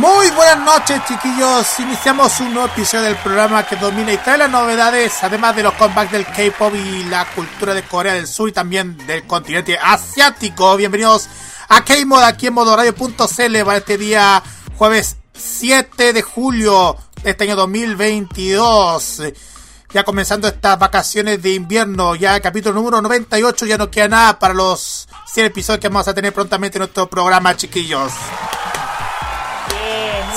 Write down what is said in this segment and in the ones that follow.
Muy buenas noches, chiquillos. Iniciamos un nuevo episodio del programa que domina y trae las novedades, además de los comebacks del K-pop y la cultura de Corea del Sur y también del continente asiático. Bienvenidos a K-Mod aquí en modoradio.cl para este día jueves 7 de julio de este año 2022. Ya comenzando estas vacaciones de invierno, ya capítulo número 98, ya no queda nada para los 100 episodios que vamos a tener prontamente en nuestro programa, chiquillos.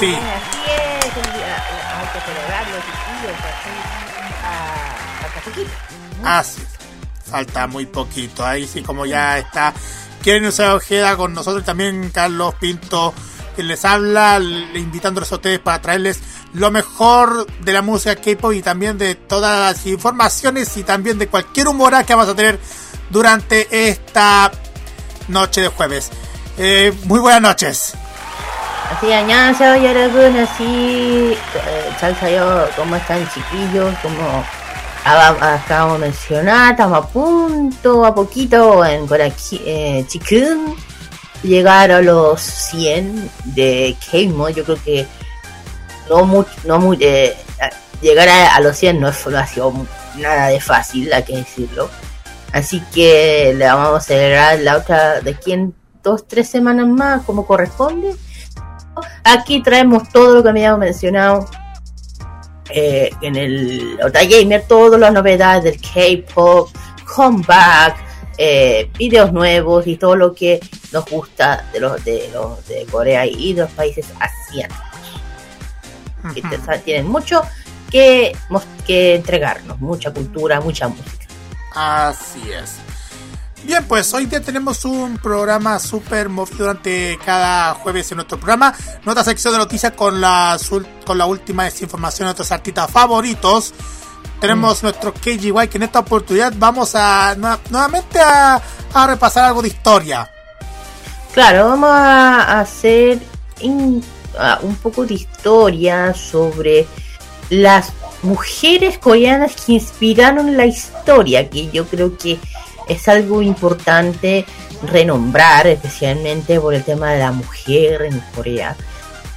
Sí. así es. día- Hay que celebrarlo, chiquillos. así, a- a Caciquito. Ah, sí. Falta muy poquito. Ahí sí, como ya está. Quieren usar Ojeda con nosotros también Carlos Pinto, que les habla, le- invitándoles a ustedes para traerles lo mejor de la música K-pop y también de todas las informaciones y también de cualquier humor que vamos a tener durante esta noche de jueves. Eh, muy buenas noches. Así, añazo y Aragón, así, eh, salsa yo, ¿cómo están chiquillos? Como acabamos de mencionar, estamos a punto, a poquito, en Goraki, eh, Chikun, llegar a los 100 de Keimo, yo creo que no mucho, no muy, eh, llegar a, a, los 100 no es, no ha sido nada de fácil, hay que decirlo. Así que le vamos a celebrar la otra de aquí en dos, tres semanas más, como corresponde. Aquí traemos todo lo que me habíamos mencionado eh, en el Ota Gamer, todas las novedades del K-pop, comeback, eh, videos nuevos y todo lo que nos gusta de los de los de Corea y de los países asiáticos. Te- tienen mucho que, que entregarnos, mucha cultura, mucha música. Así es. Bien, pues hoy día tenemos un programa súper movido durante cada jueves en nuestro programa. Nuestra sección de noticias con ul- con la última desinformación de nuestros artistas favoritos. Tenemos nuestro KGY que en esta oportunidad vamos a nue- nuevamente a, a repasar algo de historia. Claro, vamos a hacer in- a un poco de historia sobre las mujeres coreanas que inspiraron la historia, que yo creo que es algo importante renombrar, especialmente por el tema de la mujer en Corea.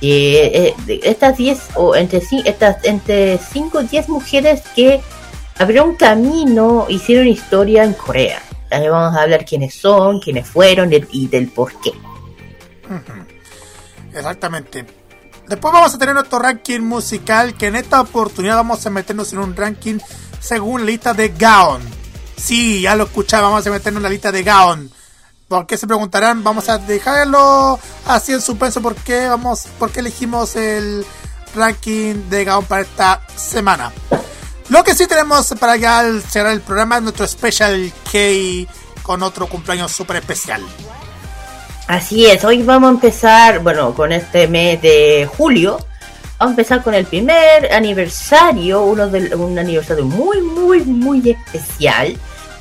Eh, eh, estas 10 o entre, estas, entre 5 y 10 mujeres que abrieron camino, hicieron historia en Corea. También vamos a hablar quiénes son, quiénes fueron y del por qué. Exactamente. Después vamos a tener nuestro ranking musical, que en esta oportunidad vamos a meternos en un ranking según la lista de Gaon. Sí, ya lo escuchaba, vamos a meternos en la lista de Gaon. ¿Por qué se preguntarán? Vamos a dejarlo así en suspenso. ¿Por qué, vamos, por qué elegimos el ranking de Gaon para esta semana? Lo que sí tenemos para ya cerrar el programa es nuestro Special K con otro cumpleaños súper especial. Así es, hoy vamos a empezar, bueno, con este mes de julio. Vamos a empezar con el primer aniversario, uno de, un aniversario muy, muy, muy especial.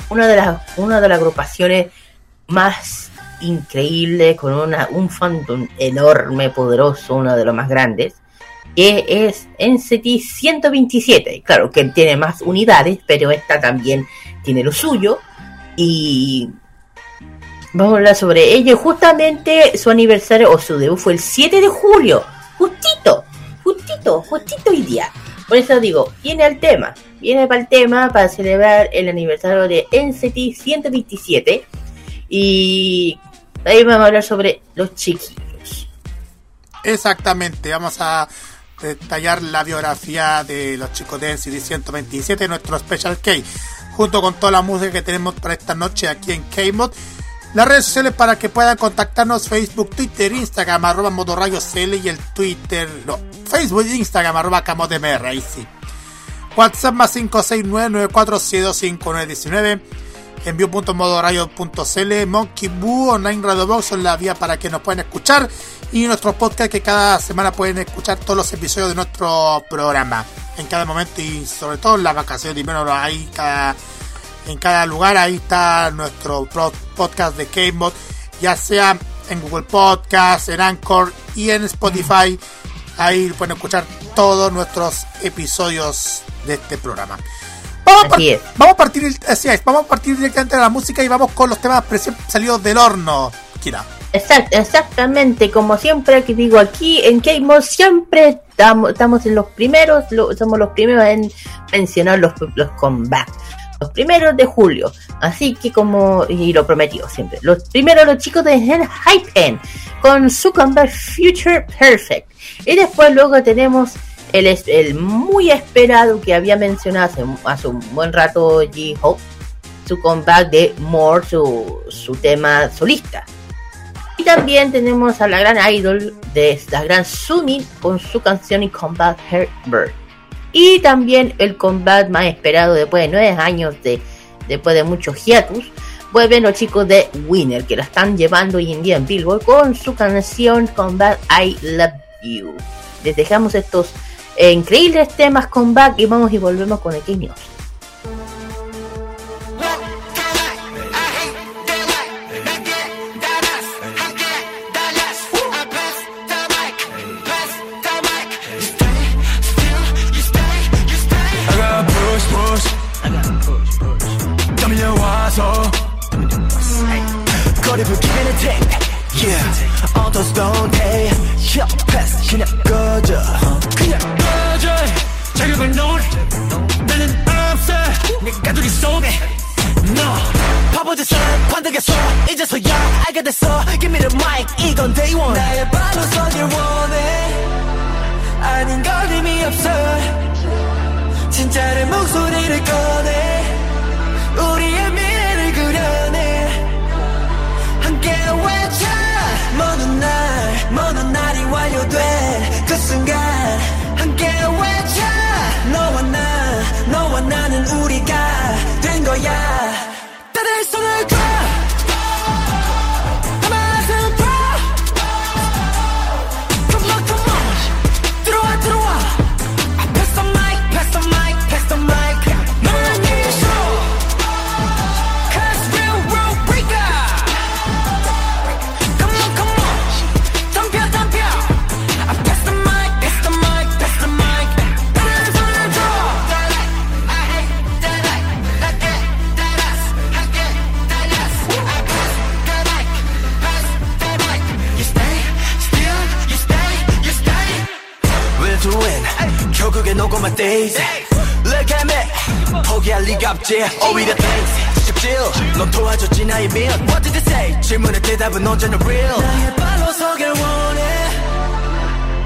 Una de las, una de las agrupaciones más increíbles, con una, un fandom enorme, poderoso, uno de los más grandes, que es NCT 127. Claro que tiene más unidades, pero esta también tiene lo suyo. Y Vamos a hablar sobre ello. Justamente su aniversario o su debut fue el 7 de julio. Justito, justito, justito hoy día. Por eso digo, viene al tema. Viene para el tema para celebrar el aniversario de NCT 127. Y ahí vamos a hablar sobre los chiquillos. Exactamente, vamos a detallar la biografía de los chicos de NCT 127, nuestro Special K, junto con toda la música que tenemos para esta noche aquí en K-Mod. Las redes sociales para que puedan contactarnos Facebook, Twitter, Instagram, arroba modorayocl y el Twitter, no, Facebook e Instagram, arroba camodmr, ahí sí. WhatsApp más 569-472-5919. Envío.modoradio.cl. Monkey Boo Online Radio Box son la vía para que nos puedan escuchar. Y nuestro podcast que cada semana pueden escuchar todos los episodios de nuestro programa. En cada momento y sobre todo en las vacaciones. Primero ahí cada, en cada lugar. Ahí está nuestro podcast de K-Mod. Ya sea en Google Podcast, en Anchor y en Spotify. Ahí pueden escuchar todos nuestros episodios de este programa. Vamos, a, vamos a partir así es, vamos a partir directamente de la música y vamos con los temas salidos del horno, Kira. exactamente, como siempre que digo aquí en K-Mod siempre estamos, estamos en los primeros, somos los primeros en mencionar los, los los primeros de julio. Así que como, y lo prometido siempre, los primeros los chicos de Hypen con su comeback Future Perfect. Y después luego tenemos el, el muy esperado que había mencionado hace, un buen rato G-Hope, su comeback de More, su, su tema solista. Y también tenemos a la gran idol de la gran Sumi con su canción y comeback Herbert. Y también el comeback más esperado después de nueve años de después de muchos hiatus. Vuelven los chicos de Winner que la están llevando hoy en día en Billboard con su canción Comeback I Love You. Les dejamos estos eh, increíbles temas con back y vamos y volvemos con others don't pay. 협패스 그냥 꺼져. 그냥 꺼져. 자격을 놓을 나는 없어. 내 가두리 속에. No. 바보짓을 관득했어. 이제서야 알게 됐어. Give me the mic. 이건 day one. 나의 발로 서길 원해. 아닌 걸 의미 없어. 진짜의 목소리를 꺼내. 우리의 우리가 된 거야. 다들 손을 줘녹 음한 days Look at me 포기할 리가 없지 오히려 thanks 쉽질 넌 도와줬지 나의 민 What did they say 질문에 대답은 언제나 real 나의 발로 서길 원해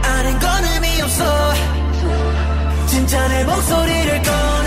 아는 건 의미 없어 진짜 내 목소리를 꺼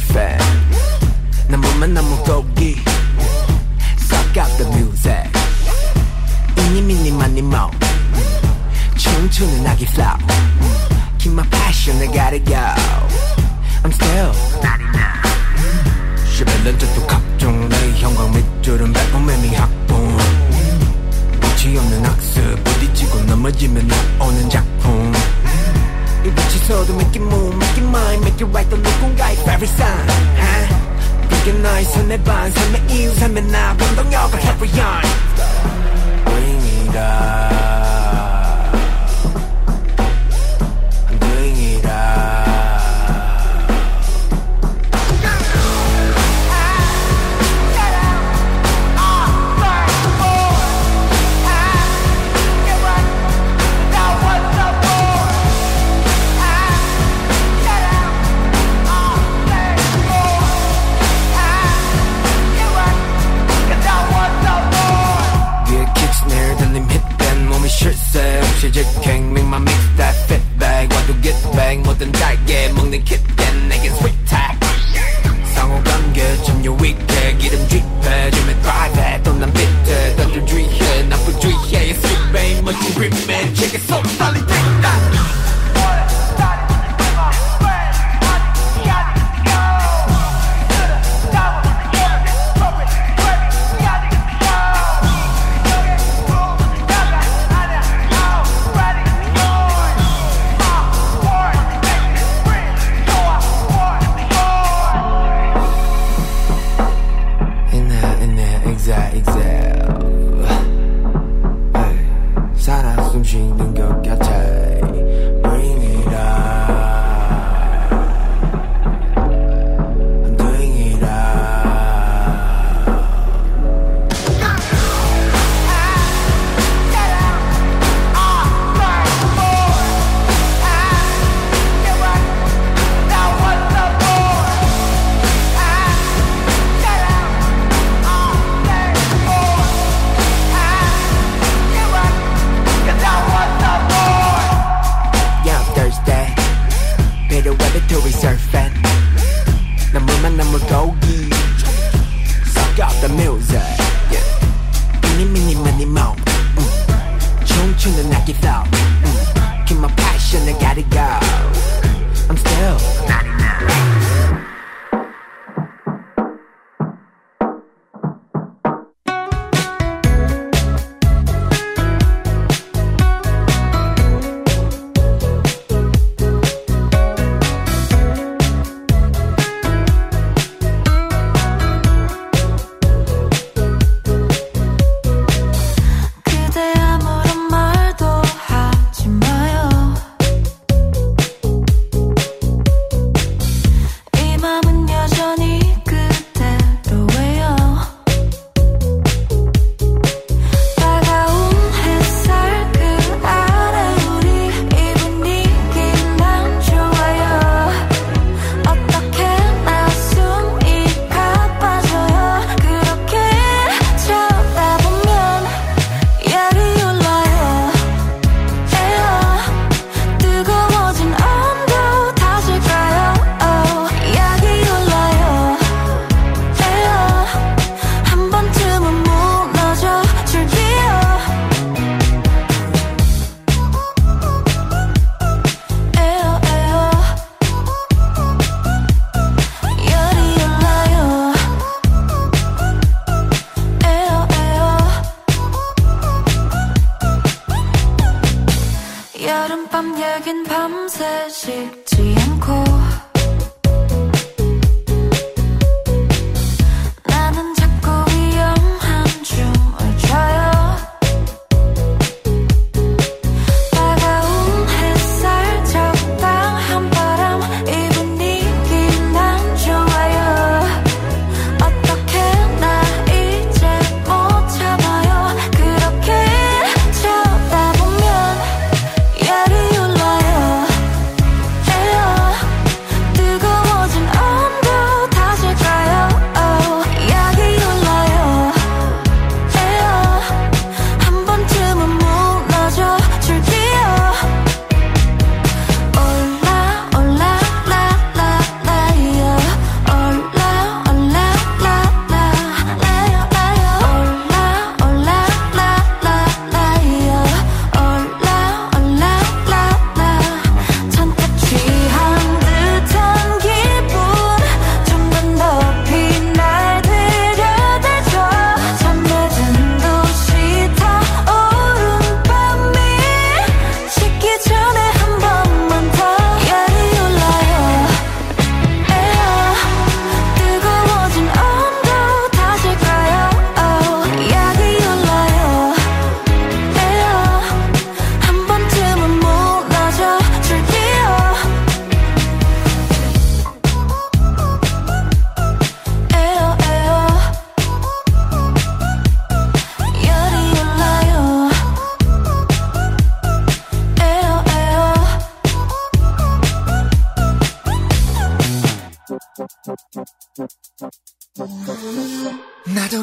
perfect 난 몸만 너무 고기 Suck out the music 이니 미니 마니 모 춤추는 아기 flow Keep my passion, I gotta go I'm still not enough 시벨렌 저도 각종 내 형광 밑줄은 빼고 매미 학봉 끝이 없는 학습 부딪히고 넘어지면 나오는 작품 이 빛이 서도 make it move, make it mine, make it right 더 누군가의 every sign. Huh? 그게 너의 손에 반, 삶의 이유, 삶의 나, 운동력을 carry on. Bring me down.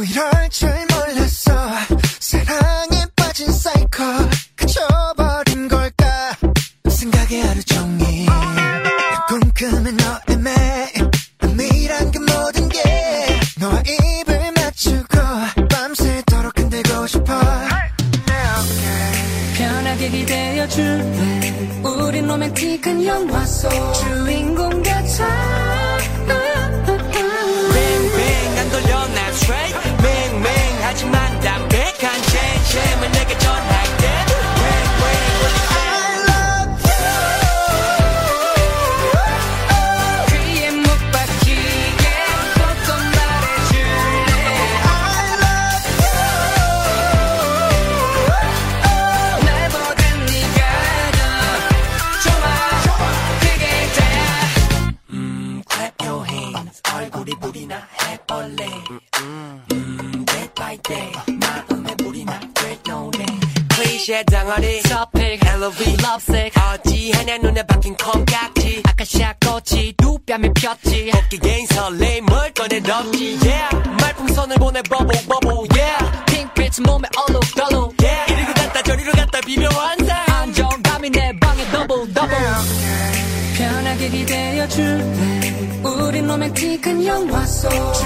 이럴 줄 몰랐어. 사랑에 빠진 사이코 그쳐버린 걸까? 생각에 하루 종일 꿈꾸는 너의 매일 은밀한 그 모든 게 너와 입을 맞추고 밤새도록 흔들고 싶어. 편하게 기대어 줄래? 우린 로맨틱한 영화 속 soul.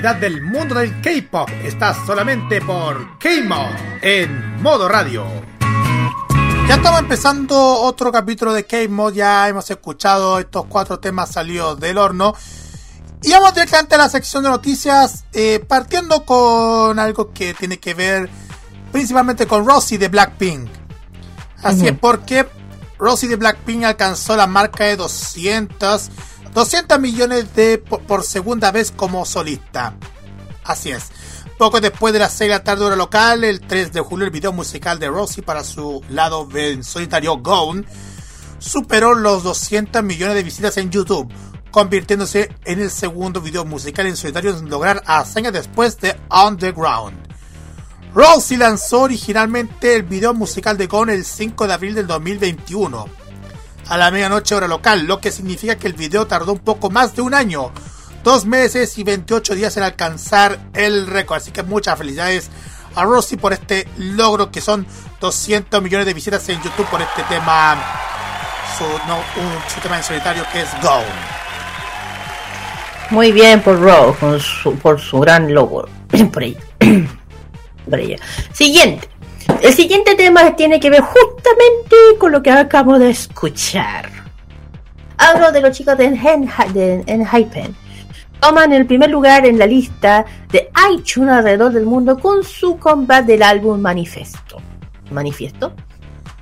Actualidad del mundo del K-pop está solamente por K-Mod en modo radio. Ya estamos empezando otro capítulo de K-Mod, ya hemos escuchado estos cuatro temas salidos del horno. Y vamos directamente a la sección de noticias, eh, partiendo con algo que tiene que ver principalmente con Rosy de Blackpink. Así es, porque Rosy de Blackpink alcanzó la marca de 200, 200 millones de por, segunda vez como solista. Así es. Poco después de las 6 de la tarde hora local, el 3 de julio, el video musical de Rosy para su lado en solitario Gone superó los 200 millones de visitas en YouTube, convirtiéndose en el segundo video musical en solitario en lograr hazañas después de Underground. Rosie lanzó originalmente el video musical de Gone el 5 de abril del 2021, a la medianoche hora local, lo que significa que el video tardó un poco más de un año, dos meses y 28 días en alcanzar el récord. Así que muchas felicidades a Rosie por este logro que son 200 millones de visitas en YouTube por este tema, su, no, un, tema en solitario que es Gone. Muy bien por Rose, por su, gran logo. por ella. por ella. Siguiente. El siguiente tema tiene que ver justamente con lo que acabo de escuchar. Hablo de los chicos de Enhypen. Toman el primer lugar en la lista de iTunes alrededor del mundo con su comeback del álbum Manifesto. Manifiesto.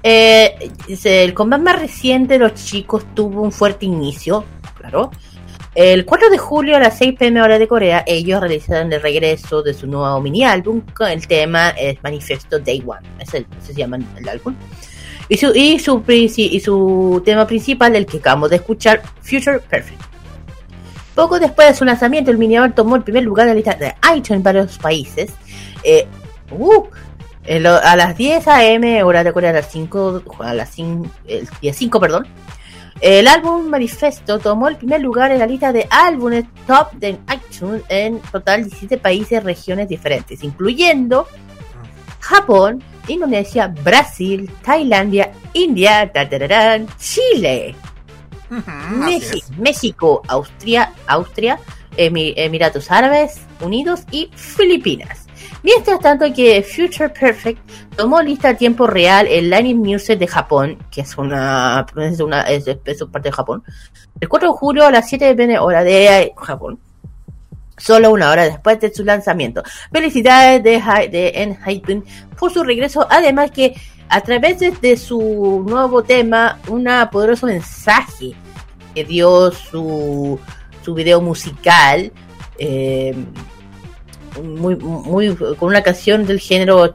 Eh, el comeback más reciente de los chicos tuvo un fuerte inicio, claro. El 4 de julio a las 6 pm hora de Corea, ellos realizaron el regreso de su nuevo mini álbum el tema es Manifesto Day One. Es el, se llama el álbum. Y su, y, su, y su tema principal, el que acabamos de escuchar, Future Perfect. Poco después de su lanzamiento, el mini álbum tomó el primer lugar en la lista de iTunes en varios países. Eh, uh, a las 10 am, hora de Corea, a las 5, a las 5, el día 5, perdón. El álbum Manifesto tomó el primer lugar en la lista de álbumes top de iTunes en total 17 países y regiones diferentes, incluyendo Japón, Indonesia, Brasil, Tailandia, India, tatararán, Chile, México. México, Austria, Austria, Emi- Emiratos Árabes Unidos y Filipinas. Mientras tanto que Future Perfect tomó lista a tiempo real el Lightning Music de Japón, que es una, es una es, es parte de Japón, el 4 de julio a las 7 pm hora de Japón. Solo una hora después de su lanzamiento. Felicidades de, de Enhypen por su regreso. Además que a través de, de su nuevo tema, un poderoso mensaje que dio su, su video musical. eh, muy, muy, con una canción del género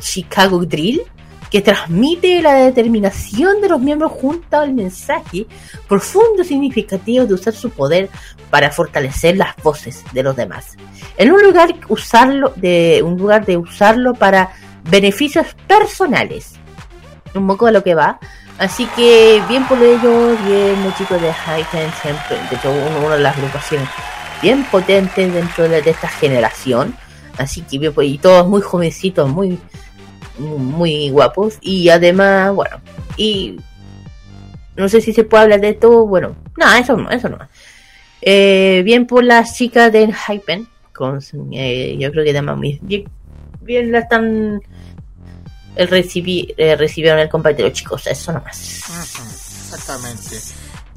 Chicago Drill que transmite la determinación de los miembros junto al mensaje profundo y significativo de usar su poder para fortalecer las voces de los demás. En un lugar usarlo de un lugar de usarlo para beneficios personales. Un poco a lo que va. Así que bien por ellos, bien los chicos de Highten siempre, de hecho uno, una de las agrupaciones bien potentes dentro de, esta generación. Así que y todos muy jovencitos, muy muy guapos y además, bueno, y no sé si se puede hablar de esto, bueno, no, eso no, eso no. Eh, bien por las chicas de Hypen, con, eh, yo creo que además bien, bien la están el recibí, eh, recibieron el compañero chicos, eso nomás. Ujú, Exactamente.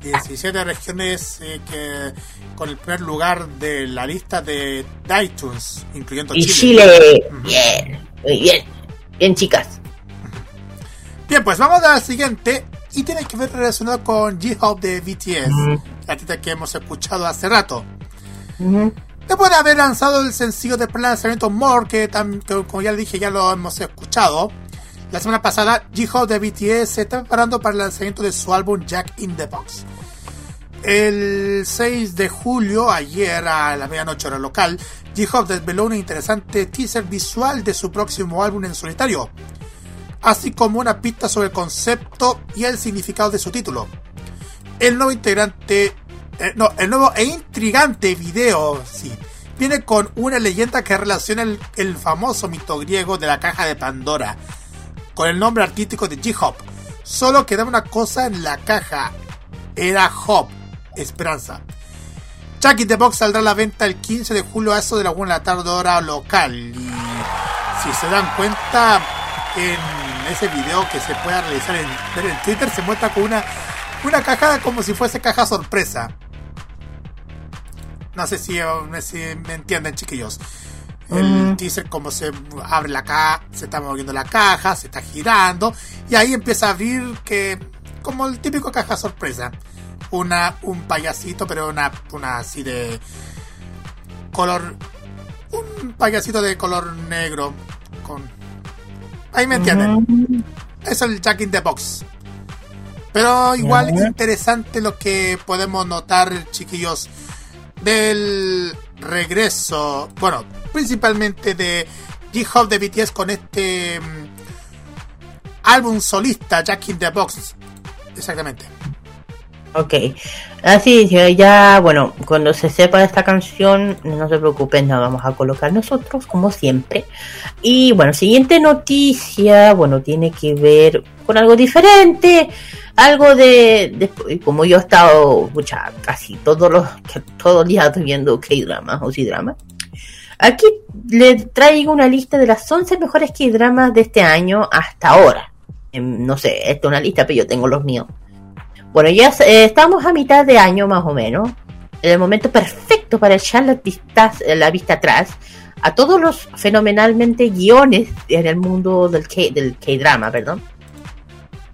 17 regiones eh, que con el primer lugar de la lista de iTunes, incluyendo Y Chile. Bien, muy bien, bien chicas. Bien, pues vamos al siguiente y tiene que ver relacionado con J-Hope de BTS, la artista que hemos escuchado hace rato. Después de haber lanzado el sencillo de lanzamiento More, que, que como ya le dije ya lo hemos escuchado, la semana pasada J-Hope de BTS se está preparando para el lanzamiento de su álbum Jack in the Box. El 6 de julio, ayer a la medianoche hora local, J-Hope desveló un interesante teaser visual de su próximo álbum en solitario, así como una pista sobre el concepto y el significado de su título. El nuevo integrante, eh, no, el nuevo e intrigante video, sí, viene con una leyenda que relaciona el, el famoso mito griego de la caja de Pandora con el nombre artístico de J-Hop. Solo quedaba una cosa en la caja, era Hop, esperanza. Jack the Box saldrá a la venta el 15 de julio a eso de la 1 de la tarde hora local. Y si se dan cuenta, en ese video que se pueda realizar en, en Twitter, se muestra con una, una caja como si fuese caja sorpresa. No sé si, eh, si me entienden, chiquillos. El Mm. teaser como se abre la caja, se está moviendo la caja, se está girando y ahí empieza a abrir que como el típico caja sorpresa. Una un payasito, pero una una así de color un payasito de color negro con Ahí me entienden. Mm. Es el Jack in the Box. Pero igual interesante lo que podemos notar, chiquillos, del regreso, bueno, principalmente de J-Hope de BTS con este mm, álbum solista, Jack in the Box. Exactamente. Ok, así ya, bueno, cuando se sepa esta canción, no se preocupen, la vamos a colocar nosotros, como siempre. Y bueno, siguiente noticia, bueno, tiene que ver con algo diferente, algo de, como yo he estado, mucha, casi todos los, todos los días viendo K-dramas o C-dramas. Aquí le traigo una lista de las 11 mejores K-dramas de este año hasta ahora. Em, No sé, esta es una lista, pero yo tengo los míos. Bueno, ya eh, estamos a mitad de año más o menos. En el momento perfecto para echar las vistas, eh, la vista atrás a todos los fenomenalmente guiones en el mundo del K, del K-drama, perdón.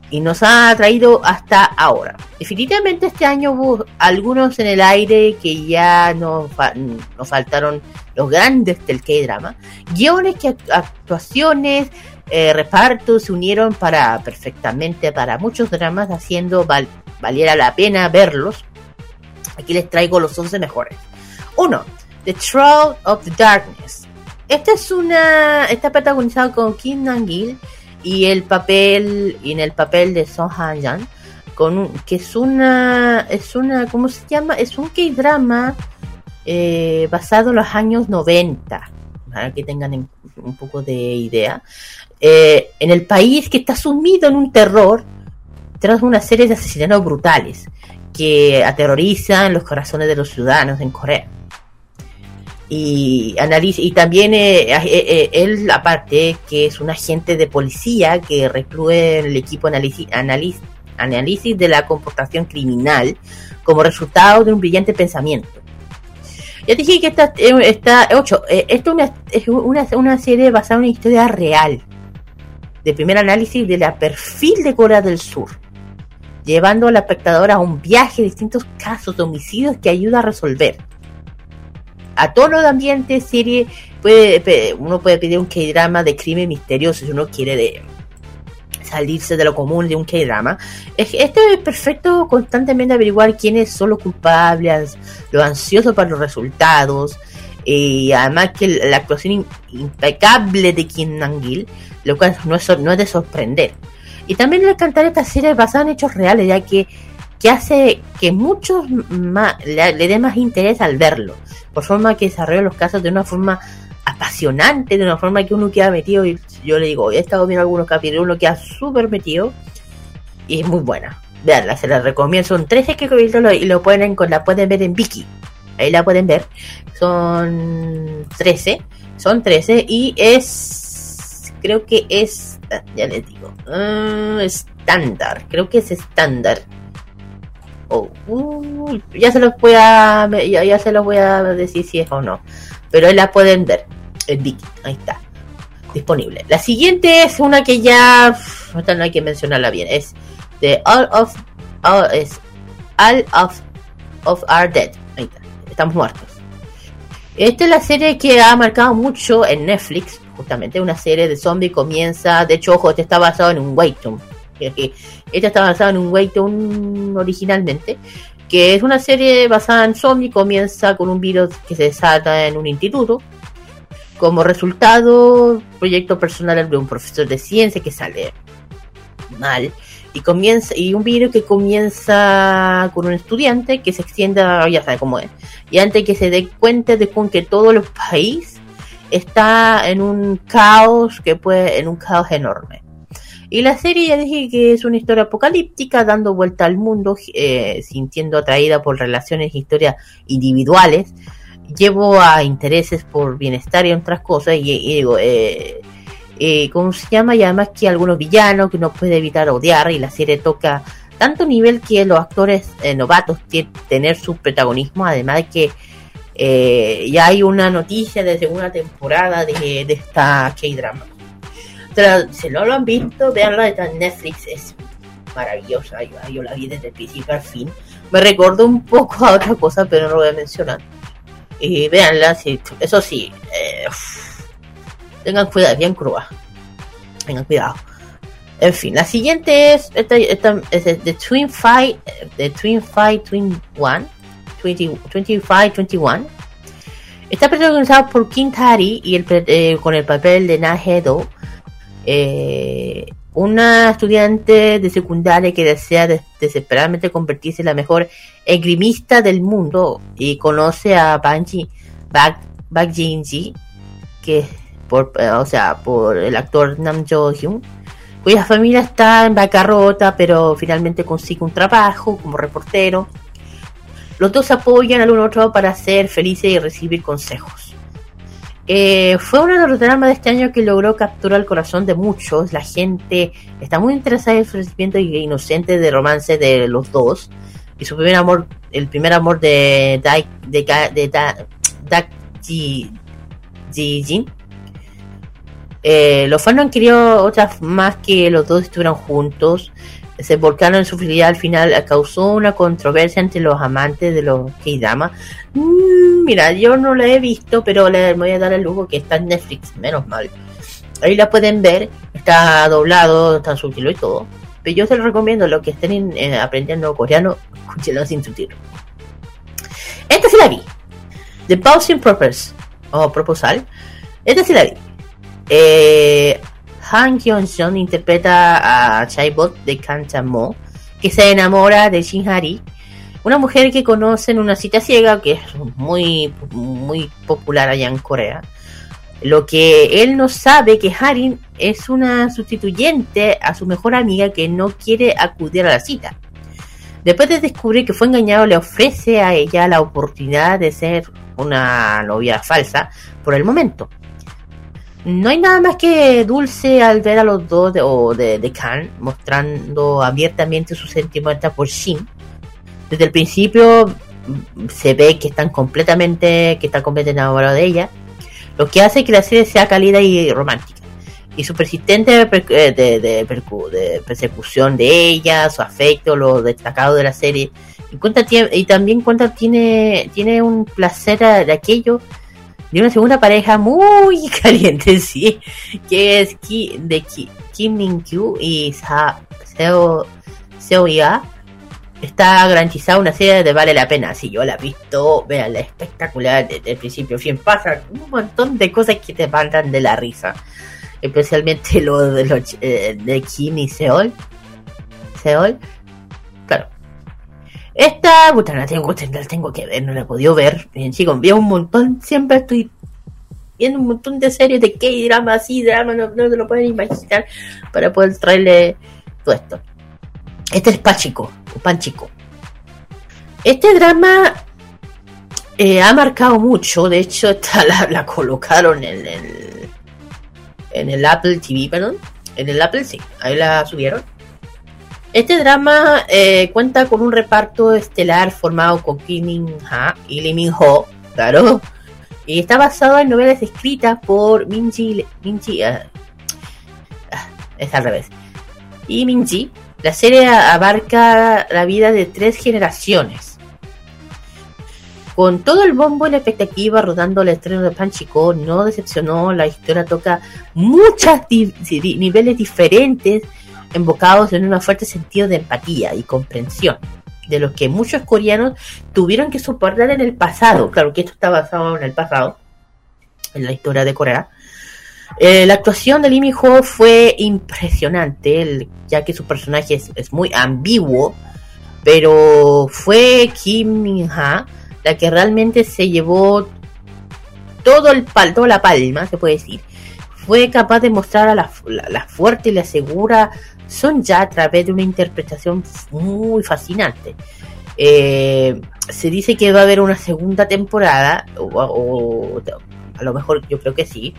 Y nos ha traído hasta ahora. Definitivamente este año hubo algunos en el aire que ya nos, nos faltaron los grandes del K-drama. Guiones que act- actuaciones, eh, repartos se unieron para perfectamente para muchos dramas haciendo val- valiera la pena verlos. Aquí les traigo los 11 mejores. 1. The Troll of the Darkness. Esta es una está protagonizado con Kim Nam-gil y el papel y en el papel de Song Han-jan. con que es una es una ¿cómo se llama? Es un K-drama eh, basado en los años 90, para que tengan en- un poco de idea. Eh, en el país que está sumido en un terror tras una serie de asesinatos brutales que aterrorizan los corazones de los ciudadanos en Corea. Y, analiza, y también eh, eh, eh, él, aparte, que es un agente de policía que recluye el equipo análisis, análisis, de la comportación criminal como resultado de un brillante pensamiento. Ya dije que esta, eh, esta, ocho, eh, esto una- es una, una serie basada en una historia real de primer análisis de la perfil de Corea del Sur, llevando al espectador a un viaje de distintos casos de homicidios que ayuda a resolver. A tono de ambiente, serie, puede, uno puede pedir un K-drama de crimen misterioso si uno quiere de salirse de lo común de un K-drama. Es- Esto es perfecto constantemente averiguar quiénes son los culpables, lo ansioso para los resultados, y además que la actuación impecable de Kim Nang-gil, lo cual no es, no es de sorprender. Y también el cantar serie basada en hechos reales, ya que, que hace que muchos más, le, le dé más interés al verlo, por forma que desarrolla los casos de una forma apasionante, de una forma que uno queda metido, y yo le digo, he estado viendo algunos capítulos, uno queda súper metido, y es muy buena. Veanla, se la recomiendo, son 13 capítulos y lo pueden, la pueden ver en Viki, ahí la pueden ver, son 13, son 13 y es, creo que es, ya les digo, ah, estándar, creo que es estándar. Oh, uh, ya se los voy a, ya, ya se los voy a decir si es o no, pero la pueden ver en Viki, ahí está, disponible. La siguiente es una que ya, no hay que mencionarla bien, es The All of, all, es All of, of Are Dead, ahí está, estamos muertos. Esta es la serie que ha marcado mucho en Netflix, justamente una serie de zombies comienza, de hecho, ojo, este está basado en un webtoon. Este está basado en un webtoon originalmente, que es una serie basada en zombies, comienza con un virus que se desata en un instituto. Como resultado, proyecto personal de un profesor de ciencia que sale mal y comienza y un virus que comienza con un estudiante que se extiende ya sabe cómo es y antes que se dé cuenta de con que todo el país está en un caos que puede en un caos enorme y la serie ya dije que es una historia apocalíptica dando vuelta al mundo eh, sintiendo atraída por relaciones e historias individuales llevo a intereses por bienestar y otras cosas y, digo eh, eh, ¿cómo se llama? Y además que algunos villanos que no puede evitar odiar y la serie toca tanto nivel que los actores eh, novatos tienen tener su protagonismo, además de que eh, ya hay una noticia de segunda temporada de, esta K-drama. Si no lo han visto, veanla, en Netflix, es maravillosa, yo, la vi desde el principio al fin. Me recordó un poco a otra cosa, pero no lo voy a mencionar. Y veanla, sí, eso sí, eh, tengan cuidado, es bien cruda. Tengan cuidado. En fin, la siguiente es, esta, esta- es de The Twin Fight, The Twin Fight Twin One, 20, 25, 21. Está protagonizada por Kim Tari y el, eh, con el papel de Na Hedo, eh, una estudiante de secundaria que desea des- desesperadamente convertirse en la mejor esgrimista del mundo y conoce a Banji Bak, Bak Jin-ji, que por, eh, o sea, por el actor Nam Jo Hyun, cuya familia está en bancarrota, pero finalmente consigue un trabajo como reportero. Los dos apoyan al uno al otro para ser felices y recibir consejos. Eh, fue uno de los dramas de este año que logró capturar el corazón de muchos. La gente está muy interesada en el ofrecimiento inocente de romance de los dos. Y su primer amor, el primer amor de Dai, de, de Dak Ji, Ji Jin. Eh, los fans no han querido otras más que los dos estuvieran juntos. Se volcaron en su fidelidad al final. Causó una controversia entre los amantes de los K-Drama. Mm, mira, yo no la he visto, pero le voy a dar el lujo que está en Netflix, menos mal. Ahí la pueden ver, está doblado, está subtítulo y todo. Pero yo se lo recomiendo, los que estén en- aprendiendo coreano, escúchenlo sin subtítulo. Esta sí la vi. The Pausing Purpose, o Proposal. Esta sí la vi. Eh, Han Hyun-sung interpreta a Chaibot de Kanchamo, que se enamora de Shinhari, una mujer que conoce en una cita ciega, que es muy, muy popular allá en Corea. Lo que él no sabe que Harin es una sustituyente a su mejor amiga que no quiere acudir a la cita. Después de descubrir que fue engañado, le ofrece a ella la oportunidad de ser una novia falsa por el momento. No hay nada más que dulce al ver a los dos de, o de, de Khan mostrando abiertamente sus sentimientos por Shin. Desde el principio mm, se ve que están completamente, que está completamente enamorado de ella, lo que hace que la serie sea cálida y romántica. Y su persistente per- eh, de, persecución de ella, su afecto, lo destacado de la serie. Y, cuenta, y también cuenta, tiene, tiene un placer de aquello de una segunda pareja muy caliente, sí, que es Ki, de Ki- Kim Min Kyu y Seo, Seo Ya. Está garantizada una serie de vale la pena. Si yo la he visto, veanla, espectacular desde el principio. Fin, pasa un montón de cosas que te mandan de la risa. Especialmente lo de, los, eh, de Kim y Seol. Seol. Esta, puta, la tengo, la tengo que ver, no la he podido ver. Bien, chicos, veo un montón, siempre estoy viendo un montón de series de K-drama, así, drama, no, no se lo pueden imaginar para poder traerle todo esto. Este es Pachico, o Panchico. Este drama eh, ha marcado mucho, de hecho, esta la, la colocaron en el, en el Apple TV, perdón. En el Apple, sí, ahí la subieron. Este drama eh, cuenta con un reparto estelar formado con Kim Min Ha y Lee Min Ho, claro. Y está basado en novelas escritas por Minji. Minji ah, ah, es al revés. Y Minji. La serie abarca la vida de tres generaciones. Con todo el bombo y la expectativa rodando el estreno de Panchico, no decepcionó. La historia toca muchos niveles diferentes enfocados en un fuerte sentido de empatía y comprensión de los que muchos coreanos tuvieron que soportar en el pasado. Claro que esto está basado en el pasado, en la historia de Corea. Eh, la actuación de Lee Min Ho fue impresionante, ya que su personaje es, es muy ambiguo, pero fue Kim Min Ha la que realmente se llevó todo el pal, toda la palma, se puede decir. Fue capaz de mostrar a la, fuerte y la segura Son Ya a través de una interpretación muy fascinante. Eh, se dice que va a haber una segunda temporada, o, a lo mejor yo creo que sí.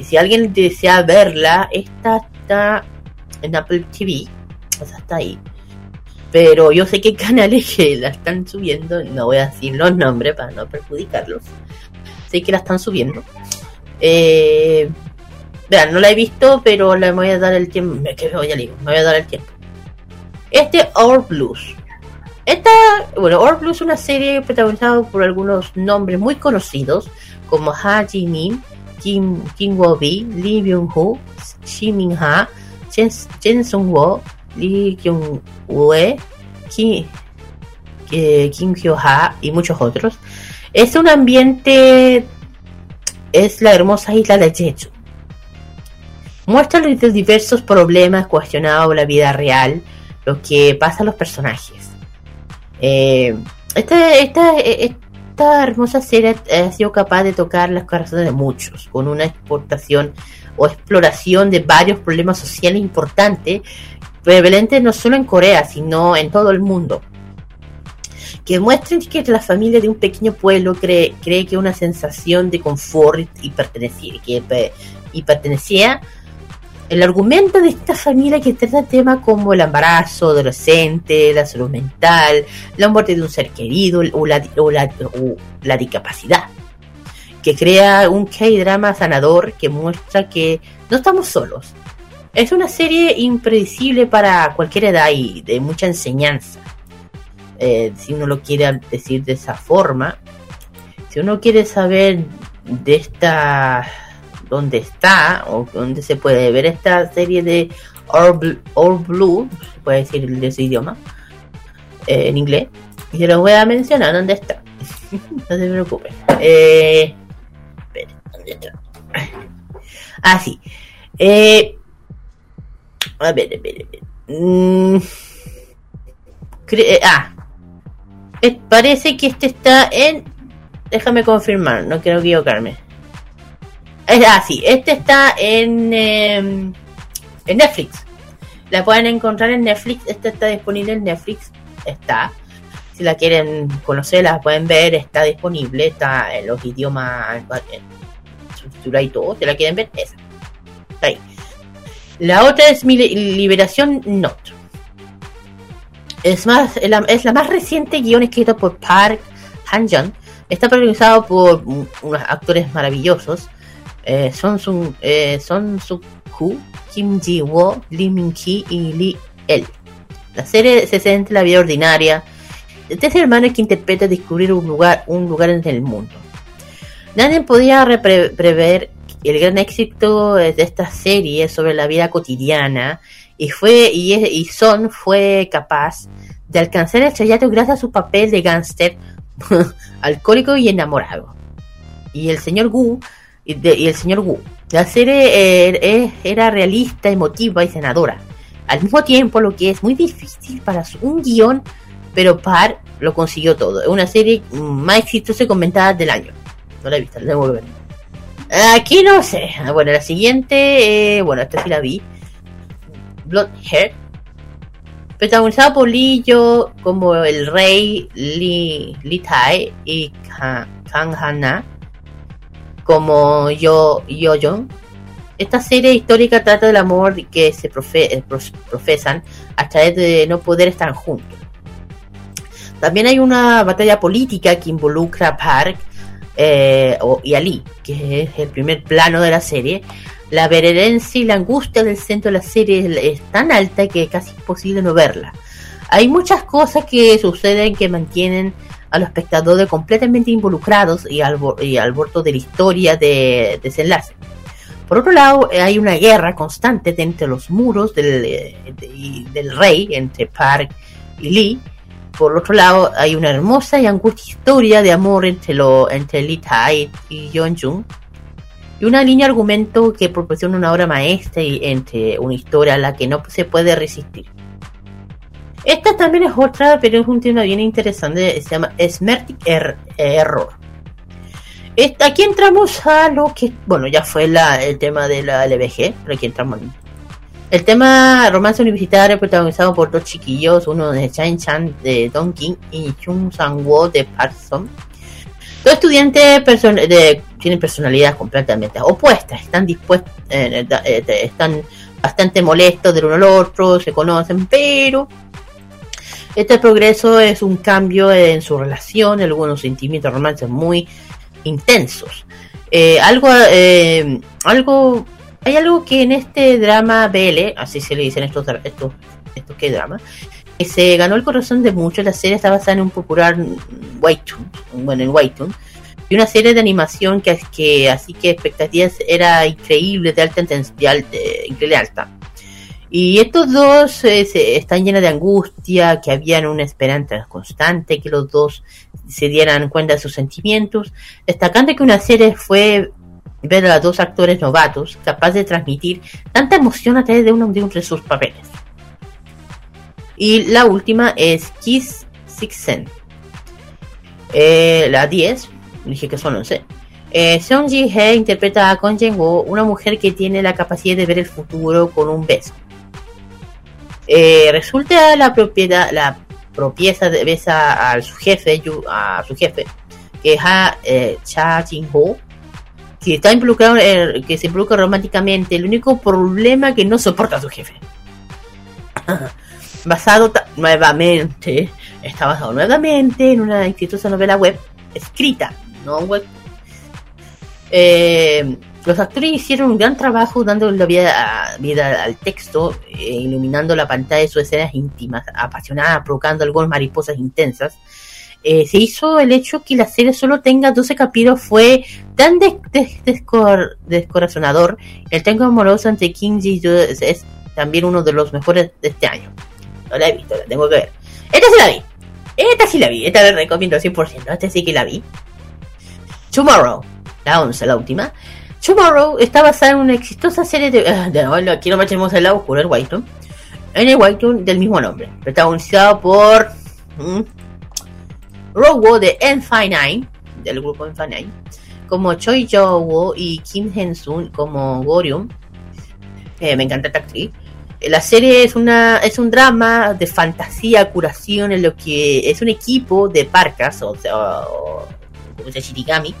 Si alguien desea verla, esta está en Apple TV, o está ahí. Pero yo sé que canales que la están subiendo, no voy a decir los nombres para no perjudicarlos. Sé que la están subiendo. Eh, vean, no la he visto, pero le voy a dar el tiempo. Me, que me voy a dar el tiempo. Este All Blues. Esta, bueno, All Blues es una serie protagonizada por algunos nombres muy conocidos como Ha Ji Min, Kim, Kim Wo Bi, Lee Byung Ho, Shi Min Ha, Jen, Jen Sung Wo, Lee Kyung Woo, Kim, eh, Kim Hyo Ha y muchos otros. Es un ambiente, es la hermosa isla de Jeju. Muestra los diversos problemas cuestionados en la vida real, lo que pasa a los personajes. Eh, esta, esta, esta hermosa serie ha sido capaz de tocar las corazones de muchos, con una exportación o exploración de varios problemas sociales importantes, prevalentes no solo en Corea, sino en todo el mundo. Que muestren que la familia de un pequeño pueblo cree, cree que una sensación de confort y pertenecer, el argumento de esta familia que trata temas como el embarazo adolescente, la salud mental, la muerte de un ser querido o la, o la, o la discapacidad. Que crea un K-drama sanador que muestra que no estamos solos. Es una serie impredecible para cualquier edad y de mucha enseñanza. Eh, si uno lo quiere decir de esa forma. Si uno quiere saber de esta dónde está o dónde se puede ver esta serie de All, Blue, se puede decir de ese idioma, eh, en inglés. Y se lo voy a mencionar dónde está. no se preocupen. Eh, espere, ¿dónde está? Ah. Eh, a ver, a ver, a ver. Mm, eh, ah, eh, parece que este está en. Déjame confirmar, no quiero equivocarme. Eh, ah, sí, este está en, em, en Netflix. La pueden encontrar en Netflix. Esta está disponible en Netflix. Está. Si la quieren conocer, la pueden ver. Está disponible. Está en los idiomas en y todo. Si la quieren ver, esa. Está ahí. La otra es mi li- Liberación Note. Es, más, es la, es más reciente guion escrito por Park Han-jun. Está protagonizado por unos actores maravillosos. Eh, son Sung, eh, Son Suk-hu, Kim Ji-woo, Lee Min-ki y Lee El. La serie se centra en la vida ordinaria de tres hermanos que interpretan descubrir un lugar, un lugar en el mundo. Nadie podía prever el gran éxito de esta serie sobre la vida cotidiana y fue y Son fue capaz de alcanzar el estrellato gracias a su papel de gángster alcohólico y enamorado. Y el señor Gu y, el señor Wu. La serie eh, era realista, emotiva y senadora. Al mismo tiempo, lo que es muy difícil para un guion, pero Par lo consiguió todo. Es una serie más exitosa y comentada del año. No la he visto, la debo ver. Aquí no sé. Ah, Bueno, la siguiente, eh, bueno, esta sí la vi. Bloodhead. Protagonizada por Lee Yo como el rey Lee, Lee Tai y Ka- Kang Hana como Yo Yo Jong. Esta serie histórica trata del amor que se eh, profesan a través de no poder estar juntos. También hay una batalla política que involucra a Park eh, y a Lee, que es el primer plano de la serie. La veherencia y la angustia del centro de la serie es tan alta que es casi imposible no verla. Hay muchas cosas que suceden que mantienen a los espectadores completamente involucrados y al, y al de la historia de desenlace. Por otro lado, eh, hay una guerra constante entre los muros del, eh, del rey, entre Park y Lee. Por otro lado, hay una hermosa y angustia historia de amor entre, lo, entre Lee Tai y Yeon-jung. Y una línea argumento que proporciona una obra maestra y entre una historia a la que no se puede resistir. Esta también es otra, pero es un tema bien interesante. Se llama Smertic Er- Error. Aquí entramos a lo que, bueno, ya fue el tema de la LBG, pero aquí entramos. en- El tema romance universitario protagonizado por dos chiquillos, uno de Chan Chan de Don King y Chung Sang Wo de Park Song. Dos estudiantes person- tienen personalidades completamente opuestas, están dispuestos, eh, eh, eh, están bastante molestos del uno al otro, se conocen, pero este progreso es un cambio en su relación, algunos sentimientos romances muy intensos. Eh, algo, eh, algo, hay algo que en este drama BL, así se le dicen estos, estos, estos que drama, que se ganó el corazón de muchos. La serie está basada en un popular webtoon, bueno, en webtoon, y una serie de animación que, que así que expectativas era increíble, de alta intensidad, de, increíble alta. Y estos dos se- están llenos de angustia, que habían una esperanza constante, que los dos se dieran cuenta de sus sentimientos, destacando que una serie fue ver a los dos actores novatos capaces de transmitir tanta emoción a través de uno de, uno de sus papeles. Y la última es Kiss Six Sen. Eh, la 10, dije que son 11. Eh, Seong Ji Hye interpreta a Kon Jen Wo, una mujer que tiene la capacidad de ver el futuro con un beso. Eh, resulta la propiedad, la propieza de besa a su jefe, a su jefe, que es a eh, Cha Jin Ho, que está involucrado, en- que se involucra románticamente. El único problema que no soporta a su jefe. basado nuevamente, está basado nuevamente en una exitosa novela web escrita, no web. Eh, los actores hicieron un gran trabajo dando la vida, vida al texto, eh, iluminando la pantalla de sus escenas íntimas, apasionadas, provocando algunas mariposas intensas. Eh, se hizo el hecho que la serie solo tenga 12 capítulos fue tan des- des- descor- descorazonador. El tango amoroso entre Kim Ji Yoo es, es también uno de los mejores de este año. No la he visto, la tengo que ver. Esta sí la vi. Esta sí la vi. Esta la recomiendo al 100%. Esta sí que la vi. Tomorrow. La 11, la última. Tomorrow está basada en una exitosa serie de... ah, de bueno, aquí no metemos el lado oscuro, el White En el White del mismo nombre. Protagonizado por ¿Mm? Rowo de N59, del grupo N59, como Choi Jo-woo y Kim Hen-sun como Gorium. Eh, me encanta esta actriz. La serie es una es un drama de fantasía, curación, en lo que es un equipo de parcas, o sea, o- como se Shirigami,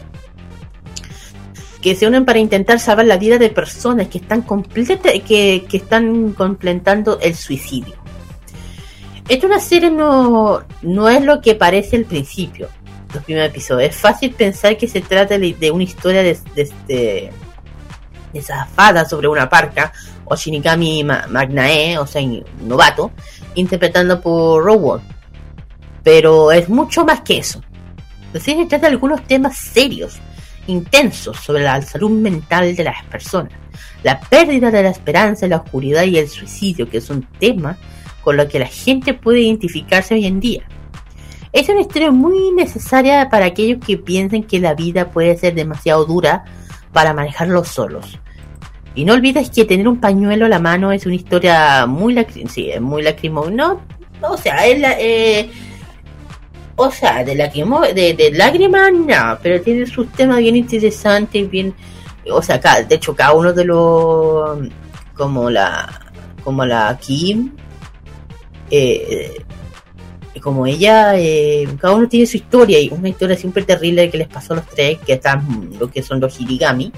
que se unen para intentar salvar la vida de personas que están completa, que, están completando el suicidio. Esta una serie no, no es lo que parece al principio, los primeros episodios. Es fácil pensar que se trata de, una historia de, de, de, de sobre una parca, o Shinigami Ma- Magnae, o sea, novato, interpretando por Rowan. Pero es mucho más que eso. La serie trata de algunos temas serios, intensos sobre la salud mental de las personas, la pérdida de la esperanza, la oscuridad y el suicidio, que son temas con los que la gente puede identificarse hoy en día. Es una historia muy necesaria para aquellos que piensen que la vida puede ser demasiado dura para manejarlo solos. Y no olvides que tener un pañuelo a la mano es una historia muy lacrim sí, es muy lacrimo no, o sea, es la, eh, o sea, de lacrimo de, de lágrimas no, pero tiene sus temas bien interesantes, bien, o sea, ca- de hecho cada uno de los como la como la Kim eh, como ella, eh, cada uno tiene su historia y una historia siempre terrible que les pasó a los tres, que están lo que son los Hirigami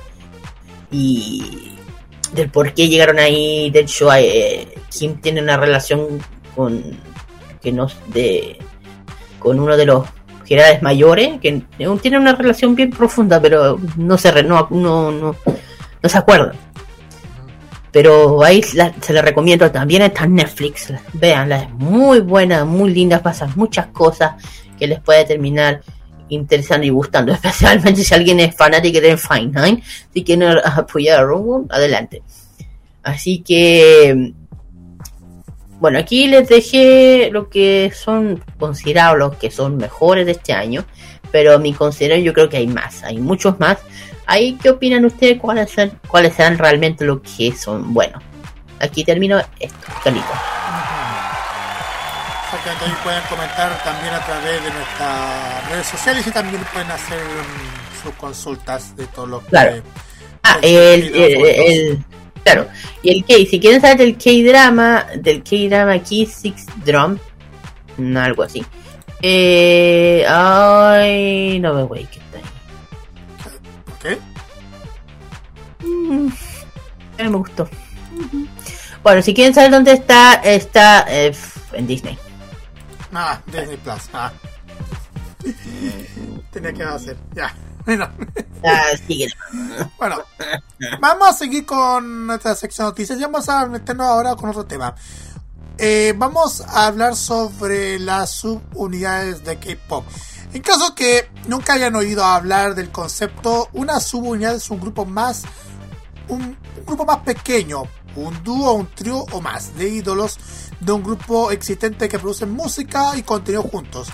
y del por qué llegaron ahí. De hecho, eh, Kim tiene una relación con que no de con uno de los generales mayores que tiene una relación bien profunda, pero no se re- no, no, no, no se acuerdan. Pero ahí se la recomiendo también está en Netflix. Veanla, es muy buena, muy linda, pasan muchas cosas que les puede terminar interesando y gustando, especialmente si alguien es fanático de Fine Nine, si quieren apoyar a Rowan, adelante. Así que, bueno, aquí les dejé lo que son considerados los que son mejores de este año, pero mi consideración yo creo que hay más, hay muchos más. Ahí, ¿qué opinan ustedes? ¿Cuáles son, cuáles serán realmente los que son buenos? Aquí termino esto, Carlito. Exactamente, ahí pueden comentar también a través de nuestras redes sociales y también pueden hacer sus consultas de todo lo que... Claro. Ah, Sí, el, el, los el- claro. Y el K, si quieren saber del K-drama, del K-drama Key Six Drum, mm, algo así. Eh, ay, no me voy, que está ahí. ¿Por qué? Mm, no me gustó. Bueno, si quieren saber dónde está, está eh, en Disney. Ah, Disney Plus. Ah. Tenía que hacer. Ya. Bueno. Ah, vamos a seguir con nuestra sección de noticias y vamos a meternos ahora con otro tema. Eh, vamos a hablar sobre las subunidades de K-pop. En caso que nunca hayan oído hablar del concepto, una subunidad es un grupo más, un, un grupo más pequeño, un dúo, un trío o más de ídolos de un grupo existente que producen música y contenido juntos.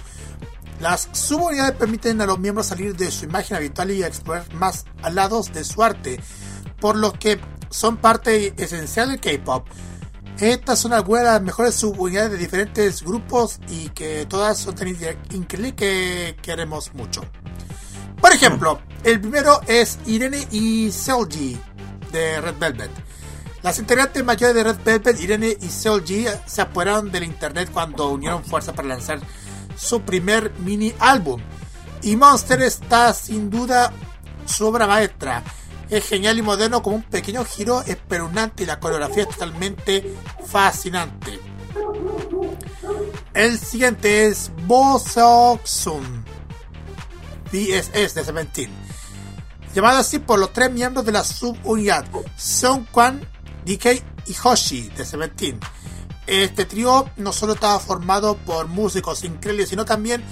Las subunidades permiten a los miembros salir de su imagen habitual y explorar más lados de su arte, por lo que son parte esencial del K-pop. Estas son algunas de las mejores subunidades de diferentes grupos y que todas son tan increíbles que queremos mucho. Por ejemplo, el primero es Irene y Seolgi de Red Velvet. Las integrantes mayores de Red Velvet, Irene y Seolgi, se apoderaron del internet cuando unieron fuerzas para lanzar su primer mini álbum. Y Monster está sin duda su obra maestra. Es genial y moderno como un pequeño giro espeluznante y la coreografía es totalmente fascinante. El siguiente es Boseoksun BSS de Seventeen. Llamado así por los tres miembros de la subunidad Seungkwan, DK y Hoshi de Seventeen. Este trío no solo estaba formado por músicos increíbles, sino también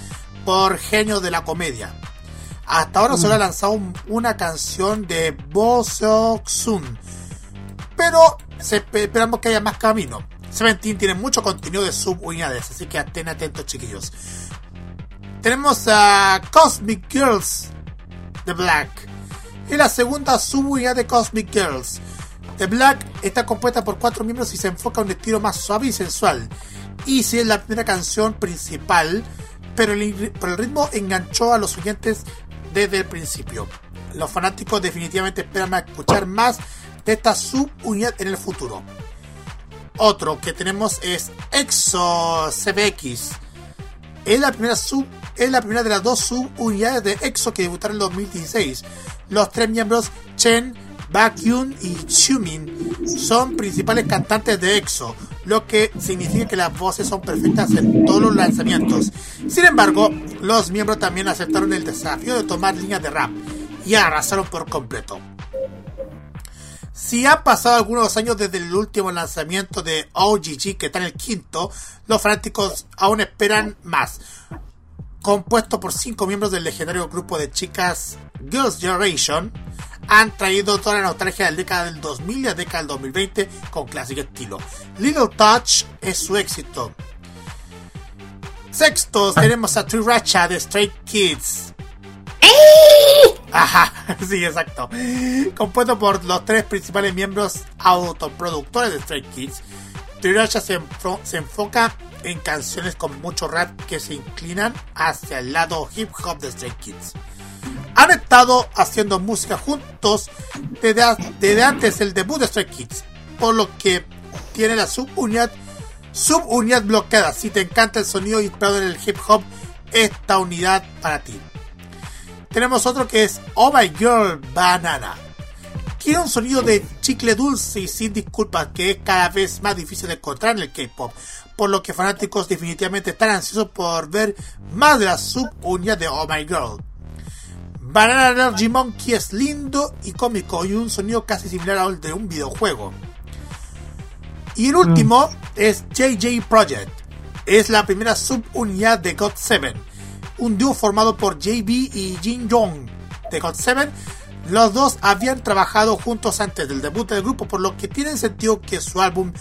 por genios de la comedia. Hasta ahora solo ha lanzado un- una canción de Boseoksun, pero se- esperamos que haya más camino. Seventeen tiene mucho contenido de subunidades, así que estén atentos, chiquillos. Tenemos a Cosmic Girls de Black. Es la segunda subunidad de Cosmic Girls. The Black está compuesta por cuatro miembros y se enfoca en un estilo más suave y sensual. Easy es la primera canción principal, pero el, ritmo enganchó a los oyentes desde el principio. Los fanáticos definitivamente esperan a escuchar más de esta subunidad en el futuro. Otro que tenemos es EXO CBX. Es la primera sub es la primera de las dos subunidades de EXO que debutaron en 2016. Los tres miembros Chen, Baekhyun y Xiumin son principales cantantes de EXO, lo que significa que las voces son perfectas en todos los lanzamientos. Sin embargo, los miembros también aceptaron el desafío de tomar líneas de rap y arrasaron por completo. Si han pasado algunos años desde el último lanzamiento de OGG, que está en el quinto, los fanáticos aún esperan más. Compuesto por cinco miembros del legendario grupo de chicas Girls' Generation, han traído toda la nostalgia de la década del 2000 y la década del 2020 con clásico estilo. Little Touch es su éxito. Sextos tenemos a Racha de Stray Kids. Ajá, sí, exacto. Compuesto por los tres principales miembros autoproductores de Stray Kids, Racha se, enfo- se enfoca en canciones con mucho rap que se inclinan hacia el lado hip hop de Stray Kids han estado haciendo música juntos desde, desde antes del debut de Stray Kids, por lo que tiene la subunidad subunidad bloqueada. Si te encanta el sonido inspirado en el hip hop, esta unidad para ti. Tenemos otro que es Oh My Girl Banana. Tiene un sonido de chicle dulce y sin disculpas que es cada vez más difícil de encontrar en el K-pop, por lo que fanáticos definitivamente están ansiosos por ver más de la subunidad de Oh My Girl. Banana Energy Monkey es lindo y cómico y un sonido casi similar al de un videojuego. Y el último es JJ Project. Es la primera subunidad de God 7, un dúo formado por JB y Jin Jong de God 7. Los dos habían trabajado juntos antes del debut del grupo, por lo que tiene sentido que su álbum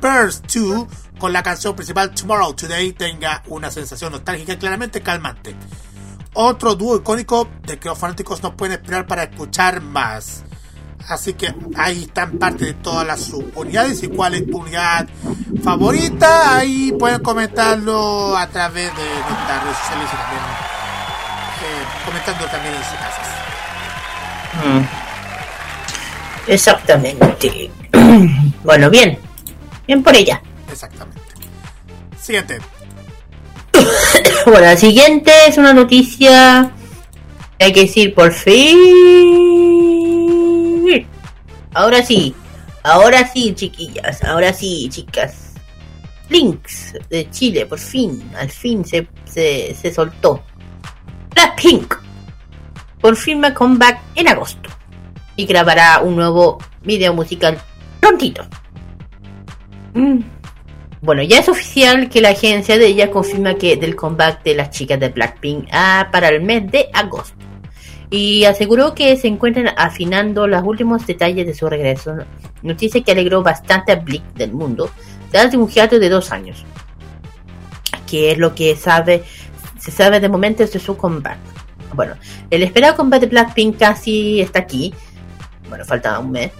Burst 2, con la canción principal Tomorrow Today, tenga una sensación nostálgica y claramente calmante otro dúo icónico de que los fanáticos no pueden esperar para escuchar más. Así que ahí están parte de todas las subunidades y cuál es tu unidad favorita. Ahí pueden comentarlo a través de nuestras redes sociales y también eh, comentando también en sus casas. Exactamente. bueno, bien. Bien por ella. Exactamente. Siguiente. Bueno, la siguiente es una noticia. que Hay que decir por fin. Ahora sí. Ahora sí, chiquillas. Ahora sí, chicas. Links de Chile, por fin. Al fin se, se, se soltó. Blackpink. Por fin va comeback en agosto. Y grabará un nuevo video musical prontito. Mm. Bueno, ya es oficial que la agencia de ella confirma que del comeback de las chicas de Blackpink para el mes de agosto. Y aseguró que se encuentran afinando los últimos detalles de su regreso. Noticia que alegró bastante a Blick del mundo tras un hiato de dos años. Que es lo que sabe, se sabe de momento de su comeback. Bueno, el esperado comeback de Blackpink casi está aquí. Bueno, falta un mes.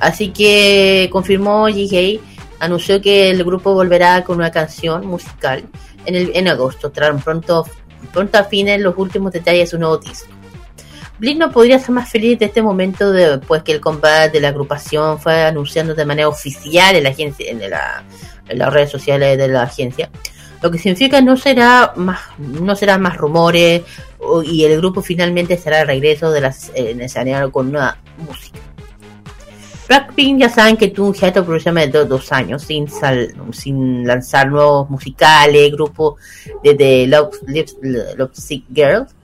Así que confirmó GK anunció que el grupo volverá con una canción musical en, el, en agosto, tras pronto, pronto afinen los últimos detalles de su nuevo disco. Blink no podría ser más feliz de este momento después que el combate de la agrupación fue anunciando de manera oficial en la agencia, en, la, en las redes sociales de la agencia, lo que significa no será más, no será más rumores y el grupo finalmente será el regreso de las, en el escenario con una música. Blackpink ya saben que tuvo un hiato aproximadamente de dos años sin, sal- sin lanzar nuevos musicales, grupo Love, Lips- Love Sick Girls,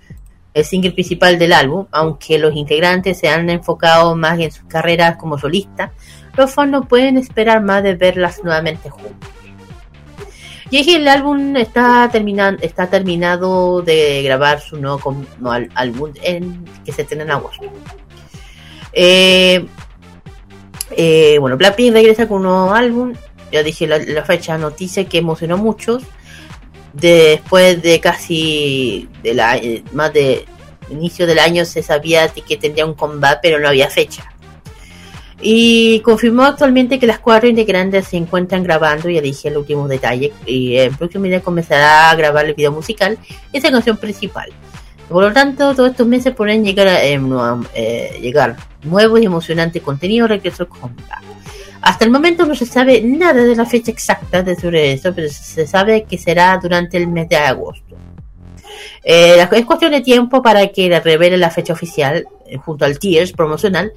el single principal del álbum, aunque los integrantes se han enfocado más en sus carreras como solistas, los fans no pueden esperar más de verlas nuevamente juntos. Y es que el álbum está, terminando, está terminado de grabar su nuevo álbum en, que se tiene en agosto. Eh, eh, bueno, Blackpink regresa con un nuevo álbum. Ya dije la, fecha noticia que emocionó a muchos. Después de casi de la, eh, más de inicio del año se sabía que tendría un comeback, pero no había fecha. Y confirmó actualmente que las cuatro integrantes se encuentran grabando, ya dije el último detalle, y el próximo día comenzará a grabar el video musical, esa canción principal. Por lo tanto, todos estos meses pueden llegar a, eh, no, eh, llegar nuevos y emocionantes contenidos regreso con Hasta el momento no se sabe nada de la fecha exacta de sobre eso, pero se sabe que será durante el mes de agosto. Eh, es cuestión de tiempo para que revele la fecha oficial eh, junto al Tears promocional.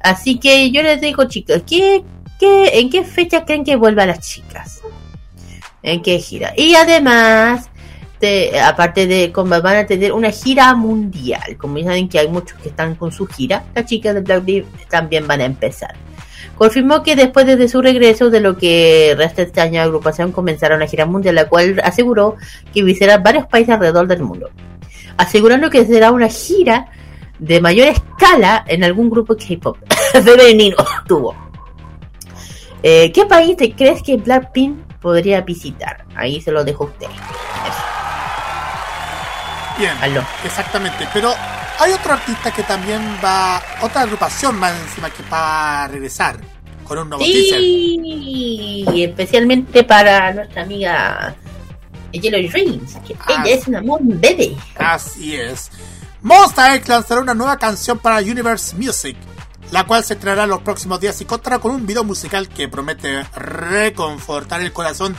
Así que yo les digo, chicos, ¿qué, qué, en qué fecha creen que vuelvan las chicas? ¿En qué gira? Y además, de, aparte de van a tener una gira mundial. Como ya saben que hay muchos que están con su gira, las chicas de Blackbeard también van a empezar. Confirmó que después de su regreso de lo que resta este año, la agrupación comenzará una gira mundial, la cual aseguró que visitará varios países alrededor del mundo. Asegurando que será una gira de mayor escala en algún grupo K-pop femenino tuvo. Eh, ¿Qué país te crees que Blackpink podría visitar? Ahí se lo dejo a usted. Bien, exactamente. Pero hay otro artista que también va, otra agrupación más encima que va a regresar con un nuevo sí, y especialmente para nuestra amiga Yellow Dreams, que ella es una mon bebé. Así es. Monsta X lanzará una nueva canción para Universe Music, la cual se traerá los próximos días y contará con un video musical que promete reconfortar el corazón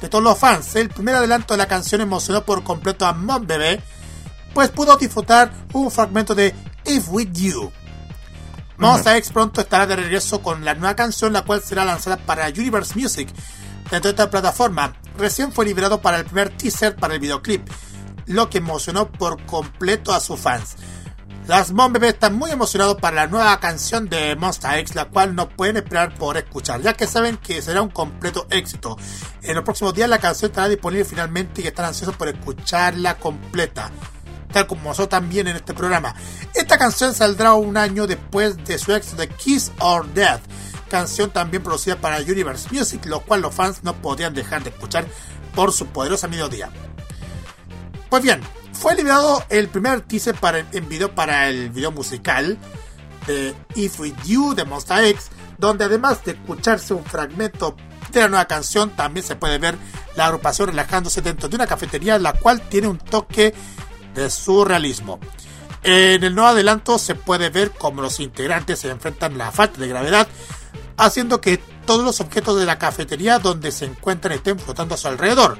de todos los fans. El primer adelanto de la canción emocionó por completo a Mon Bebé, pues pudo disfrutar un fragmento de If With You. Monsta X pronto estará de regreso con la nueva canción, la cual será lanzada para Universe Music dentro de esta plataforma. Recién fue liberado para el primer teaser para el videoclip, lo que emocionó por completo a sus fans. Las Mon Bebé están muy emocionados para la nueva canción de Monster X, la cual no pueden esperar por escuchar, ya que saben que será un completo éxito. En los próximos días la canción estará disponible finalmente y están ansiosos por escucharla completa tal como pasó también en este programa. Esta canción saldrá un año después de su éxito de Kiss or Death, canción también producida para Universe Music, lo cual los fans no podían dejar de escuchar por su poderosa melodía. Pues bien, fue liberado el primer teaser para, en video para el video musical de If With You de Monster X, donde además de escucharse un fragmento de la nueva canción, también se puede ver la agrupación relajándose dentro de una cafetería, la cual tiene un toque de surrealismo. En el nuevo adelanto se puede ver cómo los integrantes se enfrentan a la falta de gravedad, haciendo que todos los objetos de la cafetería donde se encuentran estén flotando a su alrededor,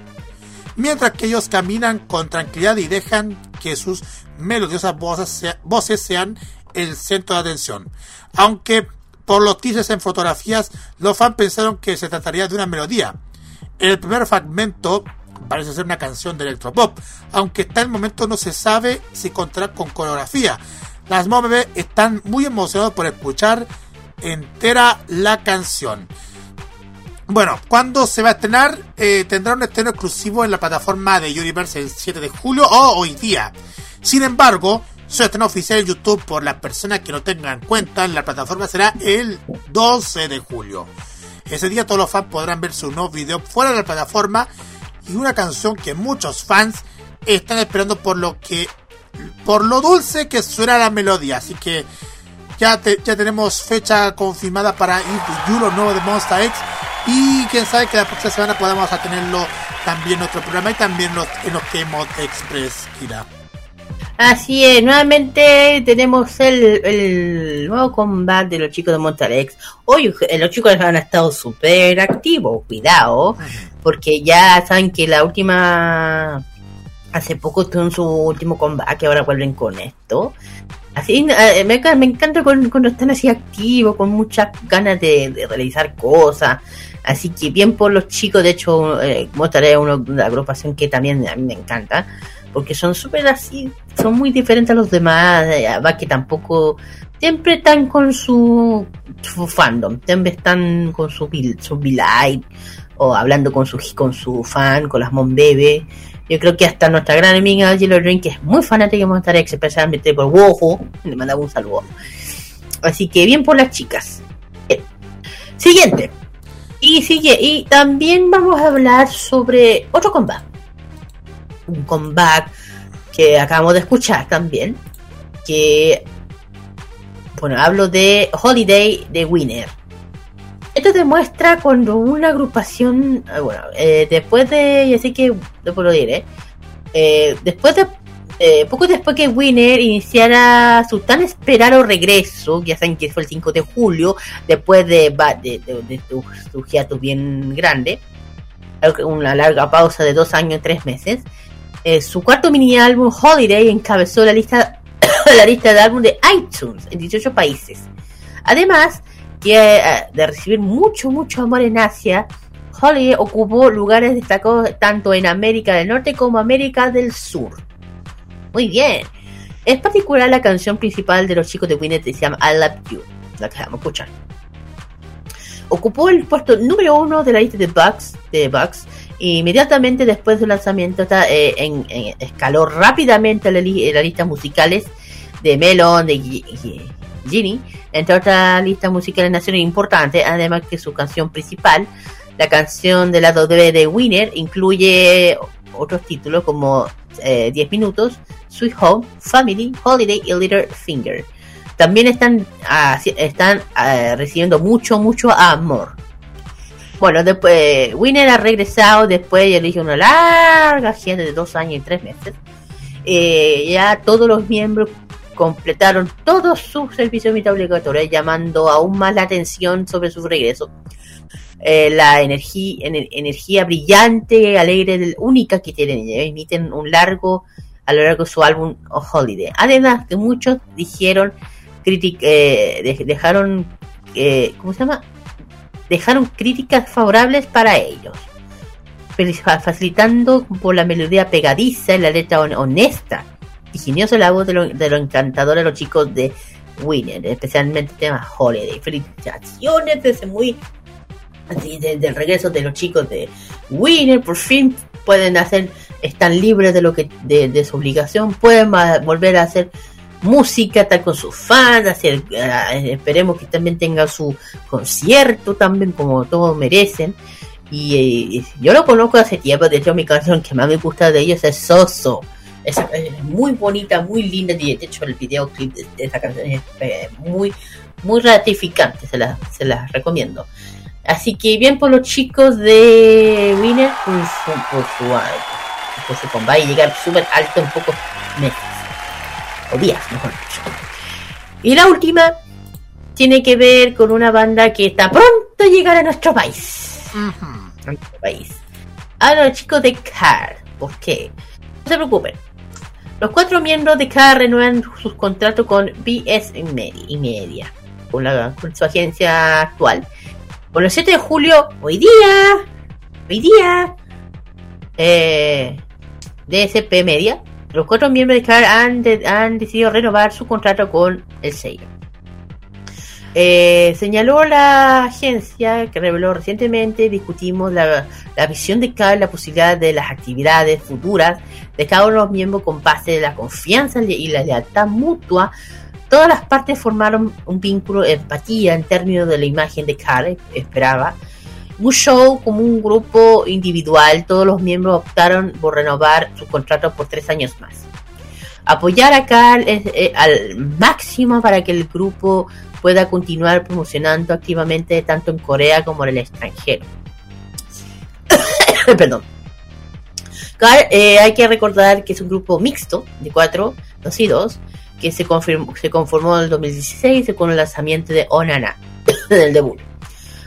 mientras que ellos caminan con tranquilidad y dejan que sus melodiosas voces, sean el centro de atención. Aunque por los teasers en fotografías, los fans pensaron que se trataría de una melodía. El primer fragmento parece ser una canción de electropop, aunque hasta el momento no se sabe si contará con coreografía. Las Bebé están muy emocionados por escuchar entera la canción. Bueno, cuando se va a estrenar? Eh, tendrá un estreno exclusivo en la plataforma de Universe el 7 de julio o hoy día. Sin embargo, su estreno oficial en YouTube por las personas que no tengan cuenta en la plataforma será el 12 de julio. Ese día todos los fans podrán ver su nuevo video fuera de la plataforma y una canción que muchos fans están esperando por lo que por lo dulce que suena la melodía. Así que ya, ya tenemos fecha confirmada para If You, lo nuevo de Monster X. Y quién sabe que la próxima semana podamos tenerlo también en otro programa y también en los K-Mod Express, Kira. Así es, nuevamente tenemos el, nuevo combate de los chicos de Monster X. Hoy los chicos han estado súper activos, cuidado, porque ya saben que la última, hace poco en su último combate, ahora vuelven con esto. Así, eh, me, encanta cuando, están así activos, con muchas ganas de, realizar cosas. Así que bien por los chicos, de hecho, eh, Monster es una agrupación que también a mí me encanta porque son súper así, son muy diferentes a los demás, eh, va que tampoco siempre están con su, fandom, siempre están con su su light o hablando con su con su fan, con las Mon Bebe. Yo creo que hasta nuestra gran amiga Yellow Rain, que es muy fanática de Monster X, especialmente por Wojo, le mandaba un saludo. Así que bien por las chicas. Siguiente. Y sigue, y también vamos a hablar sobre otro combate un comeback que acabamos de escuchar también, que Bueno, hablo de Holiday de Winner. Esto demuestra cuando una agrupación, eh, bueno, eh, después de, ya sé que después lo diré, después de, eh, poco después que Winner iniciara su tan esperado regreso, ya saben que fue el 5 de julio, después de, de, de, de su, hiato bien grande, una larga pausa de dos años y tres meses, su cuarto mini álbum Holiday encabezó la lista, la lista de álbum de iTunes en 18 países. Además, que eh, de recibir mucho, mucho amor en Asia, Holiday ocupó lugares destacados tanto en América del Norte como América del Sur. Muy bien. Es particular la canción principal de los chicos de Winnet se llama I Love You, la que vamos a escuchar. Ocupó el puesto número uno de la lista de Bugs, de Bugs inmediatamente después del lanzamiento está, eh, en, en- escaló rápidamente las listas musicales de Melon, de Gi- Gi- Genie, entre otras listas musicales nacionales importantes, además que su canción principal, la canción de lado B de Winner, incluye otros títulos como eh, 10 minutos, Sweet Home, Family, Holiday y Little Finger. También están, están ah, recibiendo mucho, mucho amor. Bueno, después Winner ha regresado después ya dije una larga gira de dos años y tres meses. Eh, ya todos los miembros completaron todos sus servicios mitad obligatorios, llamando aún más la atención sobre su regreso. Eh, la energía, ener- energía brillante, alegre, única que tienen, emiten un largo a lo largo de su álbum Holiday. Además que muchos dijeron, critic, eh, de- dejaron, eh, ¿cómo se llama? Dejaron críticas favorables para ellos, facilitando por la melodía pegadiza y la letra hon- honesta, ingeniosa la voz de lo, de lo encantador de los chicos de Winner, especialmente el tema Holiday. Felicitaciones desde muy así, desde el regreso de los chicos de Winner, por fin pueden hacer, están libres de lo que de, su obligación, pueden volver a hacer música, estar con sus fans, hacer, eh, esperemos que también tenga su concierto también como todos merecen. Y eh, yo lo conozco hace tiempo, de hecho mi canción que más me gusta de ellos es Soso. Es, es muy bonita, muy linda, y de hecho el videoclip de, de esa canción es eh, muy, muy ratificante, se la, se la recomiendo. Así que bien por los chicos de Winner por su, por su, ah, por su combate y llegar súper alto en pocos meses. O días, mejor dicho. Y la última tiene que ver con una banda que está pronto a llegar a nuestro país. A nuestro país. A los chicos de CAR. ¿Por qué? No se preocupen. Los cuatro miembros de CAR renuevan sus contratos con BS Media, con, su agencia actual. Por el 7 de julio, hoy día, hoy día, eh, DSP Media, los cuatro miembros de CAR han decidido renovar su contrato con el sello. Eh, señaló la agencia que reveló recientemente, discutimos la, la visión de CAR, la posibilidad de las actividades futuras de cada uno de los miembros con base de la confianza y la lealtad mutua. Todas las partes formaron un vínculo de empatía en términos de la imagen de CAR, esperaba. Un show como un grupo individual, todos los miembros optaron por renovar su contrato por tres años más. Apoyar a Carl es, eh, al máximo para que el grupo pueda continuar promocionando activamente tanto en Corea como en el extranjero. Perdón. Carl, eh, hay que recordar que es un grupo mixto de cuatro, dos y dos, que se, confirmó, se conformó en el 2016 con el lanzamiento de Onana, del debut.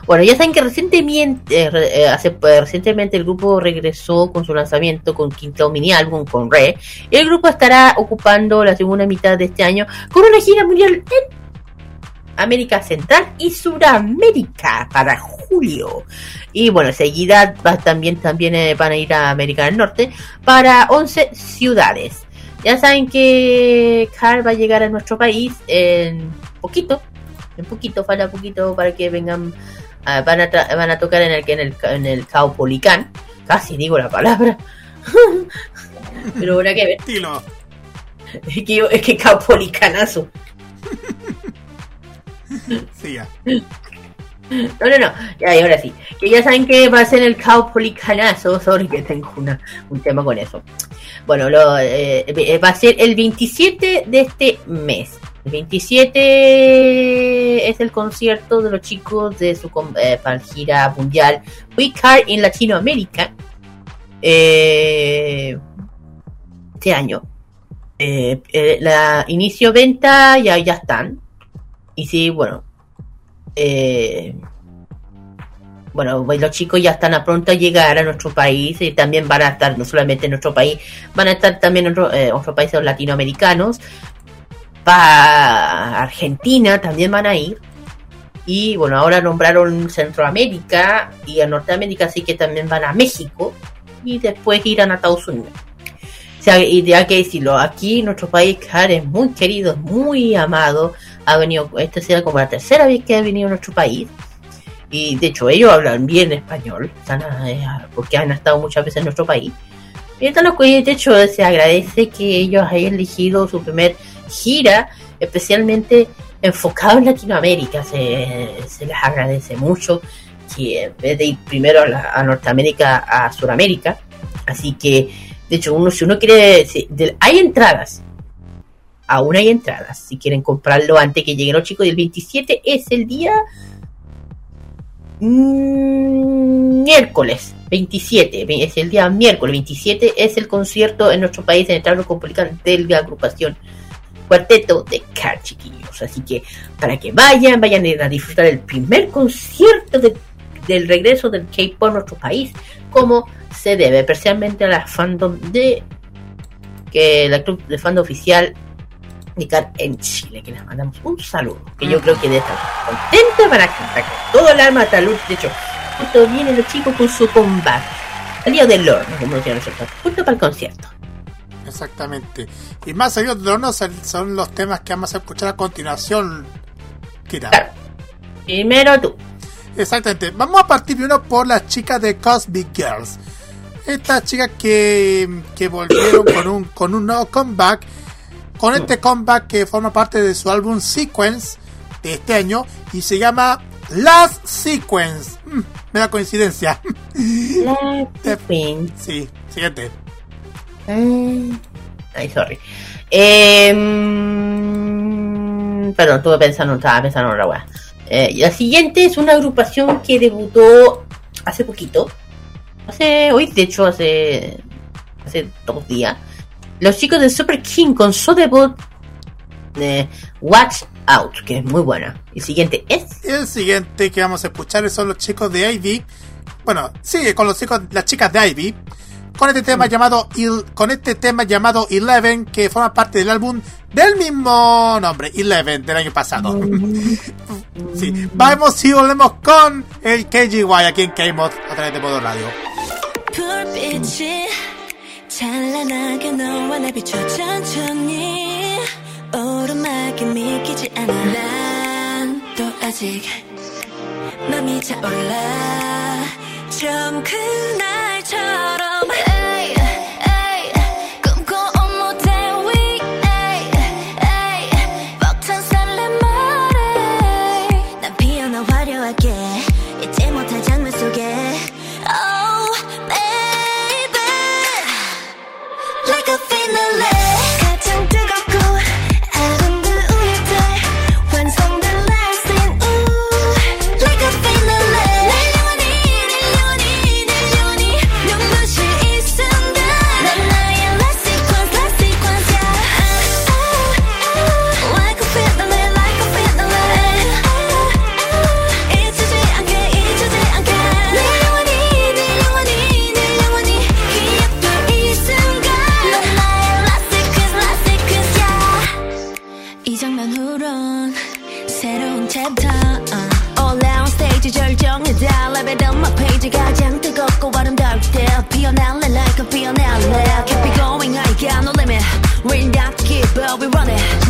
Bueno, ya saben que recientemente, eh, hace, eh, recientemente el grupo regresó con su lanzamiento con quinto mini álbum con Re. Y el grupo estará ocupando la segunda mitad de este año con una gira mundial en América Central y Suramérica para julio. Y bueno, seguida va, también, también eh, van a ir a América del Norte para 11 ciudades. Ya saben que Carl va a llegar a nuestro país en poquito, en poquito, falta poquito para que vengan, ah, van, a tra- van a tocar en el en el, en el Caupolicán, casi digo la palabra, pero habrá que ver, Dilo. es que, es que Caupolicanazo. No, no, no, ya, ahora sí. Que ya saben que va a ser el Caupolicanazo. Sorry que tengo una, un tema con eso. Bueno, lo, eh, eh, va a ser el 27 de este mes. El 27 es el concierto de los chicos de su eh, gira mundial We Car en Latinoamérica. Eh, este año. Eh, eh, la inicio venta ya, ya están. Y sí, bueno. Eh, bueno, pues los chicos ya están a pronto a llegar a nuestro país y también van a estar no solamente en nuestro país, van a estar también en eh, otros países latinoamericanos. Para Argentina también van a ir. Y bueno, ahora nombraron Centroamérica y a Norteamérica, así que también van a México y después irán a Estados Unidos. O sea, y ya que decirlo, aquí nuestro país, es muy querido, muy amado. Ha venido, esta será como la tercera vez que ha venido a nuestro país. Y de hecho, ellos hablan bien español, eh, porque han estado muchas veces en nuestro país. Y de hecho, se agradece que ellos hayan elegido su primer gira, especialmente enfocado en Latinoamérica. Se, se les agradece mucho que en vez de ir primero a, la- a Norteamérica, a Sudamérica. Así que, de hecho, uno si uno quiere, hay entradas. Aún hay entradas. Si quieren comprarlo antes que lleguen los chicos, y el 27 es el día mm, miércoles 27, ve- es el día miércoles 27, es el concierto en nuestro país en el Teatro Complicante de la agrupación Cuarteto de Car Chiquillos. Así que para que vayan, vayan a disfrutar el primer concierto de- del regreso del K-pop a nuestro país, como se debe, especialmente a la fandom de que la club de fandom oficial de Car en Chile, que les mandamos un saludo, que yo creo que de estar contenta van a cantar con todo el alma talud. De hecho, justo vienen los chicos con su comeback. El día del horno, como decían nosotros, justo para el concierto. Exactamente. Y más allá de horno son los temas que vamos a escuchar a continuación. Kira. Claro. Primero tú. Exactamente. Vamos a partir primero por las chicas de Cosmic Girls. Estas chicas que, que volvieron con un, con un nuevo comeback. Con este comeback que forma parte de su álbum Sequence de este año. Y se llama Last Sequence. Mm, me da coincidencia. La Queen. sí, siguiente. Mm. Ay, sorry. Eh, perdón, estuve pensando, estaba pensando en otra wea. Eh, la siguiente es una agrupación que debutó hace poquito. Hace, hoy, de hecho, hace, hace dos días los chicos de Super King con su debut de Watch Out, que es muy buena. El siguiente es. El siguiente que vamos a escuchar son los chicos de Ivy. Bueno, sigue con los chicos, las chicas de Ivy. Con este tema mm. llamado con este tema llamado Eleven, que forma parte del álbum del mismo nombre, Eleven, del año pasado. Mm. Vamos y volvemos con el KGY aquí en Kbot a través de modo radio. 찬란하게 너와 날 비춰 천천히. 오르막이 믿기지 않아. 난 또 아직 맘이 차올라. 처음 그날처럼 not keep but we run it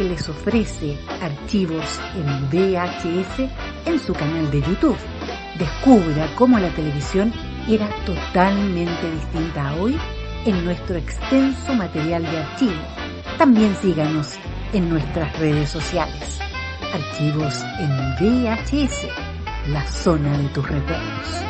que les ofrece Archivos en VHS en su canal de YouTube. Descubra cómo la televisión era totalmente distinta a hoy en nuestro extenso material de archivo. También síganos en nuestras redes sociales. Archivos en VHS, la zona de tus recuerdos.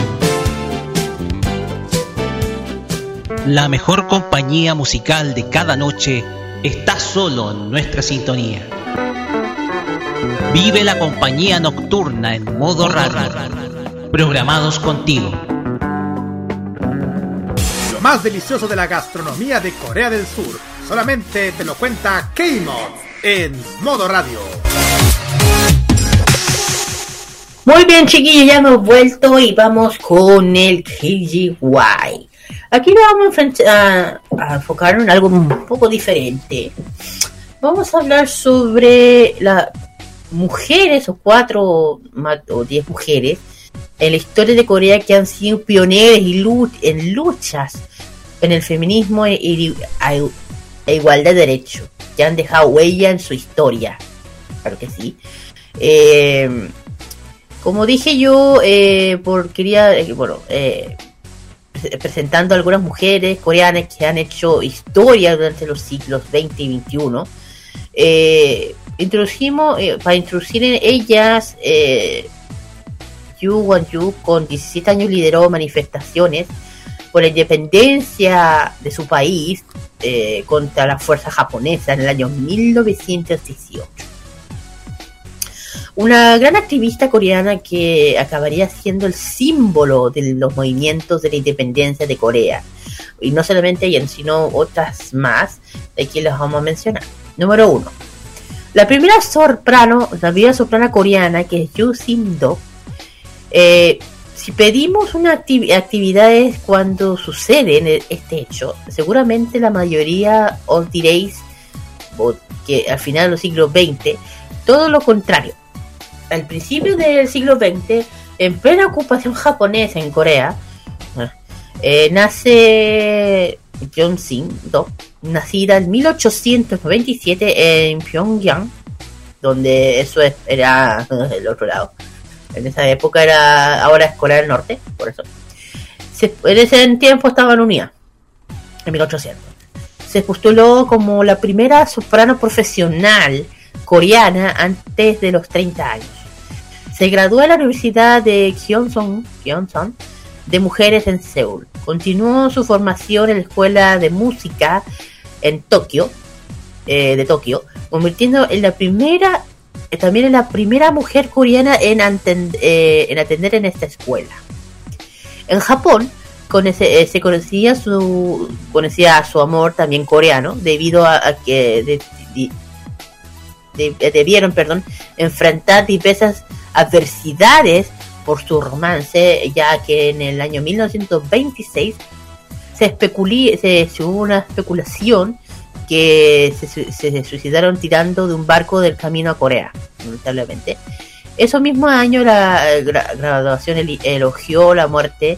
La mejor compañía musical de cada noche está solo en nuestra sintonía. Vive la compañía nocturna en modo radio. Programados contigo. Lo más delicioso de la gastronomía de Corea del Sur solamente te lo cuenta K-Mod en Modo Radio. Muy bien, chiquillos, ya hemos vuelto y vamos con el KGY. Aquí nos vamos a, a- enfocar en algo un poco diferente. Vamos a hablar sobre las mujeres o cuatro o diez mujeres en la historia de Corea que han sido pioneras en luchas en el feminismo e, e igualdad de derechos, que han dejado huella en su historia. Claro que sí. Eh, como dije yo, eh, por quería, eh, bueno, eh, presentando algunas mujeres coreanas que han hecho historia durante los siglos XX y XXI, eh, introducimos, eh, para introducir en ellas, eh, Yu Wan-yu con 17 años lideró manifestaciones por la independencia de su país eh, contra la fuerza japonesa en el año 1918 una gran activista coreana que acabaría siendo el símbolo de los movimientos de la independencia de Corea. Y no solamente ella, sino otras más, de aquí las vamos a mencionar. Número uno. La primera soprano, la primera soprano coreana, que es Yu Sin-do, eh, si pedimos una acti- actividades cuando sucede el- este hecho, seguramente la mayoría os diréis que al final del siglo XX, todo lo contrario al principio del siglo XX, en plena ocupación japonesa en Corea, eh, nace Jeonsin-do, nacida en 1897 en Pyongyang, donde eso es- era el otro lado. En esa época era, ahora es Corea del Norte, por eso. En ese tiempo estaban unidas, en 1800. Se postuló como la primera soprano profesional coreana antes de los 30 años. Se graduó en la Universidad de Gyeongsang, Gyeongsang de Mujeres en Seúl. Continuó su formación en la Escuela de Música en Tokio, eh, de Tokio, convirtiendo en la primera, eh, también en la primera mujer coreana en, eh, en atender en esta escuela. En Japón eh, se conocía su conocía su amor también coreano debido a, a que de- de- de- debieron perdón enfrentar diversas adversidades por su romance ya que en el año 1926 se especulí se, se hubo una especulación que se, su- se suicidaron tirando de un barco del camino a Corea lamentablemente ese mismo año la gra- graduación elogió la muerte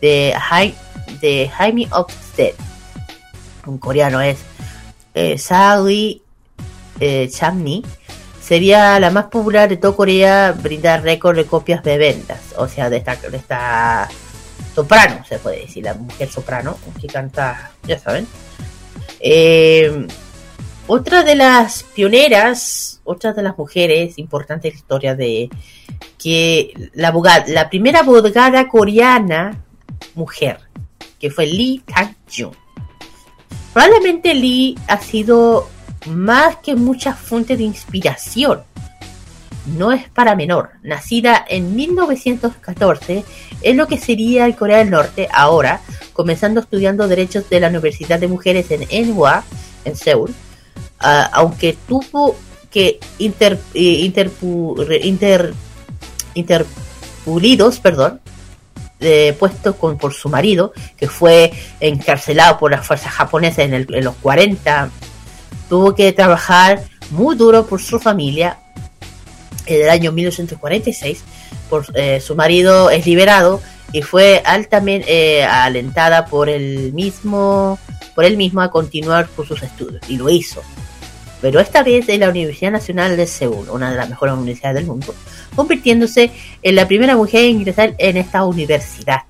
de, Hai- de Jaime. Un coreano es eh, Sawi eh, Chamni. Sería la más popular de toda Corea, brindar récord de copias de ventas. O sea, de esta, soprano, se puede decir, la mujer soprano, que canta, ya saben. Eh, otra de las pioneras, otra de las mujeres importantes de la historia de que la abogada, la primera abogada coreana mujer, que fue Lee Kang-jung. Probablemente Lee ha sido más que muchas fuentes de inspiración. No es para menor. Nacida en 1914 en lo que sería el Corea del Norte ahora, comenzando estudiando derechos de la Universidad de Mujeres en Enhwa, en Seúl, ah, aunque tuvo que inter, eh, interpu- inter- interpulidos, perdón, puestos con, por su marido, que fue encarcelado por las fuerzas japonesas en, el- en los 40, tuvo que trabajar muy duro por su familia. En el año 1946, por, eh, su marido es liberado y fue altamente eh, alentada por el mismo, por él mismo a continuar con sus estudios y lo hizo. Pero esta vez en la Universidad Nacional de Seúl, una de las mejores universidades del mundo, convirtiéndose en la primera mujer en ingresar en esta universidad.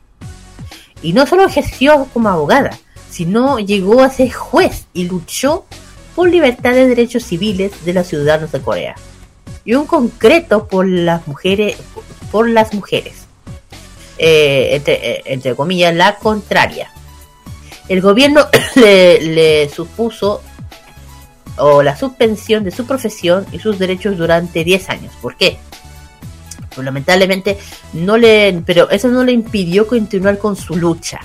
Y no solo ejerció como abogada, sino llegó a ser juez y luchó por libertad de derechos civiles de los ciudadanos de Corea. Y un concreto por las mujeres, por las mujeres. Eh, entre, eh, entre comillas, la contraria. El gobierno le, le supuso o la suspensión de su profesión y sus derechos durante 10 años. ¿Por qué? Pues lamentablemente no le, pero eso no le impidió continuar con su lucha.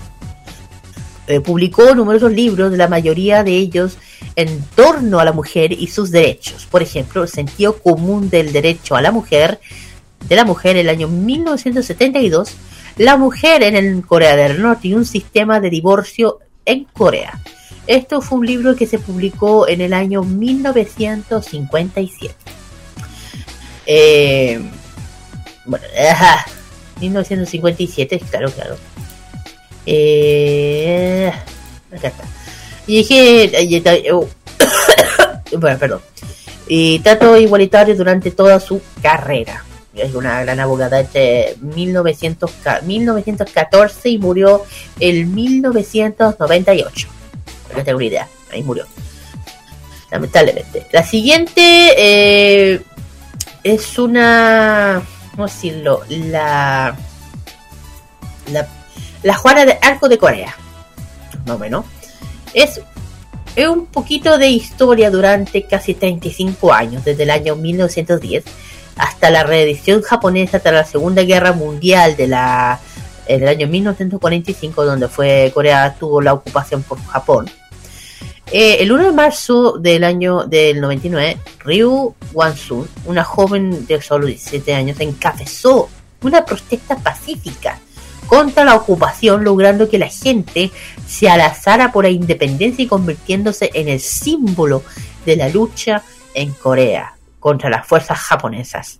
Eh, publicó numerosos libros, la mayoría de ellos en torno a la mujer y sus derechos. Por ejemplo, el sentido común del derecho a la mujer, de la mujer en el año 1972, la mujer en el Corea del Norte y un sistema de divorcio en Corea. Esto fue un libro que se publicó en el año 1957. Eh, bueno, ajá, 1957, claro, claro. Eh, acá está. Y dije, oh, bueno, perdón. Y trato igualitario durante toda su carrera. Es una gran abogada entre 1900 ca- 1914 y murió en 1998. Para que tengan una idea, ahí murió. Lamentablemente. La siguiente eh, es una. ¿Cómo decirlo? La. La, la Juana de Arco de Corea. Más o menos. Es, es un poquito de historia durante casi 35 años, desde el año 1910 hasta la reedición japonesa tras la Segunda Guerra Mundial de la en el año 1945, donde fue Corea tuvo la ocupación por Japón. Eh, el 1 de marzo del año del 99, Ryu Wansun, una joven de solo 17 años, encabezó una protesta pacífica contra la ocupación, logrando que la gente se alazara por la independencia y convirtiéndose en el símbolo de la lucha en Corea contra las fuerzas japonesas.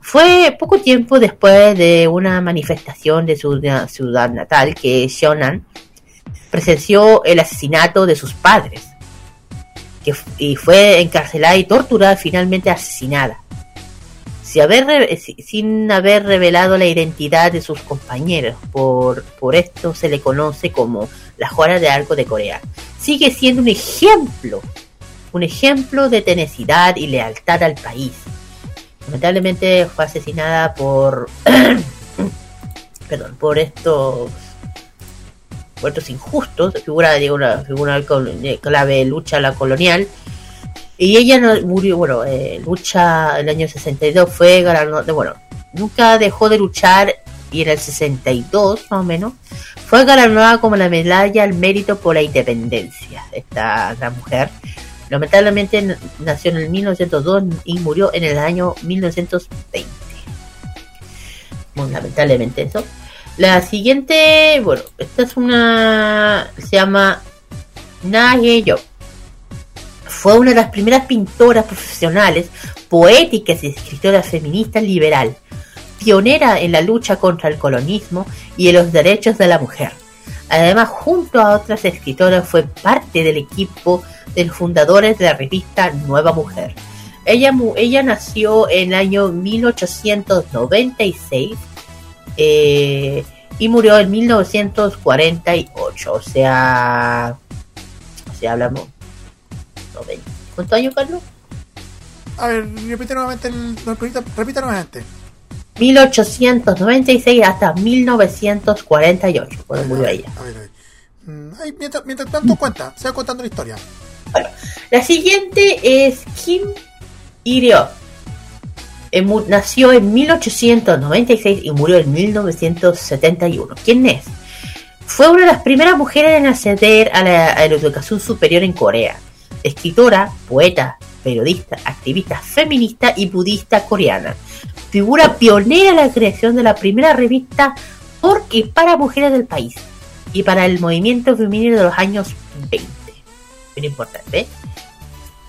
Fue poco tiempo después de una manifestación de su ciudad natal que Shonan presenció el asesinato de sus padres y fue encarcelada y torturada finalmente asesinada sin haber, re- si- sin haber revelado la identidad de sus compañeros. Por, por esto se le conoce como la Juana de Arco de Corea. Sigue siendo un ejemplo, un ejemplo de tenacidad y lealtad al país. Lamentablemente fue asesinada por, perdón, por estos, por estos injustos, figura de una figura de clave lucha a la colonial. Y ella no, murió, bueno, eh, lucha el año 62, fue galardonada, bueno, nunca dejó de luchar y en el 62 más o menos fue galardonada como la medalla al mérito por la independencia. Esta gran mujer lamentablemente nació en el 1902 y murió en el año 1920. Bueno, lamentablemente eso. La siguiente, bueno, esta es una, se llama Na Ye-yo. Fue una de las primeras pintoras profesionales, poéticas y escritoras feministas liberal, pionera en la lucha contra el colonismo y en los derechos de la mujer. Además, junto a otras escritoras, fue parte del equipo de los fundadores de la revista Nueva Mujer. Ella, ella nació en el año 1896 eh, y murió en 1948. O sea, o sea, hablamos. 90. ¿Cuántos años, Carlos? A ver, repite nuevamente. El, repita, repita nuevamente. 1896 hasta 1948, cuando murió ella. A ver, a ver. Mm, mientras, mientras tanto, cuenta. Se va contando la historia. La siguiente es Kim Il-ryok. Eh, Nació en 1896 y murió en 1971. ¿Quién es? Fue una de las primeras mujeres en acceder a la, a la educación superior en Corea. Escritora, poeta, periodista, activista feminista y budista coreana. Figura pionera en la creación de la primera revista por y para mujeres del país y para el movimiento femenino de los años 20. Bien importante.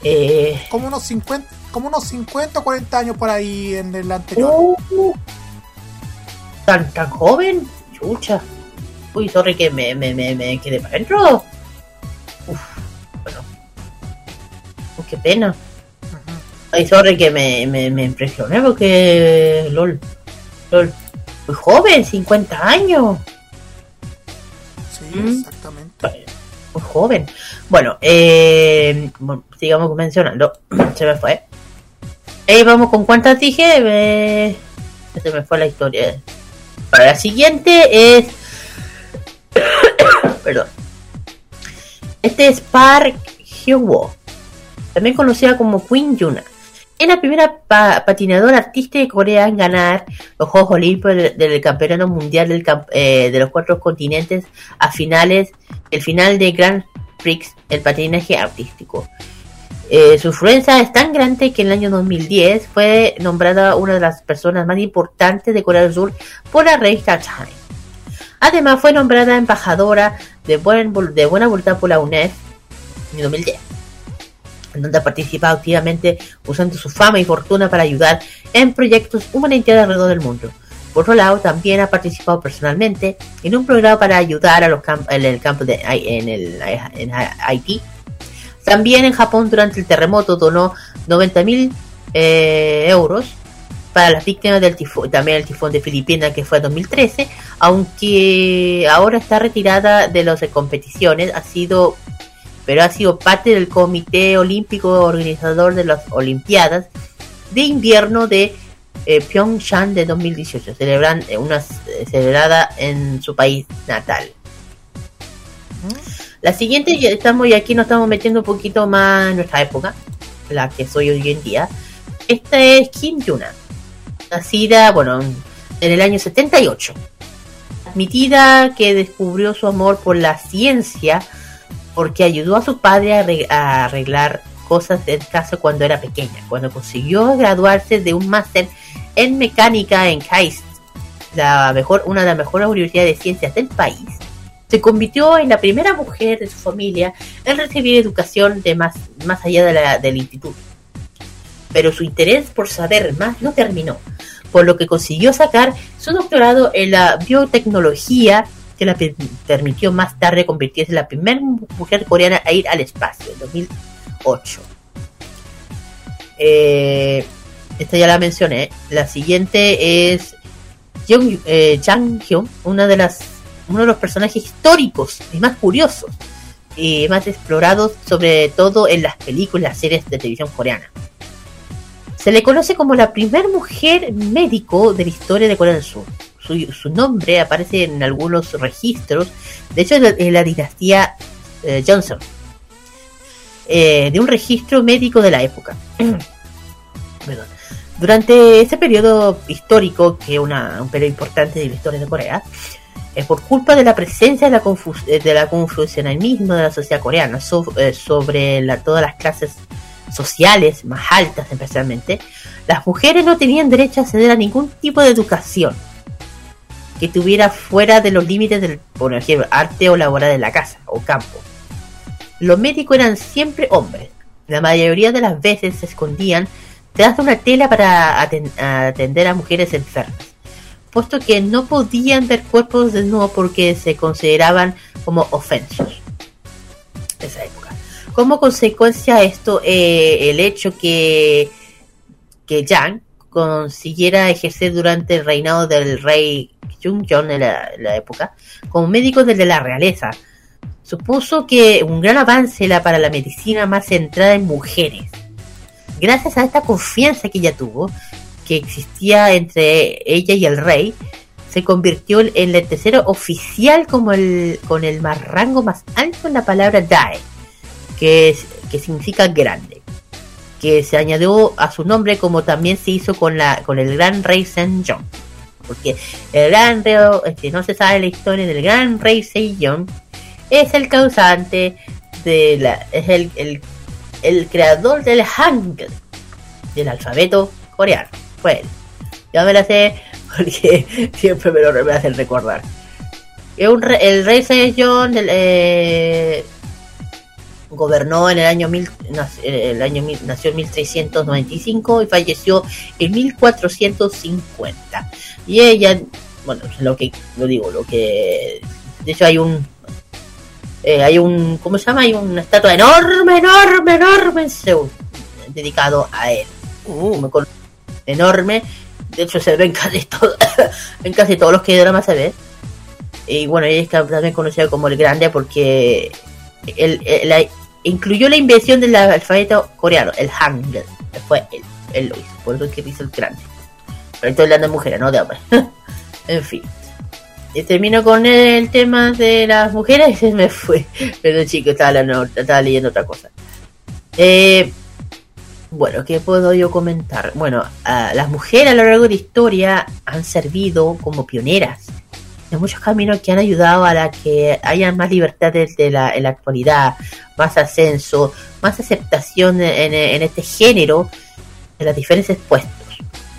Eh, Como unos 50, como unos 50 o 40 años por ahí en el anterior. Uh, ¿Tan, tan joven? Chucha. Uy, sorry que me, me, me, me quedé para adentro. Qué pena. Ay, sorry que me, me, me impresioné porque... LOL. LOL. Muy joven, 50 años. Sí, Mm. exactamente. Muy joven. Bueno, eh, bueno, sigamos mencionando. Se me fue. Eh, vamos con cuántas dije. Eh, se me fue la historia. Para la siguiente es. Perdón. Este es Park Hyung-woo, también conocida como Queen Yuna. Es la primera pa- patinadora artista de Corea en ganar los Juegos Olímpicos del, Campeonato Mundial del eh, de los cuatro continentes a finales, el final de Grand Prix, el patinaje artístico. Eh, su influencia es tan grande que en el año 2010 fue nombrada una de las personas más importantes de Corea del Sur por la revista Time. Además fue nombrada embajadora de, buen de buena voluntad por la UNED en 2010, en donde ha participado activamente usando su fama y fortuna para ayudar en proyectos humanitarios alrededor del mundo. Por otro lado, también ha participado personalmente en un programa para ayudar a los camp- en el campo de en el en Haití. También en Japón durante el terremoto donó 90.000 eh, euros para las víctimas del tifón, también el tifón de Filipinas que fue en 2013, aunque ahora está retirada de las competiciones, ha sido pero ha sido parte del Comité Olímpico organizador de las Olimpiadas de invierno de eh, Pyeongchang de 2018, celebran eh, una eh, celebrada en su país natal. La siguiente, ya estamos y aquí nos estamos metiendo un poquito más en nuestra época, la que soy hoy en día. Esta es Kim Yuna, nacida, bueno, en el año 78. Admitida que descubrió su amor por la ciencia porque ayudó a su padre a arreg- a arreglar cosas del caso cuando era pequeña, cuando consiguió graduarse de un máster en mecánica en KAIST, la mejor, una de las mejores universidades de ciencias del país. Se convirtió en la primera mujer de su familia en recibir educación de más, más allá de la- del instituto. Pero su interés por saber más no terminó, por lo que consiguió sacar su doctorado en la biotecnología la per- permitió más tarde convertirse en la primera mujer coreana a ir al espacio en 2008. Eh, esta ya la mencioné. La siguiente es Jung, eh, Jang Hyun, una de las uno de los personajes históricos y más curiosos y más explorados, sobre todo en las películas y series de televisión coreana. Se le conoce como la primera mujer médico de la historia de Corea del Sur. Su, nombre aparece en algunos registros, de hecho en la, dinastía eh, Johnson, eh, de un registro médico de la época. Durante ese periodo histórico, que es un periodo importante de la historia de Corea, es por culpa de la presencia de la, confus- eh, de la de la sociedad coreana so- sobre la- todas las clases sociales más altas especialmente, las mujeres no tenían derecho a acceder a ningún tipo de educación que tuviera fuera de los límites del, por ejemplo, arte o laboral de la casa o campo. Los médicos eran siempre hombres. La mayoría de las veces se escondían tras de una tela para aten- atender a mujeres enfermas, puesto que no podían ver cuerpos desnudos porque se consideraban como ofensos. Esa época. Como consecuencia de esto, eh, el hecho que, que Yang consiguiera ejercer durante el reinado del rey Jung John en la, la época, como médico desde la realeza, supuso que un gran avance era para la medicina más centrada en mujeres. Gracias a esta confianza que ella tuvo, que existía entre ella y el rey, se convirtió en el tercero oficial como el, con el más rango más alto en la palabra Dae, que, es- que significa grande, que se añadió a su nombre como también se hizo con, la, con el gran rey Sejong. Porque el gran rey, es que no se sabe la historia del gran rey Sejong, es el causante de la, es el, el, el creador del Hangul, del alfabeto coreano. Fue él. Ya me la sé porque siempre me lo me hacen recordar. Re- el rey Sejong eh, gobernó en el año mil, eh, el año mil- nació en 1395 y falleció en 1450. Y ella, bueno, lo que lo digo, lo que de hecho hay un eh, hay un ¿cómo se llama? Hay una estatua enorme, enorme, enorme en Seúl dedicado a él. Con- enorme. De hecho se ve en casi todo, en casi todos los que dramas se ve. Y bueno, ella es también conocida como el grande porque él, él- la- incluyó la invención del alfabeto coreano, el Hangul. Fue él, él lo hizo, por eso es que hizo el grande. Pero estoy hablando de mujeres, no de hombres. en fin. Y termino con el tema de las mujeres y se me fue. Pero chico, estaba, hablando- estaba leyendo otra cosa. Eh, bueno, ¿qué puedo yo comentar? Bueno, ah, las mujeres a lo largo de la historia han servido como pioneras muchos caminos que han ayudado a que haya más libertades de la, actualidad, más ascenso, más aceptación en, este género de los diferentes puestos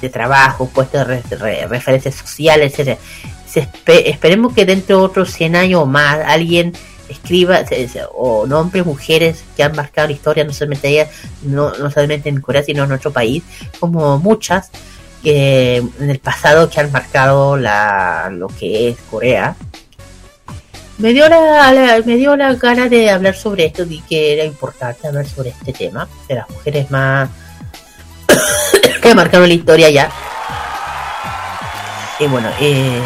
de trabajo, puestos de re- re- referencias sociales, espe- esperemos que dentro de otros 100 años o más alguien escriba se- o nombre mujeres que han marcado la historia, no solamente ellas, no, no solamente en Corea, sino en nuestro país, como muchas que en el pasado que han marcado la, lo que es Corea. Me dio la, la- me dio la gana de hablar sobre esto y que era importante hablar sobre este tema de las mujeres más que marcaron la historia ya. Y bueno, eh,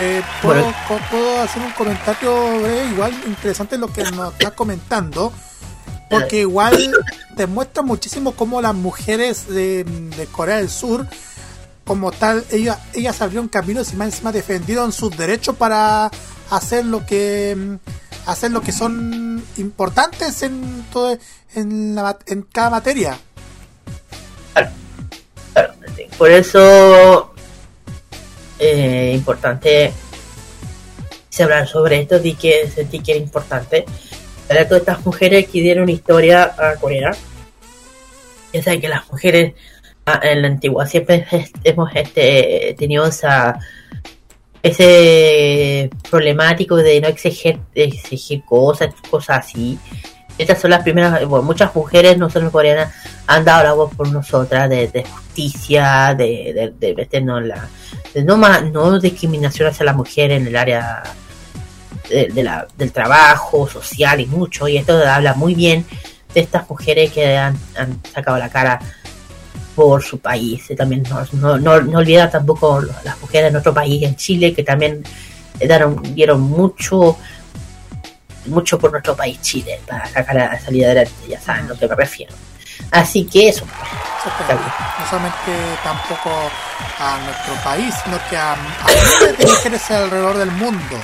Eh, ¿puedo, Bueno. puedo hacer un comentario breve, igual interesante lo que nos estás comentando? Porque igual demuestra muchísimo cómo las mujeres de, de Corea del Sur, como tal, ellas, ellas abrieron caminos y más encima defendieron sus derechos para hacer lo que mm, hacer lo que son importantes en todo en, la, en cada materia. por eso eh, importante se hablar sobre esto y que sentí que era importante para todas estas mujeres que dieron historia a Corea saben que las mujeres ah, en la antigua siempre hemos este, tenido esa ese problemático de no exigir, de exigir cosas, cosas así. Estas son las primeras, bueno, muchas mujeres, no solo coreanas, han dado la voz por nosotras de, de justicia, de, de, de la, de no no discriminación hacia la mujer en el área de, de la, del trabajo social y mucho, y esto habla muy bien de estas mujeres que han, han sacado la cara por su país. Y también no, no, no, olvidar tampoco las mujeres de nuestro país, en Chile, que también dieron, dieron mucho mucho por nuestro país Chile para sacar a salir adelante, ya saben a lo que me refiero. Así que eso. No solamente tampoco a nuestro país, sino que a, a miles de mujeres alrededor del mundo.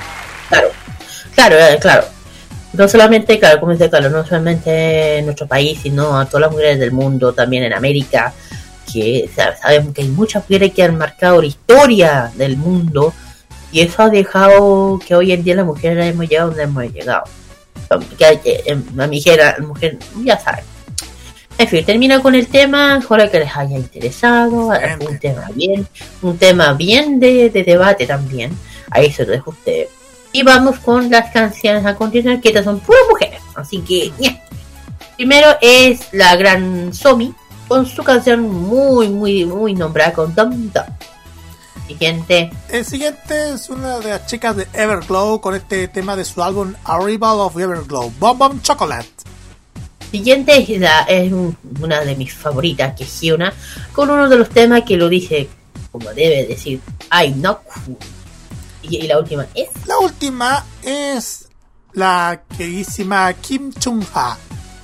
Claro, claro, eh, claro. No solamente, claro, como dice Carlos, no solamente en nuestro país, sino a todas las mujeres del mundo, también en América, que sa- sabemos que hay muchas mujeres que han marcado la historia del mundo y eso ha dejado que hoy en día las mujeres hemos llegado donde hemos llegado. Eh, la mujer, mujer, ya saben. En fin, termino con el tema, ojalá que les haya interesado, un tema bien, un tema bien de, de debate también, ahí se lo dejo a usted. Y vamos con las canciones a continuación, que estas son puras mujeres. Así que, yeah. Primero es la gran Somi, con su canción muy, muy, muy nombrada con Dum Dum. Siguiente. El siguiente es una de las chicas de Everglow con este tema de su álbum Arrival of Everglow, Bomb Bomb Chocolate. Siguiente es, la, es un, una de mis favoritas, que es Hyuna, con uno de los temas que lo dice como debe decir, I not cool. ¿Y, la última es? La última es la queridísima Kim Chung-ha.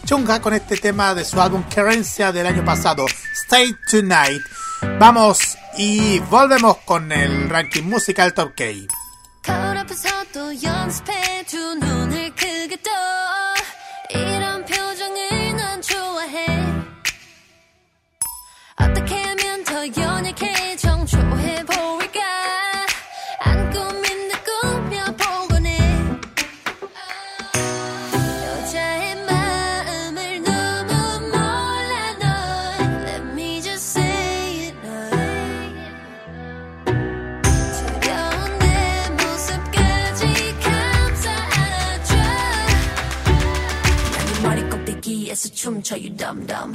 Chung-ha con este tema de su álbum Querencia del año pasado, Stay Tonight. Vamos y volvemos con el ranking musical Top K. to you dumb dumb.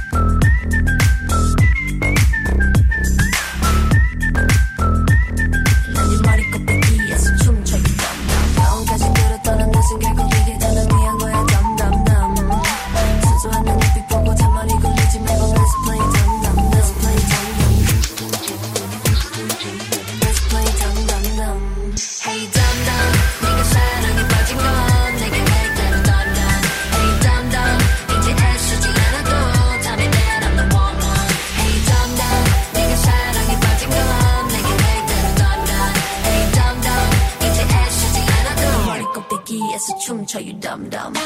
dum dum.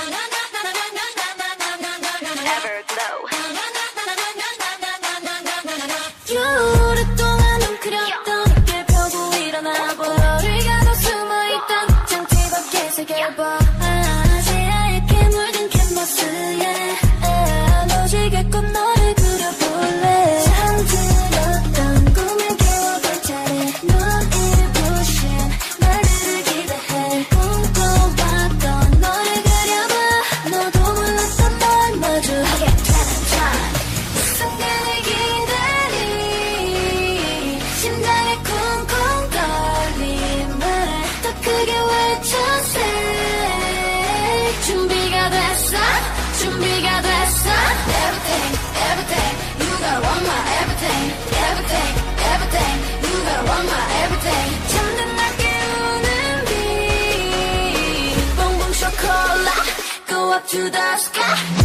the sky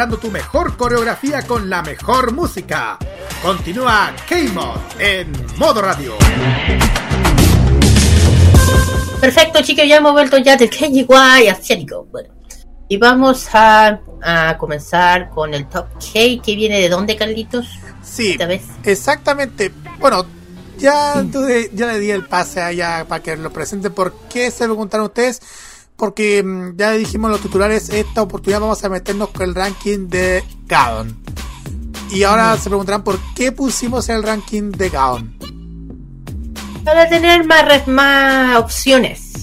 preparando tu mejor coreografía con la mejor música. Continúa K-Mod en modo radio. Perfecto, chicos, ya hemos vuelto ya del KGY asiático. Bueno, y vamos a, a comenzar con el top K que viene de dónde, Carlitos? Sí, Esta vez. exactamente. Bueno, ya, tuve- ya le di el pase allá para que lo presente. ¿Por qué se preguntaron ustedes? Porque mm, ya dijimos los titulares, esta oportunidad vamos a meternos con el ranking de Gaon. Y ahora se preguntarán por qué pusimos el ranking de Gaon. Para tener más, más opciones.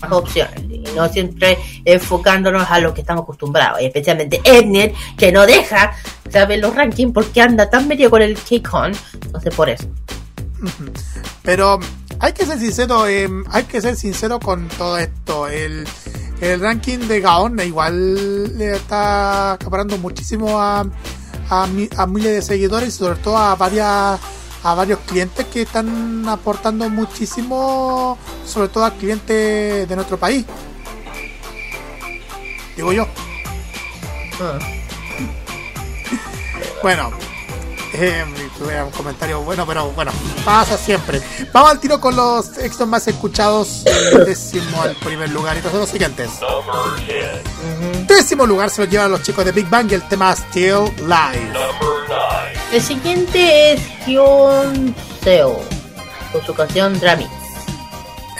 Más opciones. Y no siempre enfocándonos a lo que estamos acostumbrados. Y especialmente Ednet, que no deja saber los rankings porque anda tan medio con el K-Con. Entonces, por eso. Pero hay que ser sincero, eh, hay que ser sincero con todo esto. El, el ranking de Gaon igual le está acaparando muchísimo a, a, mi- a miles de seguidores y sobre todo a varias a varios clientes que están aportando muchísimo, sobre todo a clientes de nuestro país. Digo yo. Ah. Bueno, eh, tuve un comentario bueno, pero bueno, pasa siempre. Vamos al tiro con los éxitos más escuchados. Décimo al primer lugar y todos los siguientes. Décimo lugar se lo llevan los chicos de Big Bang y el tema Still Live. El siguiente es Hyun Seo. Con su canción Dramix.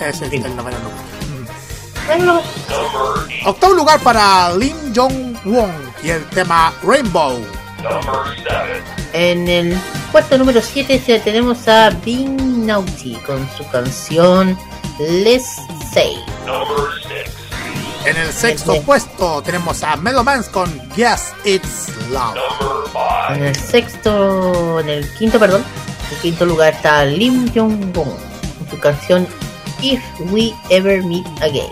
Ese es el noveno lugar. Bueno, Octavo lugar para Lim Jong-won y el tema Rainbow. En el puesto número 7 tenemos a Bing Naughty con su canción Let's Say. En el sexto puesto tenemos a Melomans con Yes It's Love. En el sexto, en el quinto, perdón, en el quinto lugar está Lim Jong Won con su canción If We Ever Meet Again.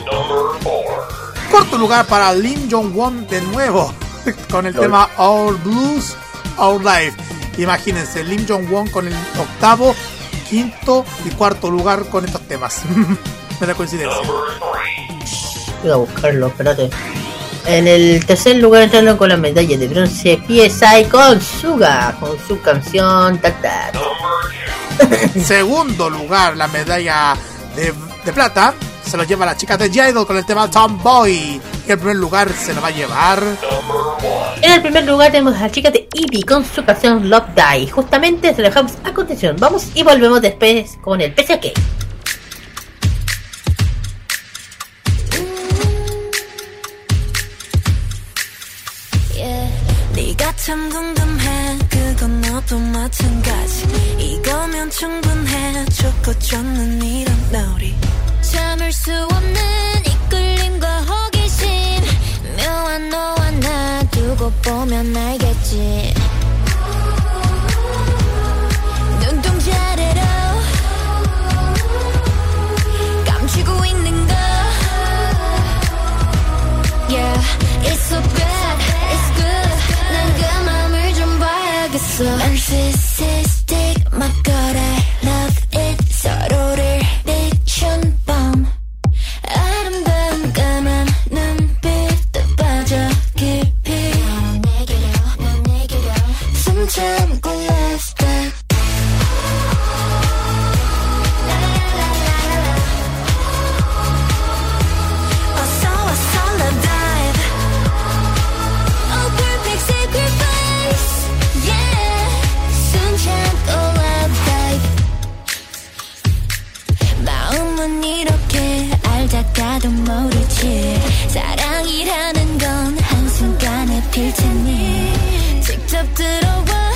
Cuarto lugar para Lim Jong-won de nuevo con el tema Our Blues, Our Life. Imagínense, Lim Jong-won con el octavo, quinto y cuarto lugar con estos temas. Me da coincidencia. Voy a buscarlo, espérate. En el tercer lugar entrando con la medalla de bronce PSI con Suga, con su canción Tac Tac. Segundo lugar, la medalla de, de plata se lo lleva la chica de J-Idol con el tema Tomboy. Y el primer lugar se lo va a llevar. En el primer lugar tenemos a la chica de Eevee con su canción Love Die. Justamente se lo dejamos a continuación. Vamos y volvemos después con el PCK. yeah. 네가 참 궁금해 그건 너도 마찬가지 이거면 충분해 좋고 좋는 이런 놀이 참을 수 없는 이끌림과 호기심 묘한 너와 나 두고 보면 알겠지 눈동자래로 감추고 있는 거 Yeah, it's so bad, it's good. 난 그 맘을 좀 봐야겠어. Narcissistic, 알다가도 모르지. 사랑이라는 건 한순간에 필 테니. 직접 들어와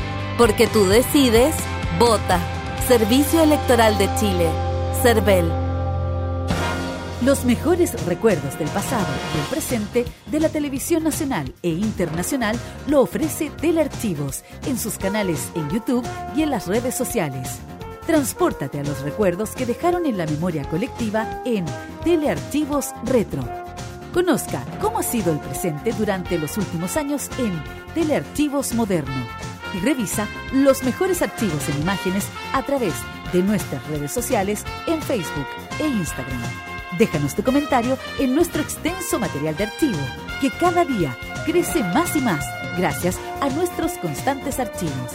Porque tú decides, vota. Servicio Electoral de Chile. CERVEL. Los mejores recuerdos del pasado y el presente de la televisión nacional e internacional lo ofrece Telearchivos en sus canales en YouTube y en las redes sociales. Transpórtate a los recuerdos que dejaron en la memoria colectiva en Telearchivos Retro. Conozca cómo ha sido el presente durante los últimos años en Telearchivos Moderno y revisa los mejores archivos en imágenes a través de nuestras redes sociales en Facebook e Instagram. Déjanos tu comentario en nuestro extenso material de archivo, que cada día crece más y más gracias a nuestros constantes archivos.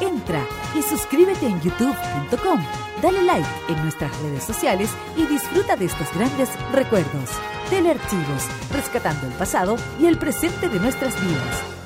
Entra y suscríbete en youtube.com, dale like en nuestras redes sociales y disfruta de estos grandes recuerdos. Telearchivos, rescatando el pasado y el presente de nuestras vidas.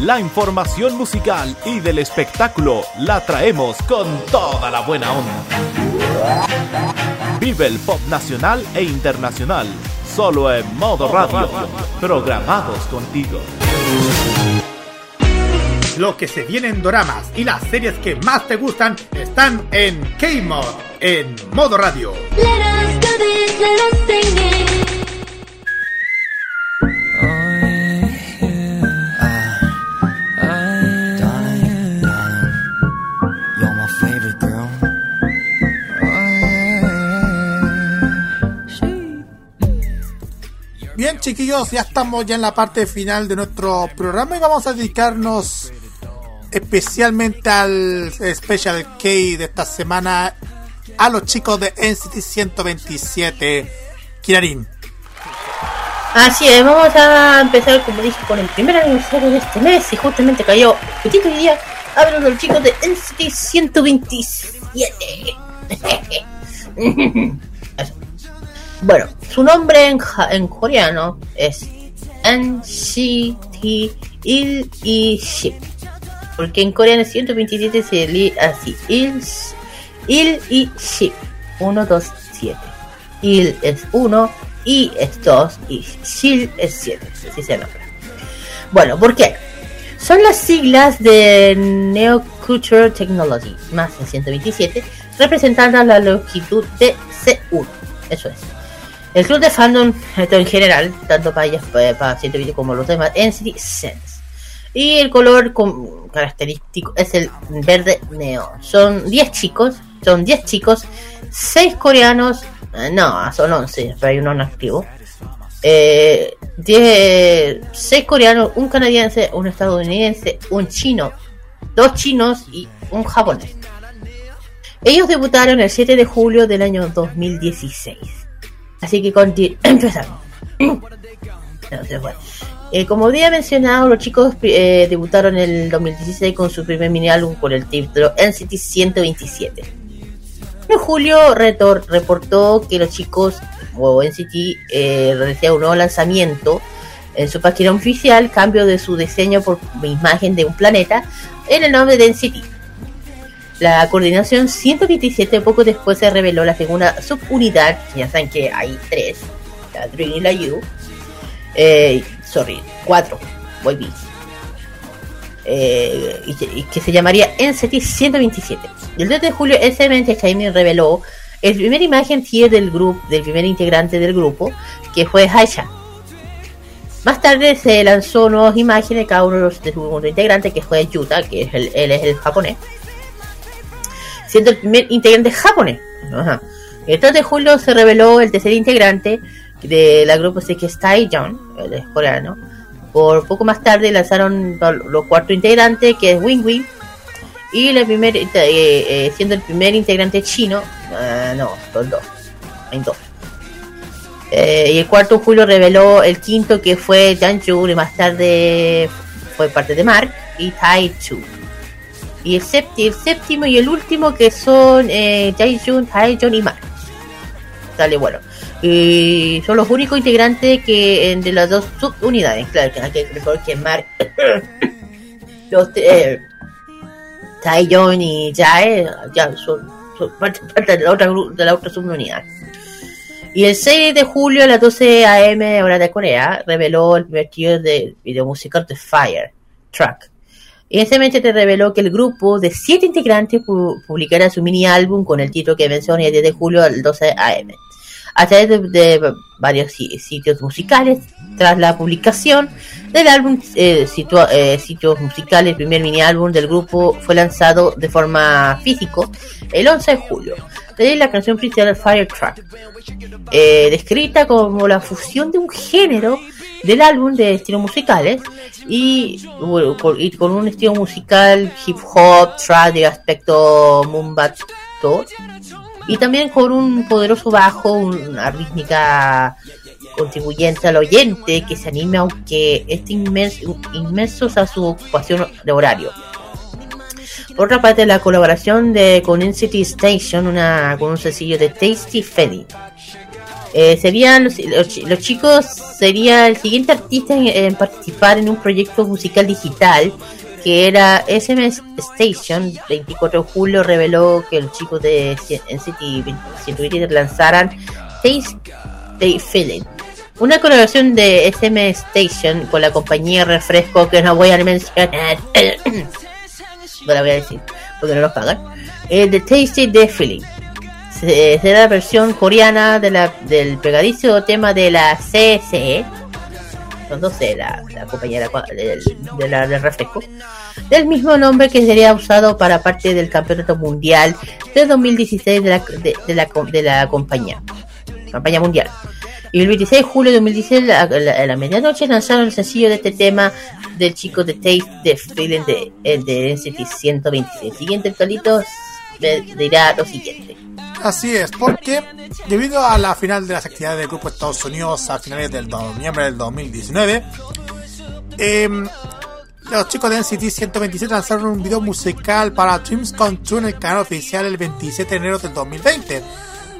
La información musical y del espectáculo la traemos con toda la buena onda. Vive el pop nacional e internacional, solo en modo radio, programados contigo. Lo que se viene en doramas y las series que más te gustan están en K-Mod, en Modo Radio. Let us do this, let us sing it. Bien, chiquillos, ya estamos ya en la parte final de nuestro programa y vamos a dedicarnos especialmente al Special K de esta semana a los chicos de NCT 127. Kirarin. Así es, vamos a empezar, como dije, con el primer aniversario de este mes y justamente cayó justito hoy día. Hablo de los chicos de NCT 127. Bueno, su nombre en, en coreano es NCT Il y Ship. Porque en coreano 127 se lee así: Il, Il y Ship. 1, 2, 7. Il es 1, I es 2 y Shil es 7. Así se nombra. Bueno, ¿por qué? Son las siglas de Neo Culture Technology, más de 127, representando la longitud de C1. Eso es. El club de fandom, en general, tanto para ellas, para, para 120 como los demás, NCT Sense. Y el color com- característico es el verde neón. Son 10 chicos, son 10 chicos, 6 coreanos, eh, no, son 11, pero hay uno no activo. Eh, 6 coreanos, un canadiense, un estadounidense, un chino, dos chinos y un japonés. Ellos debutaron el 7 de julio del año 2016. Así que empezamos. No. Eh, como había mencionado, los chicos eh, debutaron en el 2016 con su primer mini álbum con el título NCT 127. En julio, Retor reportó que los chicos, o NCT, eh, realizaron un nuevo lanzamiento en su página oficial, cambio de su diseño por imagen de un planeta en el nombre de NCT. La coordinación 127 poco después se reveló la segunda subunidad, ya saben que hay tres, la Dream y la U, eh, sorry, cuatro, bien. Eh, y, que- se llamaría NCT 127. Y el 2 de julio, SM Entertainment reveló el primer imagen del grupo, del primer integrante del grupo, que fue Haisha. Más tarde se lanzó nuevas imágenes cada uno de los de su segundo integrante, que fue Yuta, que es el, él es el japonés, siendo el primer integrante japonés. Ajá. El 3 de julio se reveló el tercer integrante de la grupo es Taeyeon, el coreano. Por poco más tarde lanzaron los cuarto integrantes, que es Wing Wing, y el primer, eh, eh, siendo el primer integrante chino, ah, no, son dos, hay dos. Eh, y el cuarto de julio reveló el quinto que fue Janju y más tarde fue parte de Mark y Taichu. Y el, séptimo, y el último que son eh, Jaejun, y Mark. Dale, bueno. Y son los únicos integrantes que de las dos subunidades. Claro que hay que recordar que Mark, los eh, y Jae ya son parte, de, la otra, de la otra subunidad. Y el 6 de julio a las 12 am hora de Corea reveló el primer de video musical de Fire Track. Ese mes te reveló que el grupo de siete integrantes pu- publicará su mini álbum con el título que menciona el 10 de julio al 12 am. A través de, de varios si- sitios musicales, tras la publicación del álbum eh, eh, sitios musicales, el primer mini álbum del grupo fue lanzado de forma físico el 11 de julio. De la canción principal Fire Track, eh, descrita como la fusión de un género del álbum de estilos musicales con, y con un estilo musical hip hop, trap de aspecto mumbato y también con un poderoso bajo, una rítmica contribuyente al oyente que se anime aunque esté inmenso, inmensos a su ocupación de horario. Por otra parte, la colaboración de con NCT Station, una, con un sencillo de Tasty Feli. Eh, serían los, los chi- los chicos sería el siguiente artista en, participar en un proyecto musical digital que era SMS Station 24 de julio reveló que los chicos de C- NCT 127 lanzaran Tasty Feeling una colaboración de SM Station con la compañía refresco que no voy a mencionar no la voy a decir porque no nos pagan eh, The Tasty The Feeling será la versión coreana de la, del pegadizo tema de la CSE son dos C, la, la compañía del, de la- del refresco. Del mismo nombre que sería usado para parte del campeonato mundial de 2016 de la, de, la, de la compañía campaña mundial. Y el 26 de julio de 2016 a la, medianoche lanzaron el sencillo de este tema del chico de Taste de Feeling de, el de NCT 126 el siguiente tolito dirá lo siguiente Así es, porque debido a la final de las actividades del Grupo Estados Unidos a finales del noviembre del 2019, em, los chicos de NCT 127 lanzaron un video musical para Dreams Come True en el canal oficial el 27 de enero del 2020.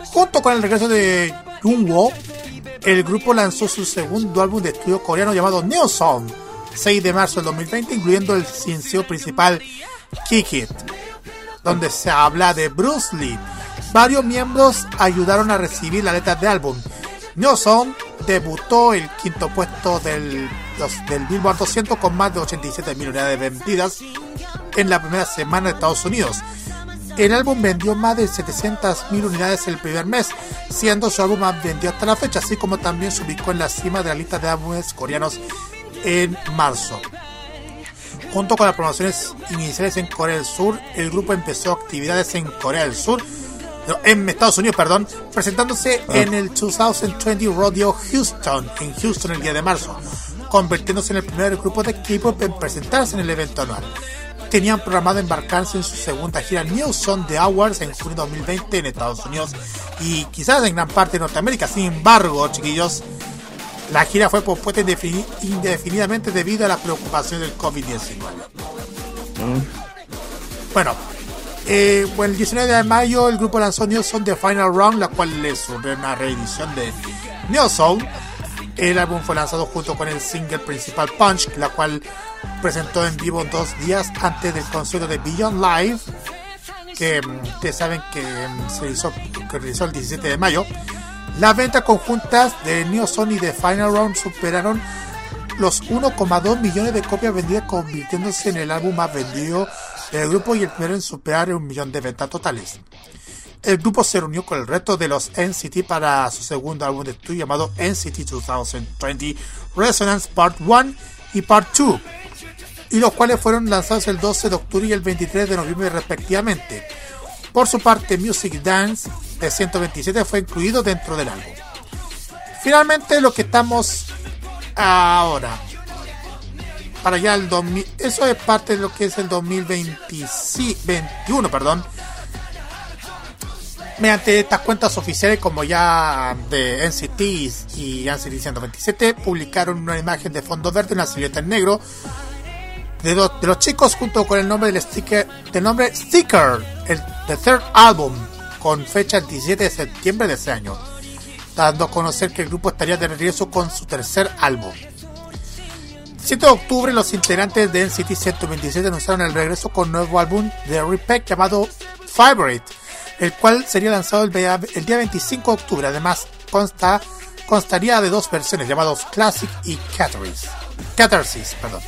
Junto con el regreso de Jungwoo, el grupo lanzó su segundo álbum de estudio coreano llamado New Song, 6 de marzo del 2020, incluyendo el sencillo principal Kick It donde se habla de Bruce Lee. Varios miembros ayudaron a recibir la letra de álbum. Newson debutó el quinto puesto del, Billboard 200 con más de 87 mil unidades vendidas en la primera semana de Estados Unidos. El álbum vendió más de 700 mil unidades el primer mes, siendo su álbum más vendido hasta la fecha, así como también se ubicó en la cima de la lista de álbumes coreanos en marzo. Junto con las promociones iniciales en Corea del Sur, el grupo empezó actividades en Corea del Sur, no, en Estados Unidos, perdón, presentándose en el 2020 Rodeo Houston, en Houston el día de marzo, convirtiéndose en el primer grupo de K-pop en presentarse en el evento anual. Tenían programado embarcarse en su segunda gira New Song The Awards en junio de 2020 en Estados Unidos y quizás en gran parte de Norteamérica. Sin embargo, chiquillos, la gira fue pospuesta indefini- indefinidamente debido a las preocupaciones del COVID-19. Bueno, eh, bueno, el 19 de mayo el grupo lanzó New Song The Final Round, la cual es una reedición de New Song. El álbum fue lanzado junto con el single principal Punch, la cual presentó en vivo dos días antes del concierto de Beyond Live, que mm, ustedes saben que mm, se hizo, que realizó el 17 de mayo. Las ventas conjuntas de Neo Sony y de Final Round superaron los 1,2 millones de copias vendidas, convirtiéndose en el álbum más vendido del grupo y el en superar un millón de ventas totales. El grupo se reunió con el resto de los NCT para su segundo álbum de estudio llamado NCT 2020 Resonance Part 1 y Part 2, y los cuales fueron lanzados el 12 de octubre y el 23 de noviembre respectivamente. Por su parte, Music Dance de 127 fue incluido dentro del álbum. Finalmente, lo que estamos ahora, para allá el 2000, eso es parte de lo que es el 2021, perdón. Mediante estas cuentas oficiales como ya de NCT y NCT 127 publicaron una imagen de fondo verde, una silueta en negro de, de los chicos junto con el nombre del sticker del nombre Sticker, el the third album, con fecha el 17 de septiembre de ese año, dando a conocer que el grupo estaría de regreso con su tercer álbum. 7 de octubre, los integrantes de NCT 127 anunciaron el regreso con un nuevo álbum de Repack llamado Favorite, el cual sería lanzado el, día- el día 25 de octubre. Además, consta, constaría de dos versiones llamados Classic y Catharsis. Catharsis, perdón.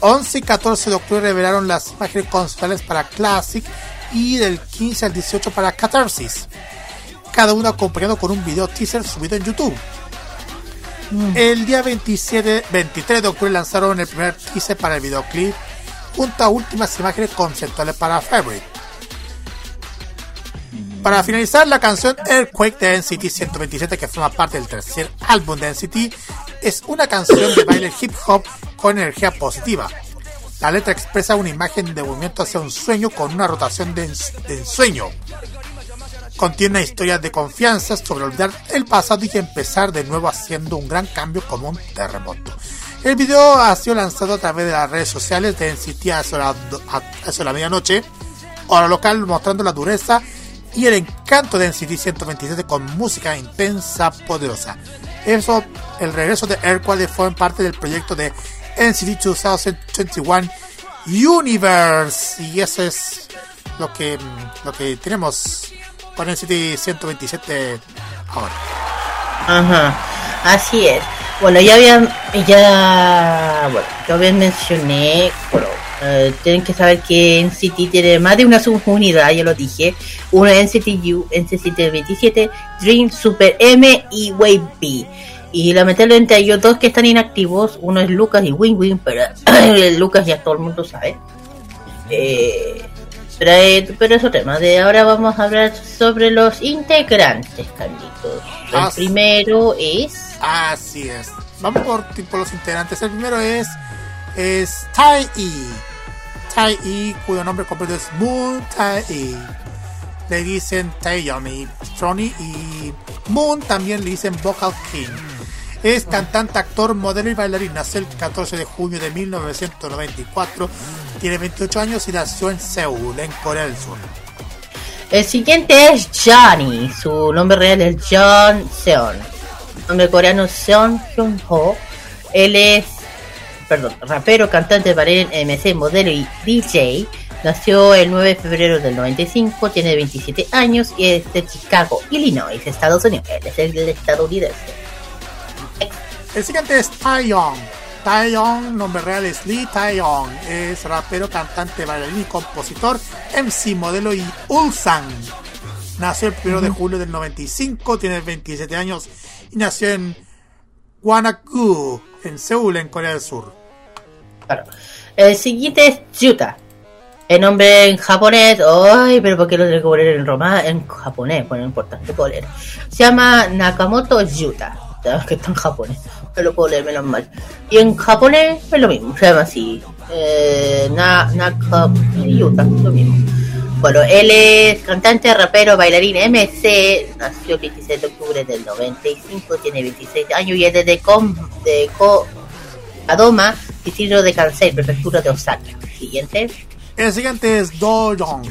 11 y 14 de octubre revelaron las imágenes conceptuales para Classic y del 15 al 18 para Catharsis. Cada uno acompañado con un video teaser subido en YouTube. El día 27, 23 de octubre lanzaron el primer teaser para el videoclip junto a últimas imágenes conceptuales para Fabric. Para finalizar, la canción Earthquake de NCT 127, que forma parte del tercer álbum de NCT, es una canción de baile hip hop con energía positiva. La letra expresa una imagen de movimiento hacia un sueño con una rotación de ensueño. Contiene una historia de confianza sobre olvidar el pasado y empezar de nuevo haciendo un gran cambio como un terremoto. El video ha sido lanzado a través de las redes sociales de NCT a eso la, a- a eso la medianoche, hora local, mostrando la dureza y el encanto de NCT 127 con música intensa, poderosa. Eso, el regreso de Airquad fue parte del proyecto de NCT 2021 Universe. Y eso es lo que, lo que tenemos con NCT 127 ahora. Ajá, así es. Bueno, ya habían, ya, bueno, yo bien mencioné, bueno, eh, tienen que saber que NCT tiene más de una subunidad, ya lo dije. Una NCT U, NCT 27, Dream, Super M y Wave B. Y lamentablemente hay dos que están inactivos, uno es Lucas y Win Win, pero Lucas ya todo el mundo sabe. Eh, pero, pero es otro tema. De ahora vamos a hablar sobre los integrantes, Carlitos. El Ah, primero es. Así es. Vamos por tipo los integrantes. El primero es, es Tai E. Tai E, cuyo nombre completo es Moon Tai E. Le dicen Taeyomi Stroni y Moon también le dicen Vocal King. Es cantante, actor, modelo y bailarín. Nació el 14 de junio de 1994. Tiene 28 años y nació en Seúl, en Corea del Sur. El siguiente es Johnny. Su nombre real es John Seon. Nombre coreano Seon Hyun Ho. Él es, perdón, rapero, cantante, bailarín, MC, modelo y DJ. Nació el 9 de febrero del 95, tiene 27 años y es de Chicago, Illinois, Estados Unidos. Él es el estadounidense. El siguiente es Taeyong. Taeyong, nombre real es Lee Taeyong. Es rapero, cantante, bailarín y compositor, MC, modelo y Ulsan. Nació el 1 de julio del 95, tiene 27 años y nació en Gwangju, en Seúl, en Corea del Sur. Claro. El siguiente es Yuta. El nombre en japonés, ay, pero ¿por qué lo tengo que poner en roma? En japonés, bueno, no importa, lo puedo leer. Se llama Nakamoto Yuta. Que está en japonés, no lo puedo leer menos mal. Y en japonés es lo mismo, se llama así. Eh, na, Naka, Yuta, lo mismo. Bueno, él es cantante, rapero, bailarín MC, nació el 16 de octubre del 95, tiene 26 años y es de, Com, de Ko, Adoma, distrito de Kansai, prefectura de Osaka. Siguiente. El siguiente es Do Young.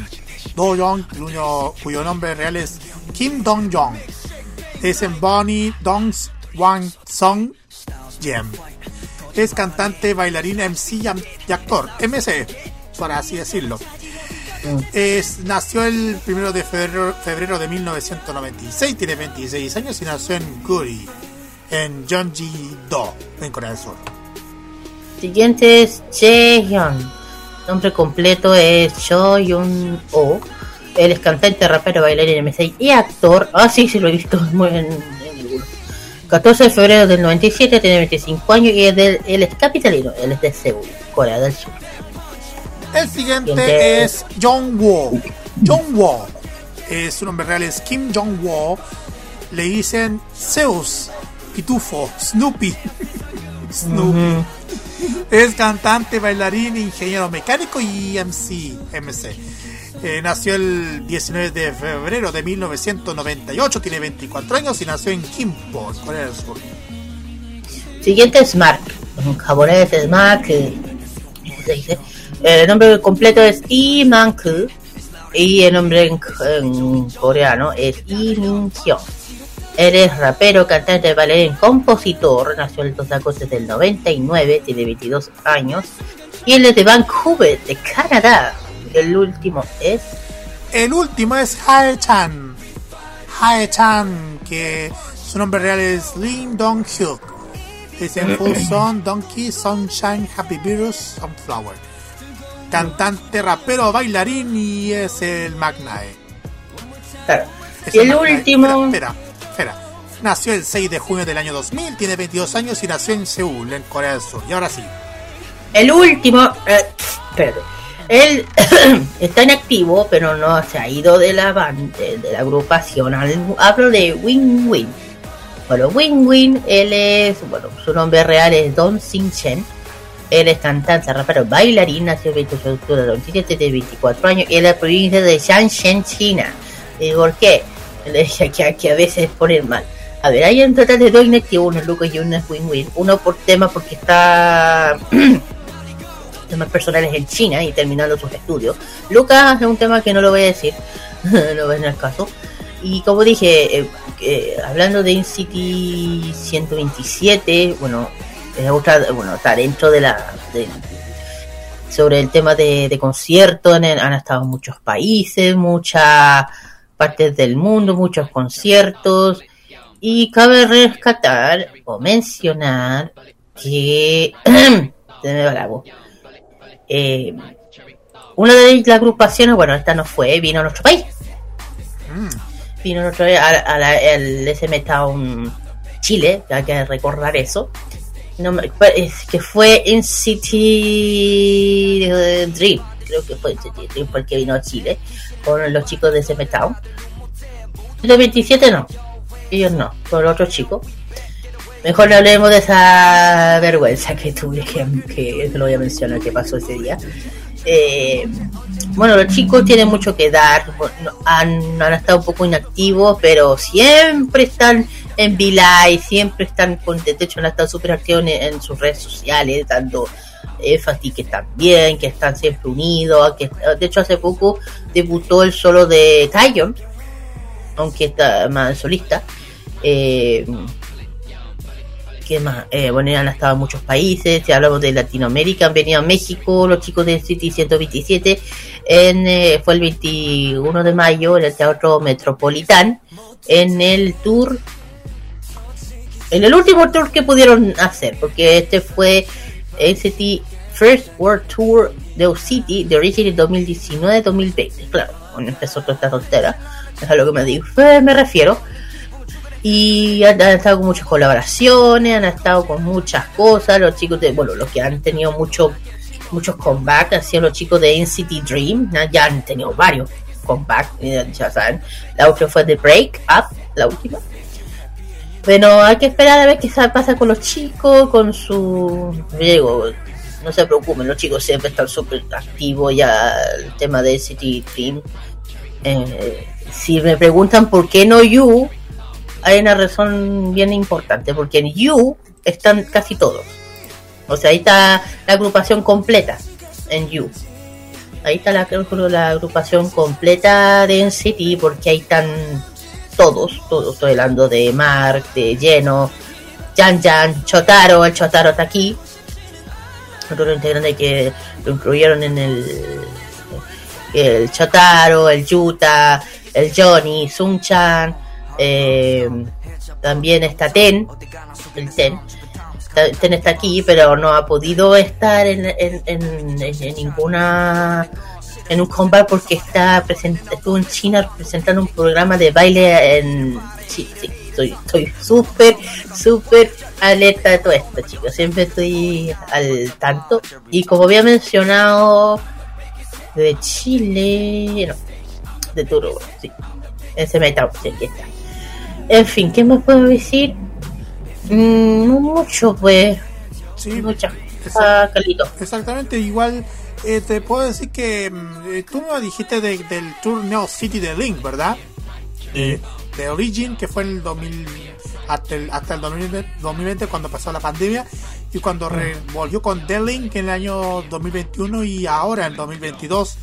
Do Young, cuyo, cuyo nombre real es Kim Dong Jong. Es en Bonnie Dong Wang Song Jem. Es cantante, bailarín, MC y actor, MC, para así decirlo. Es, nació el 1 de febrero, febrero de 1996, tiene 26 años y nació en Guri, en Jeonji-do, en Corea del Sur. Siguiente es Jaehyun. Nombre completo es Cho Yun Oh. Él es cantante, rapero, bailarín, MC y actor. Ah, sí, sí lo he visto muy en, en algunos. 14 de febrero del 97, tiene 25 años y es del- él es capitalino. Él es de Seúl, Corea del Sur. El siguiente es Jong Wo. Jong Wo. Eh, su nombre real es Kim Jong Wo. Le dicen Zeus, Pitufo, Snoopy. Snoopy. Es cantante, bailarín, ingeniero mecánico y MC. MC. Eh, nació el 19 de febrero de 1998, tiene 24 años y nació en Kimpo, en Corea del Sur. Siguiente es Mark. En japonés es Mark. eh. El nombre completo es Lee Man-ku. Y el nombre en, coreano es Lee Min-hyun. Él es rapero, cantante, bailarín, compositor. Nació el 2 de agosto del 99, tiene 22 años. Y él es de Vancouver, de Canadá. El último es el último es Hae-chan. Hae-chan, que su nombre real es Lin Dong-hyuk. Es en Full Son, Donkey, Sunshine, Happy Virus, Sunflower. Cantante, rapero, bailarín y es el Magnae. Claro. Es Y el Magnae. último- Espera, espera, espera. Nació el 6 de junio del año 2000, tiene 22 años y nació en Seúl, en Corea del Sur. Y ahora sí. El último, eh, espérate. Él está en activo, pero no se ha ido de la banda, de la agrupación. Hablo de Win Win. Bueno, Win Win, él es, bueno, su nombre real es Don Sing Chen. Él es cantante, rapero, bailarín, nació el 28 de octubre de 2007, de 24 años, y es de la provincia de Shanshen, China. ¿Y por qué? Le dije que, a veces poner mal. A ver, hay en total de dos inactivos, uno es Lucas y uno es Win Win. Uno por tema porque está temas personales en China y terminando sus estudios. Lucas es un tema que no lo voy a decir, no en el caso. Y como dije, eh, eh, hablando de InCity 127, bueno, es otra, bueno, está dentro de la de- sobre el tema de, de conciertos, han, estado muchos países, muchas partes del mundo, muchos conciertos. Y cabe rescatar o mencionar que se me va la voz. Eh, una de las agrupaciones, bueno, esta no fue, vino a nuestro país. Vino a nuestro país, al SM Town Chile, hay que recordar eso. No me- fue- es que fue en City Dream, creo que fue en City Dream porque vino a Chile con los chicos de SM Town. El 27 no, ellos no, con los otros chicos. Mejor no hablemos de esa vergüenza que tuve, que, que lo voy a mencionar que pasó ese día. Eh, bueno, los chicos tienen mucho que dar, han, han estado un poco inactivos, pero siempre están en V-Live, siempre están con, de hecho han estado súper activos en, sus redes sociales, dando énfasis que están bien, que están siempre unidos, que de hecho hace poco debutó el solo de Taeyeon, aunque está más solista. Eh, ¿Qué más? Eh, bueno, han estado en muchos países. Si hablamos de Latinoamérica, han venido a México los chicos de City 127. En, eh, fue el 21 de mayo en el Teatro Metropolitán. En el tour. En el último tour que pudieron hacer, porque este fue City First World Tour de City de Origin 2019-2020. Claro, cuando empezó toda esta tontera. Es a lo que me, digo, me refiero y han, estado con muchas colaboraciones, han estado con muchas cosas, los chicos de, bueno, los que han tenido mucho, muchos comebacks han sido los chicos de NCT Dream, ya han tenido varios comebacks, eh, ya saben, la última fue The Break Up, la última. Bueno, hay que esperar a ver qué sa- pasa con los chicos, con su... No se preocupen, los chicos siempre están súper activos ya, el tema de NCT Dream. Eh, si me preguntan por qué no You, hay una razón bien importante, porque en You están casi todos. O sea, ahí está la agrupación completa en You. Ahí está la, la agrupación completa de NCT, porque ahí están todos, todos. Estoy hablando de Mark, de Lleno, Jan Jan, Chotaro, el Chotaro está aquí. Otro integrante que lo incluyeron en el el Chotaro, el Yuta, el Johnny, Sun-chan, eh, también está Ten, el Ten. Ten está aquí, pero no ha podido estar en, en, en- ninguna en un combate porque está estuvo en China presentando un programa de baile en sí, sí, estoy estoy súper súper alerta de todo esto chicos. Siempre estoy al tanto. Y como había mencionado de Chile no de Turo sí. Ese metal sí aquí está en fin qué más puedo decir Mm, no mucho pues. Sí, mucha exact- ah, Carlito. Exactamente, igual eh, te puedo decir que mm, eh, tú me dijiste de- del tour Neo City de Link, ¿verdad? De, de Origin, que fue en el 2000, hasta el, hasta el 2020, 2020 cuando pasó la pandemia, y cuando re- volvió con The Link en el año 2021 y ahora en 2022,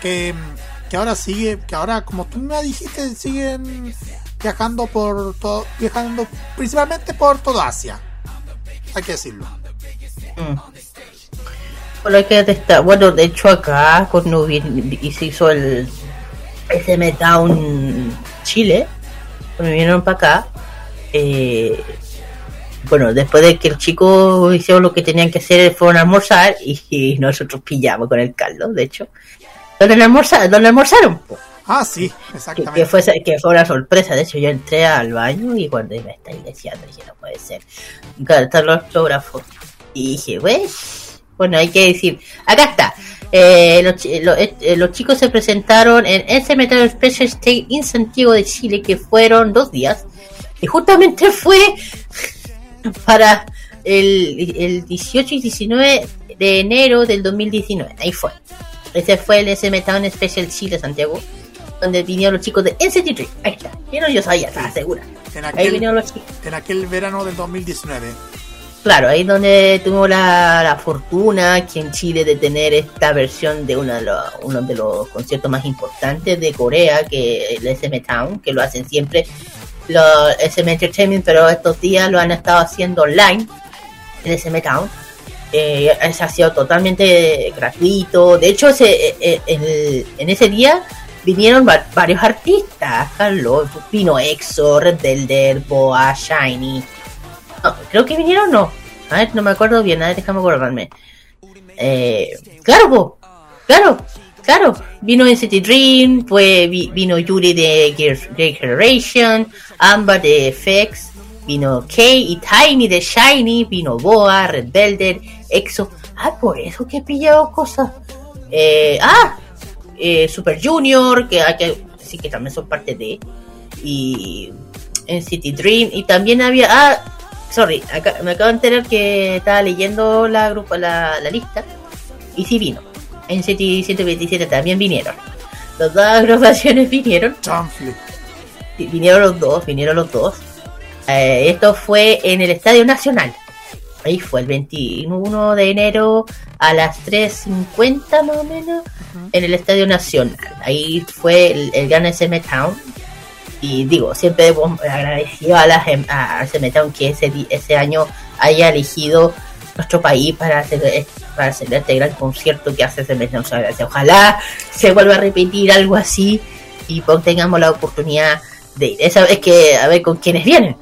que, mm, que ahora sigue, que ahora como tú me dijiste, siguen viajando por todo, viajando principalmente por toda Asia, hay que decirlo. Mm. Bueno, hay que detestar. Bueno, de hecho acá Nubi y se hizo el SM Town Chile, cuando vinieron para acá, eh, bueno, después de que el chico hicieron lo que tenían que hacer, fueron a almorzar y, nosotros pillamos con el Carlos, de hecho. Donde almorzaron, almorzaron. Ah, sí, que, exactamente. que fue, que fue una sorpresa. De hecho, yo entré al baño y cuando me estáis deseando, dije, no puede ser. Están los autógrafos. Y dije, pues, bueno, hay que decir, acá está. Eh, los, chi- lo- eh, los chicos se presentaron en ese Metal Special State in Santiago de Chile, que fueron dos días. Y justamente fue para el, el 18 y 19 de enero del 2019. Ahí fue. Ese fue el SM Town Special Chile Santiago, donde vinieron los chicos de NCT. Ahí está. Vieron, yo sabía, estaba segura. En Ahí aquel, vinieron los chicos. en aquel verano del 2019. Claro, ahí donde tuvimos la, la fortuna aquí en Chile de tener esta versión de uno de, los, uno de los conciertos más importantes de Corea, que el SM Town, que lo hacen siempre los SM Entertainment, pero estos días lo han estado haciendo online, el SM Town. Eh, ese ha sido totalmente gratuito. De hecho, ese, eh, eh, el- en ese día vinieron va- varios artistas. Carlos, vino EXO, Red Velvet, Boa, Shiny. Creo que vinieron no. A ver, no me acuerdo bien, a ver, déjame acordarme. Eh, claro, po, claro, claro. Vino NCT Dream, vi- vino Yuri de Gear Generation, Amba de FX, vino Kay y Tiny de Shiny, vino Boa, Red EXO. Ah, por eso que he pillado cosas. Eh, ah, eh, Super Junior, que hay que sí que también son parte de. Y NCT Dream. Y también había. Ah, sorry, acá- me acabo de enterar que estaba leyendo la, grupo, la, la lista. Y sí vino. NCT 127 también vinieron. Las dos agrupaciones vinieron. Vi- Vinieron los dos, vinieron los dos. Eh, esto fue en el Estadio Nacional. Ahí fue el 21 de enero a las 3.50 más o menos en el Estadio Nacional. Ahí fue el, el gran SM Town. Y digo, siempre debo agradecido a, la, gem- a SM Town que ese, ese año haya elegido nuestro país para hacer, eh, para hacer este gran concierto que hace SM Town. Ojalá se vuelva a repetir algo así y pues, tengamos la oportunidad de ir. Esa vez que a ver con quiénes vienen.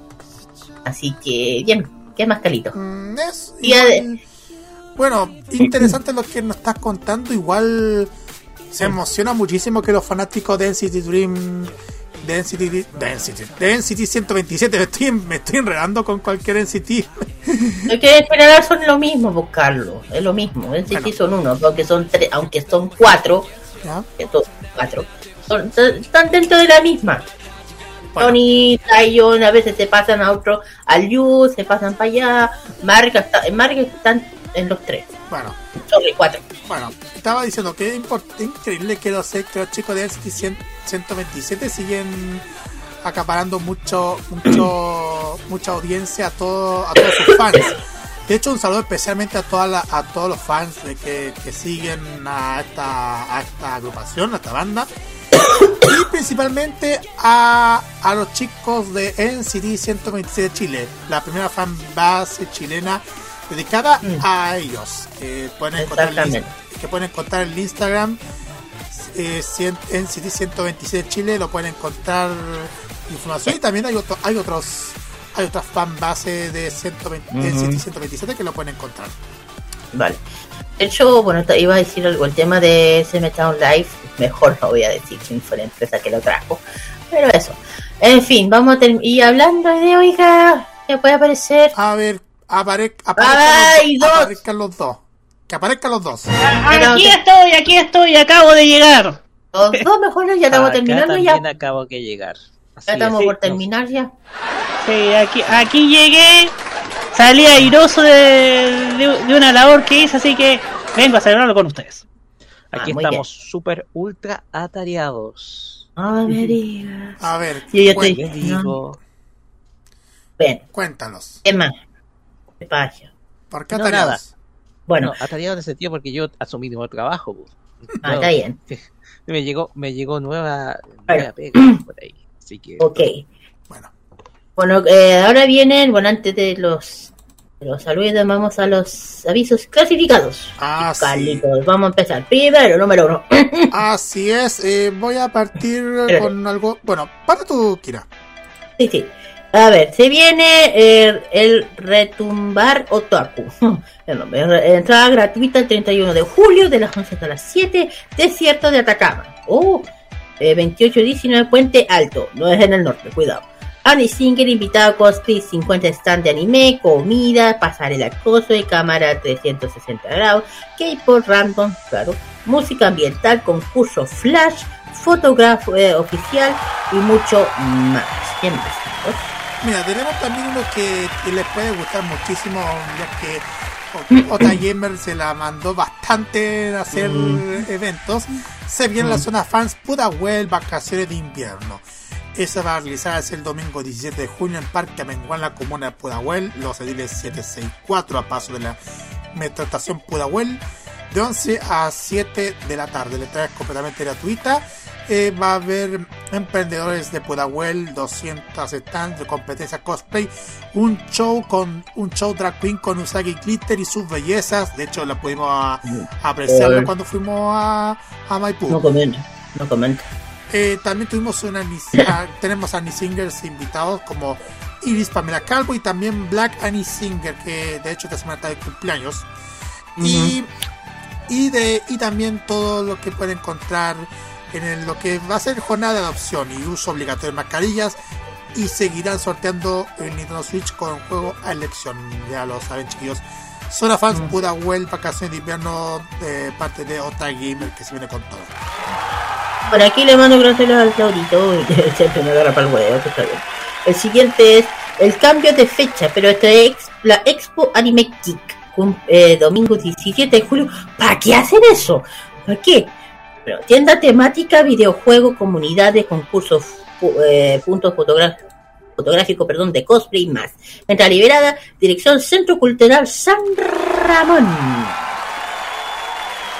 Así que, bien, ¿qué más, Calito? Mm, es bueno, interesante lo que nos estás contando. Igual se emociona muchísimo que los fanáticos de NCT Dream. De NCT, de NCT, de NCT 127, me estoy, me estoy enredando con cualquier NCT. Es que en general son lo mismo, Carlos. Es lo mismo. En sí son uno, aunque son tres, aunque son cuatro. que son cuatro. Son- están dentro de la misma. Tony, Zion, a veces se pasan a otro, al Yu, se pasan para allá. Marga, está, Marga están en los tres. Bueno, cuatro. Bueno, estaba diciendo que es increíble que los, que los chicos de 100 127 siguen acaparando mucho, mucho, mucha audiencia a, todo, a todos sus fans. De hecho, un saludo especialmente a, toda la- a todos los fans de que, que siguen a esta, a esta agrupación, a esta banda. Y principalmente a, a los chicos de NCT 127 Chile, la primera fan base chilena dedicada a ellos. Que pueden encontrar, el, que pueden encontrar el Instagram eh, NCT 127 Chile, lo pueden encontrar información y también hay, otro, hay otros hay otras fan base de 120 de Ujú. NCT 127 que lo pueden encontrar. Vale. De hecho, bueno, te iba a decir algo. El tema de SM Town Live, mejor no voy a decir quién fue la empresa que lo trajo. Pero eso. En fin, vamos a terminar. Y hablando de, oiga, que puede aparecer. A ver, apare ¡Ay, aparezcan, los, aparezcan los dos. Que aparezcan los dos. Aquí estoy, aquí estoy, acabo de llegar. Los dos mejor ya estamos terminando ya. también acabo que llegar. Ya estamos por terminar ya. Sí, aquí, aquí llegué, salí airoso de, de- de una labor que hice, así que vengo a celebrarlo con ustedes. Aquí Ah, estamos súper ultra atareados. Ay, me digas. A ver, Yo ya te Les digo. Ven, cuéntanos. ¿qué más? ¿Qué pasa? ¿Por qué No, atareados? nada. Bueno. No, atareado en ese sentido porque yo asumí nuevo trabajo. pues. Ah, está bien. Me llegó, me llegó nueva, Bueno. nueva pega por ahí. Así que. Ok. Bueno, eh, ahora vienen, bueno, antes de los Los saludos, vamos a los avisos clasificados. Ah, Carlitos, vamos a empezar. Primero, número uno. Así es, eh, voy a partir con algo. Bueno, para tu, Kira. Sí, sí. A ver, se viene eh, el retumbar otaku. Entrada gratuita el 31 de julio de las 11 hasta las 7, desierto de Atacama. Oh, eh, 28-19 Puente Alto, no es en el norte, cuidado. Annie Singer, invitado a cosplay, 50 stand de anime, comida, pasarela acoso y cámara 360 grados, K-pop random, claro, música ambiental, concurso flash, fotógrafo eh, oficial y mucho más. ¿Quién más? chicos? Mira, tenemos también uno que, que les puede gustar muchísimo, ya que Ota Gamer se la mandó bastante a hacer eventos. Se viene la zona fans Pudahuel, vacaciones de invierno. Esa va a realizarse el domingo 17 de junio en Parque Amengual, en la comuna de Pudahuel, los ediles 764 a paso de la metroestación Pudahuel, de 11 a 7 de la tarde. La entrada es completamente gratuita. Eh, va a haber emprendedores de Pudahuel, 200 stands de competencia cosplay, un show con un show drag queen con Usagi Glitter y sus bellezas. De hecho, la pudimos a- apreciarlo Joder. cuando fuimos a, a Maipú. No comenta, no comenta. Eh, también tuvimos una Annie- ah, tenemos Annie Singers invitados como Iris Pamela Calvo y también Black Annie Singer que de hecho esta semana está de cumpleaños. Y, y de y también todo lo que pueden encontrar en el- lo que va a ser jornada de adopción y uso obligatorio de mascarillas y seguirán sorteando el Nintendo Switch con juego a elección. Ya lo saben chiquillos Zona Fans Pudahuel vacaciones de invierno de parte de Ota Gamer que se viene con todo Por aquí le mando gracias al Claudito siempre me agarra para el huevo, está bien. El siguiente es el cambio de fecha, pero esta es la Expo Anime Geek, eh, domingo 17 de julio. ¿Para qué hacen eso? ¿Para qué? Pero tienda temática, videojuego, comunidades, concursos, eh, puntos fotográficos fotográfico, perdón, de cosplay y más. Entrada liberada, dirección Centro Cultural San Ramón.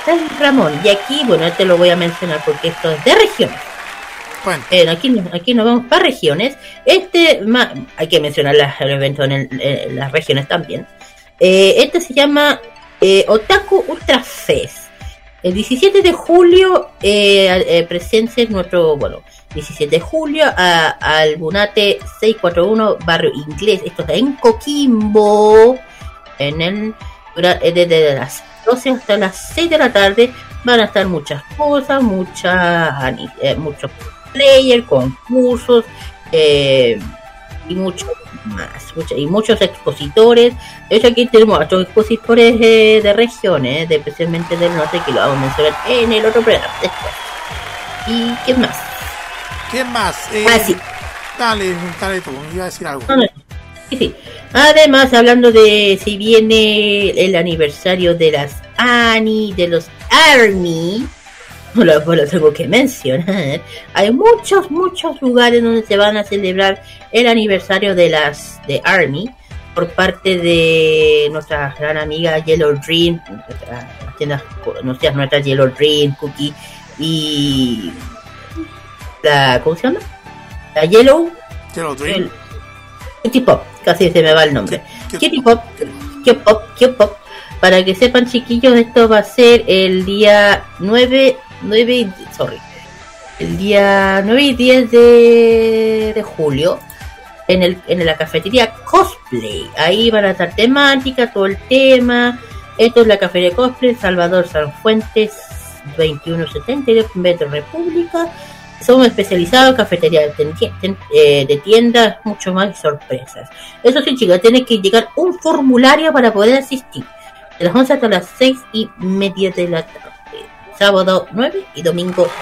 San Ramón. Y aquí, bueno, te lo voy a mencionar porque esto es de regiones. Eh, aquí, aquí nos vamos para regiones. Este, ma- hay que mencionar las, el evento en, el- en las regiones también. Eh, este se llama eh, Otaku Ultra Fest. El 17 de julio, eh, eh, presencia en nuestro, bueno, 17 de julio, a, al Bunate 641, barrio inglés. Esto está en Coquimbo, en el, eh, desde las 12 hasta las 6 de la tarde. Van a estar muchas cosas, muchas, eh, muchos players, concursos, eh, y mucho más, mucho- y muchos expositores. De hecho, aquí tenemos otros expositores de regiones, especialmente del norte, que lo vamos a mencionar en el otro programa después. ¿Y qué más? ¿Qué más? Eh, Ah, sí. Dale, dale tú, iba a decir algo. Ah, sí, sí. Además, hablando de si viene el aniversario de las ANI, de los ARMY, lo, lo tengo que mencionar. Hay muchos, muchos lugares donde se van a celebrar el aniversario de las de ARMY por parte de nuestra gran amiga Yellow Dream, nuestra, conocidas, nuestra Yellow Dream, Cookie y la, ¿cómo se llama? La Yellow Yellow Dream. el- Kitty Pop, casi se me va el nombre. Kitty Pop, Kitty Pop, Kitty Pop. Para que sepan, chiquillos, esto va a ser el día 9, 9, y- sorry, el día 9 y 10 de, de julio en, el, en la cafetería Cosplay. Ahí van a estar temática, todo el tema. Esto es la cafetería Cosplay, Salvador Sanfuentes, 2170 de Metro República. Somos especializados en cafetería de, eh, de tiendas, mucho más y sorpresas. Eso sí, chicos, tiene que llegar un formulario para poder asistir. De las 11 hasta las 6 y media de la tarde. Sábado 9 y domingo 10.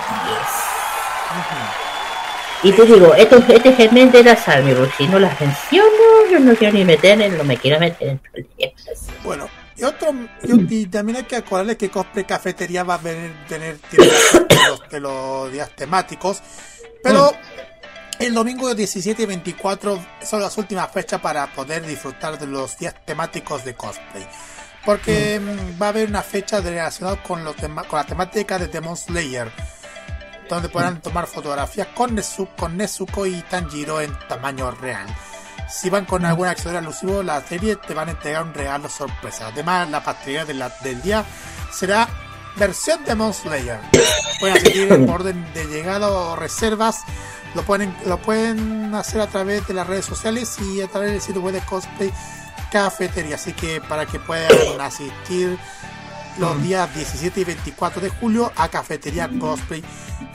Y te digo, esto, este es el mes de las armas, porque si no las menciono, yo no quiero ni meter, en- no me quiero meter en problemas. Bueno, y otro, y, también hay que acordarles que Cosplay Cafetería va a venir, tener los, de los días temáticos, pero el domingo 17 y 24 son las últimas fechas para poder disfrutar de los días temáticos de cosplay. Porque mm, va a haber una fecha relacionada con, los con la temática de Demon Slayer, donde podrán tomar fotografías con, Nezu- con Nezuko y Tanjiro en tamaño real. Si van con algún accesorio alusivo la serie, te van a entregar un regalo sorpresa. Además, la pastelería de la- del día será versión de Demon Slayer. Pueden seguir en orden de llegada o reservas. Lo pueden, lo pueden hacer a través de las redes sociales y a través del sitio web de Cosplay Cafetería. Así que para que puedan asistir los días 17 y 24 de julio a Cafetería Cosplay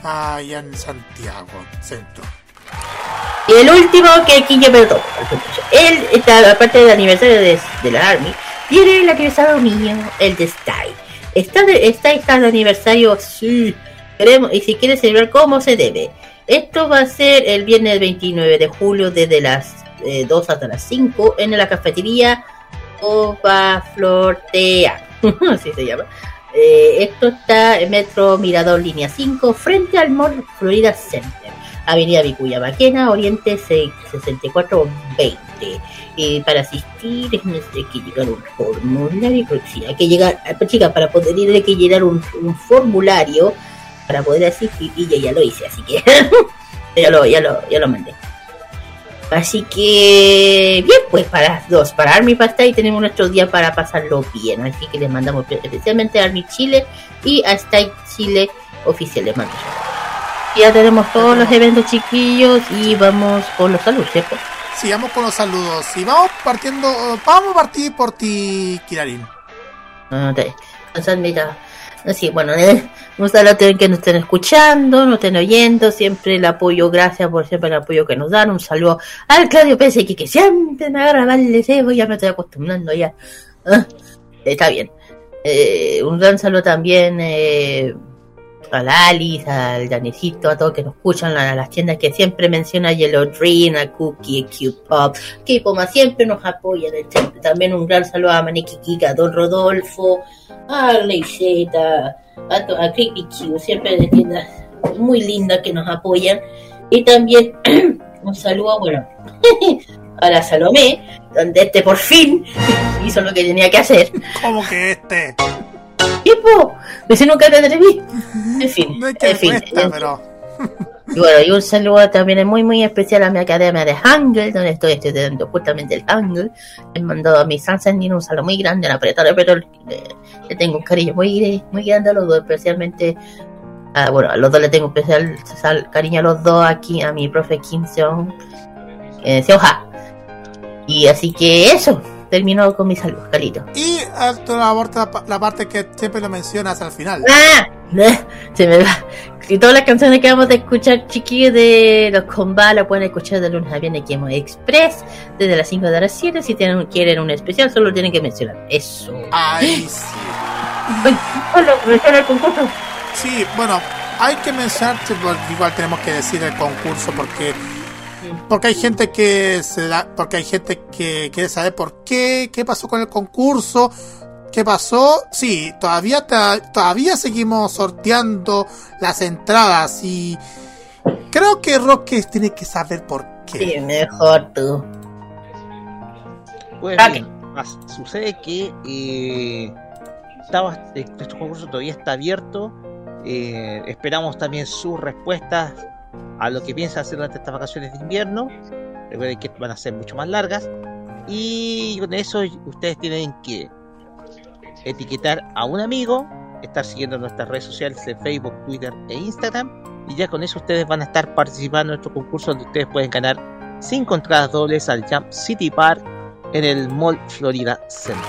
allá en Santiago Centro. Y el último que aquí yo me tomo. Él está, aparte del aniversario de, de la Army, tiene el aniversario mío, el de Style. Está está, está de aniversario, sí. Queremos, y si quiere celebrar como se debe. Esto va a ser el viernes 29 de julio desde las eh, 2 hasta las 5 en la cafetería Ova Flortea. Así se llama. Eh, esto está en Metro Mirador Línea 5 frente al Mall Florida Center. Avenida Vicuña Maquena, Oriente 6- 6420. Eh, para asistir necesario que llegar un formulario. sí, hay que llegar, eh, chica, para poder ir hay que llenar un, formulario para poder asistir y ya lo hice, así que ya lo, ya lo, ya lo mandé. Así que, bien, pues para las dos, para Army Pasta y tenemos nuestro día para pasarlo bien. Así que les mandamos especialmente a Army Chile y a Style Chile oficial. Les mando. Ya tenemos todos los eventos chiquillos y vamos con los saludos, ¿cierto? Sigamos con los saludos y vamos partiendo, vamos a partir por ti, Kirarin. Ah, mira, así, bueno, eh, un saludo a todos que nos estén escuchando, nos estén oyendo, siempre el apoyo, gracias por siempre el apoyo que nos dan, un saludo al Claudio Pérez que, siempre me agarra mal de cebo, ya me estoy acostumbrando ya, Ah, está bien. Eh, un gran saludo también eh, a la Alice, al Danecito, a todos que nos escuchan, a las tiendas que siempre menciona Yellow Dream, a Cookie, Q-Pop, que como siempre nos apoyan. También un gran saludo a Maneki Kika, a Don Rodolfo, a Leiseta, a, a Creepy Q, siempre de tiendas muy lindas que nos apoyan. Y también un saludo, bueno, a la Salomé, donde este por fin hizo lo que tenía que hacer. ¿Cómo que este? ¡Tipo! Ese nunca te atreví. En fin, No es que en fin. cuesta, pero Y bueno, y un saludo también muy muy especial a mi academia de Hangul, donde estoy estudiando justamente el Hangul. Les mando a mi Sansanin un saludo muy grande, a la apretadora, pero le, le tengo un cariño muy, muy grande a los dos, especialmente. a- bueno, a los dos le tengo especial sal- cariño a los dos aquí, a mi profe Kim Seong, eh, Seoha. Y así que eso, termino con mi salud, Carito. Y alto la, parte- que siempre lo mencionas al final. ¡Ah! Se me va. Y todas las canciones que vamos a escuchar, chiquillos, de los combats, la pueden escuchar de lunes a viernes aquí en Express, desde las 5 de las 7. Si tienen, quieren un especial, solo tienen que mencionar. Eso. Ay, sí. Ay, hola, menciona el concurso. Sí, bueno, hay que mencionarte, porque igual tenemos que decir el concurso porque porque hay gente que se da, porque hay gente que quiere saber por qué, qué pasó con el concurso, qué pasó. Sí, todavía todavía seguimos sorteando las entradas y creo que Roque tiene que saber por qué. Sí, mejor tú. Pues bien, sucede que eh, estaba, eh, nuestro concurso todavía está abierto. eh, esperamos también sus respuestas a lo que piensa hacer durante estas vacaciones de invierno. Recuerden que van a ser mucho más largas. Y con eso ustedes tienen que etiquetar a un amigo, estar siguiendo nuestras redes sociales de Facebook, Twitter e Instagram. Y ya con eso ustedes van a estar participando en nuestro concurso donde ustedes pueden ganar 5 entradas dobles al Jump City Park en el Mall Florida Center.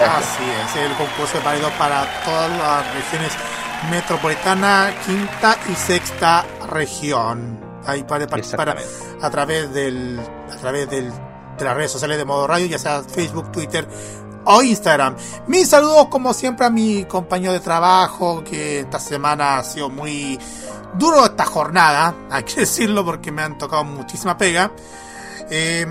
Así es, el concurso es válido para todas las regiones metropolitana, quinta y sexta región. Ahí puede participar a, a través del a través del, de las redes sociales de Modo Radio, ya sea Facebook, Twitter o Instagram. Mis saludos como siempre a mi compañero de trabajo que esta semana ha sido muy duro esta jornada, hay que decirlo porque me han tocado muchísima pega. Eh,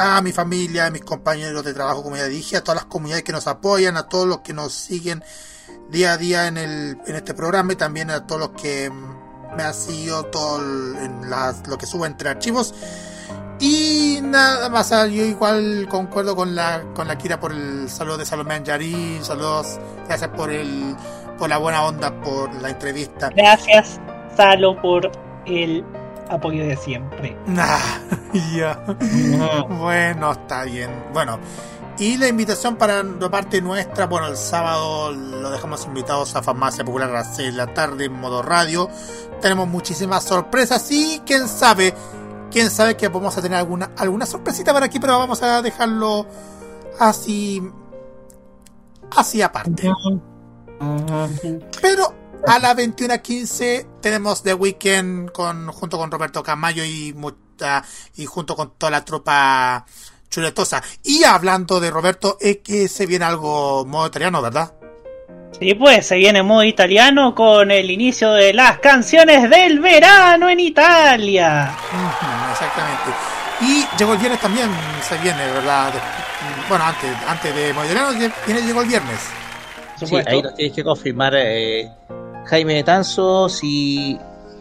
a mi familia, a mis compañeros de trabajo, como ya dije, a todas las comunidades que nos apoyan, a todos los que nos siguen día a día en, el, en este programa y también a todos los que me han seguido todo el- en las, lo que subo entre archivos. Y nada más, ah, yo igual concuerdo con la con la Kira por el saludo de Salomé Anjari, saludos, gracias por el por la buena onda, por la entrevista. Gracias, Salo, por el apoyo de siempre. Nah, ya. Bueno, está bien. Bueno, y la invitación para la parte nuestra, bueno, el sábado lo dejamos invitados a Farmacia Popular a las 6 de la tarde en modo radio. Tenemos muchísimas sorpresas y quién sabe, quién sabe que vamos a tener alguna, alguna sorpresita para aquí, pero vamos a dejarlo así, así aparte. Pero a las 21.15 tenemos The Weekend con, junto con Roberto Camayo y, y junto con toda la tropa chuletosa. Y hablando de Roberto, es que se viene algo modo italiano, ¿verdad? Sí, pues se viene modo italiano con el inicio de las canciones del verano en Italia. Exactamente. Y llegó el viernes también, se viene, ¿verdad? Bueno, antes, antes de modo italiano, viene, llegó el viernes. Sí, ahí nos tienes que confirmar eh, Jaime de Tanzo si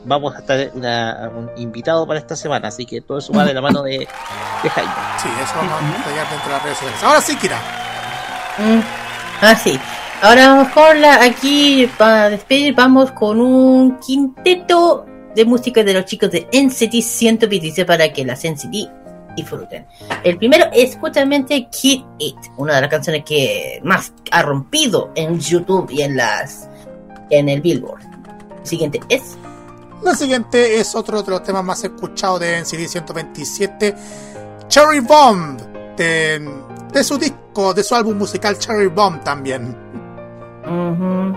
vamos a estar una- un invitado para esta semana, así que todo eso va de la mano de, de Jaime. Sí, eso vamos a detallar dentro de las redes sociales. Ahora sí, Kira. Mm, Ah, sí. Ahora vamos con la. Aquí, para despedir, vamos con un quinteto de música de los chicos de NCT 126 para que las NCT disfruten. El primero es justamente Kid It, una de las canciones que más ha rompido en YouTube y en las. en el Billboard. El siguiente es. La siguiente es otro de los temas más escuchados de NCT 127, Cherry Bomb, de, de su disco, de su álbum musical Cherry Bomb también. Ujú.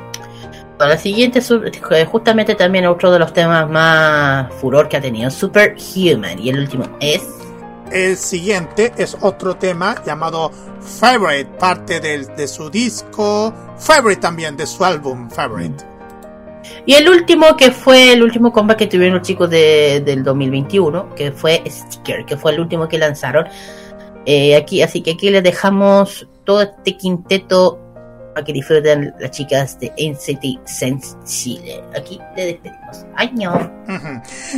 Para la siguiente, su- eh, justamente también otro de los temas más furor que ha tenido, Superhuman. Y el último es. El siguiente es otro tema llamado Favorite, parte del, de su disco Favorite también, de su álbum Favorite. Y el último, que fue el último comeback que tuvieron los chicos de- del 2021, que fue Sticker, que fue el último que lanzaron. Eh, aquí, así que aquí les dejamos todo este quinteto para que disfruten las chicas de NCT Sense Chile. Aquí le despedimos. Año.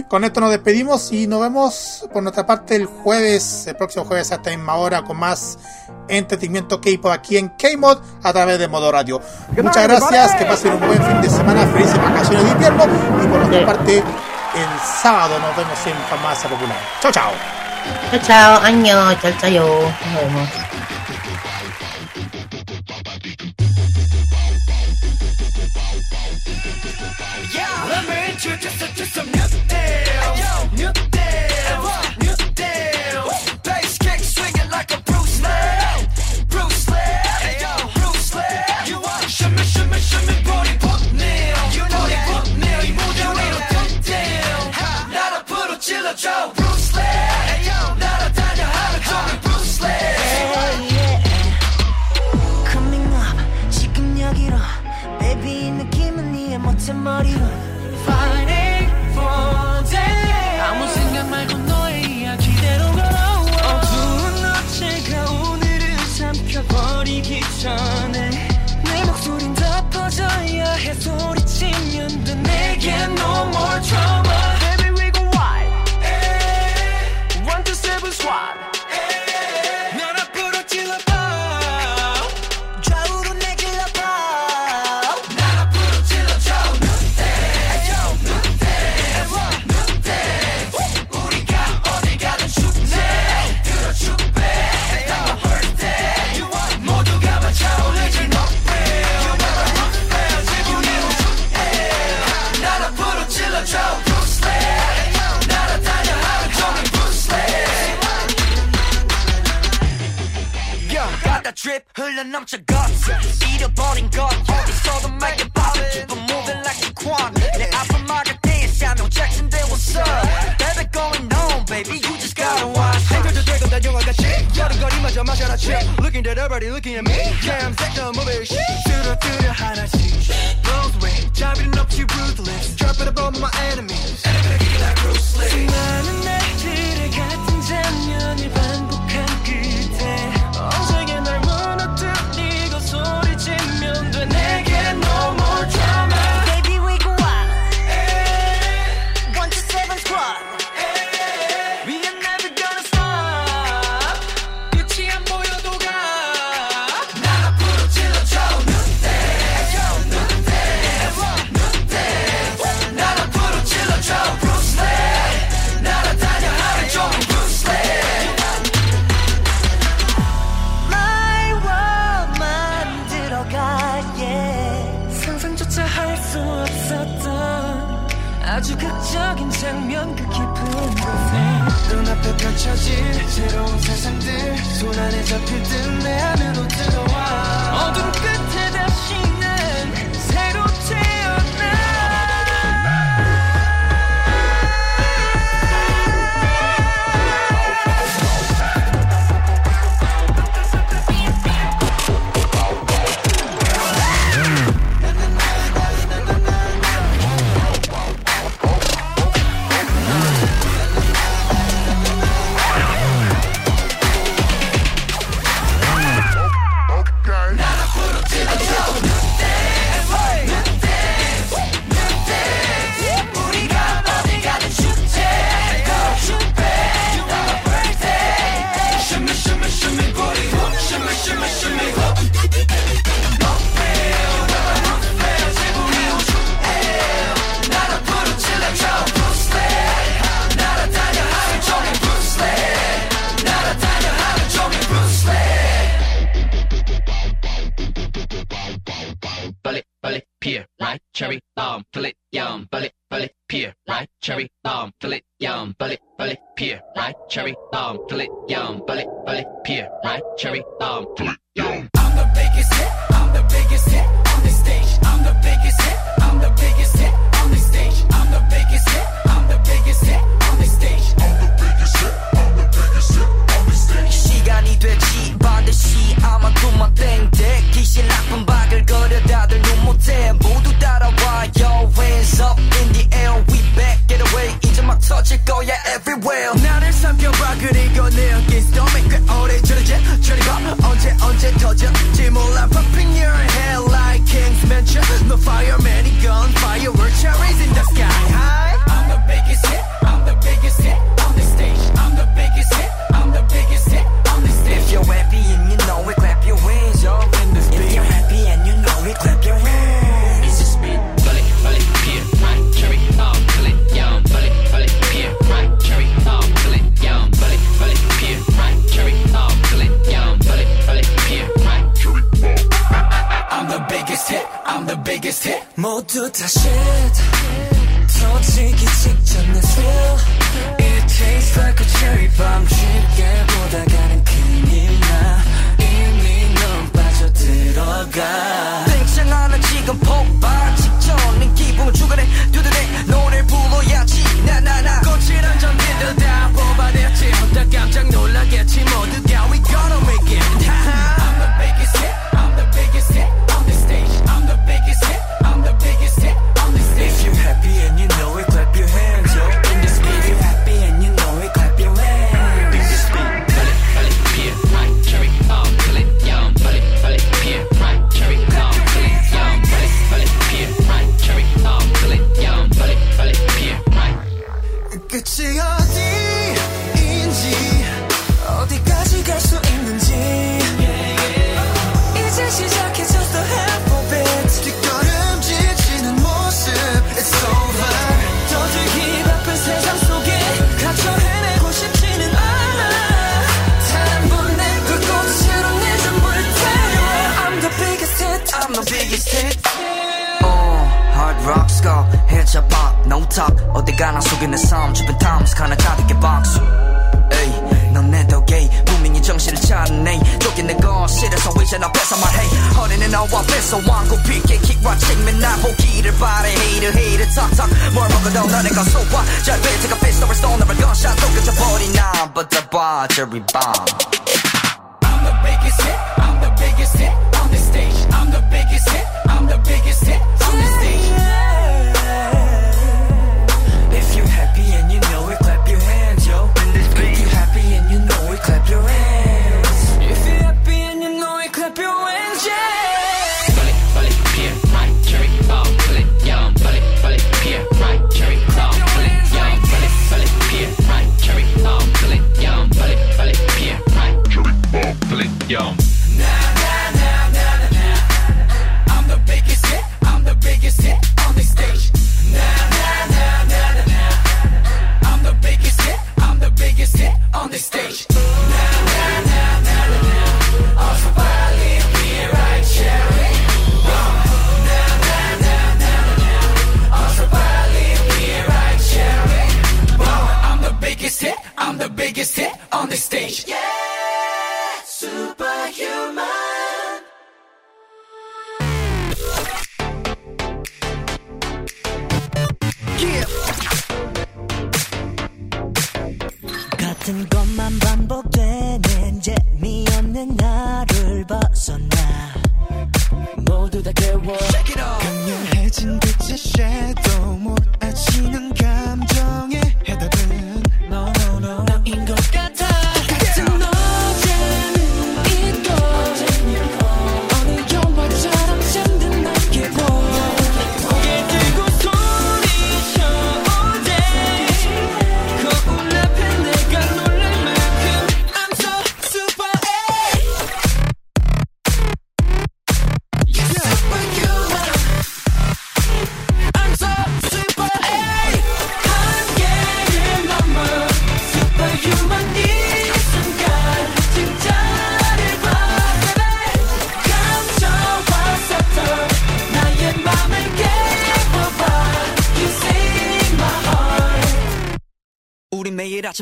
Con esto nos despedimos y nos vemos por nuestra parte el jueves, el próximo jueves a esta misma hora con más entretenimiento K-pop aquí en K-Mod a través de Modo Radio. Muchas gracias, que pasen un buen fin de semana, felices vacaciones de invierno y por nuestra parte el sábado nos vemos en Farmacia Popular. Chao, chao. Chao, chao. Año. Chao, chao. Nos vemos. Bella Joe. drip 흘러넘쳐 guts 잃어버린 것 어디서도 말게 봐도 keep on moving like a quan 내 앞을 막을 때 Samuel Jackson there what's up Baby going on baby you just gotta watch 행동도 되고 다 영화같이 여름거리마저 마셔라 chip Looking at everybody looking at me Yeah I'm sick of moving 뚜루뚜루 하나씩 Rose way 자비는 없이 ruthless Drop it above my enemies 펼쳐질 새로운 세상들 손 안에 잡힐 듯내 안으로 들어 cherry bomb, filet, yum, bullet, bullet, pier, right, cherry bomb, filet. Adventure, 제 popping your head like King's Venture. shit. 터지기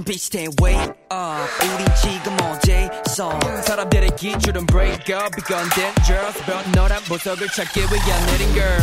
some peace stand way up. 우리 지금 어제서 사람들의 기준은 break up. 이건 dangerous. 너란 보석을 찾기 위한 내린 girl.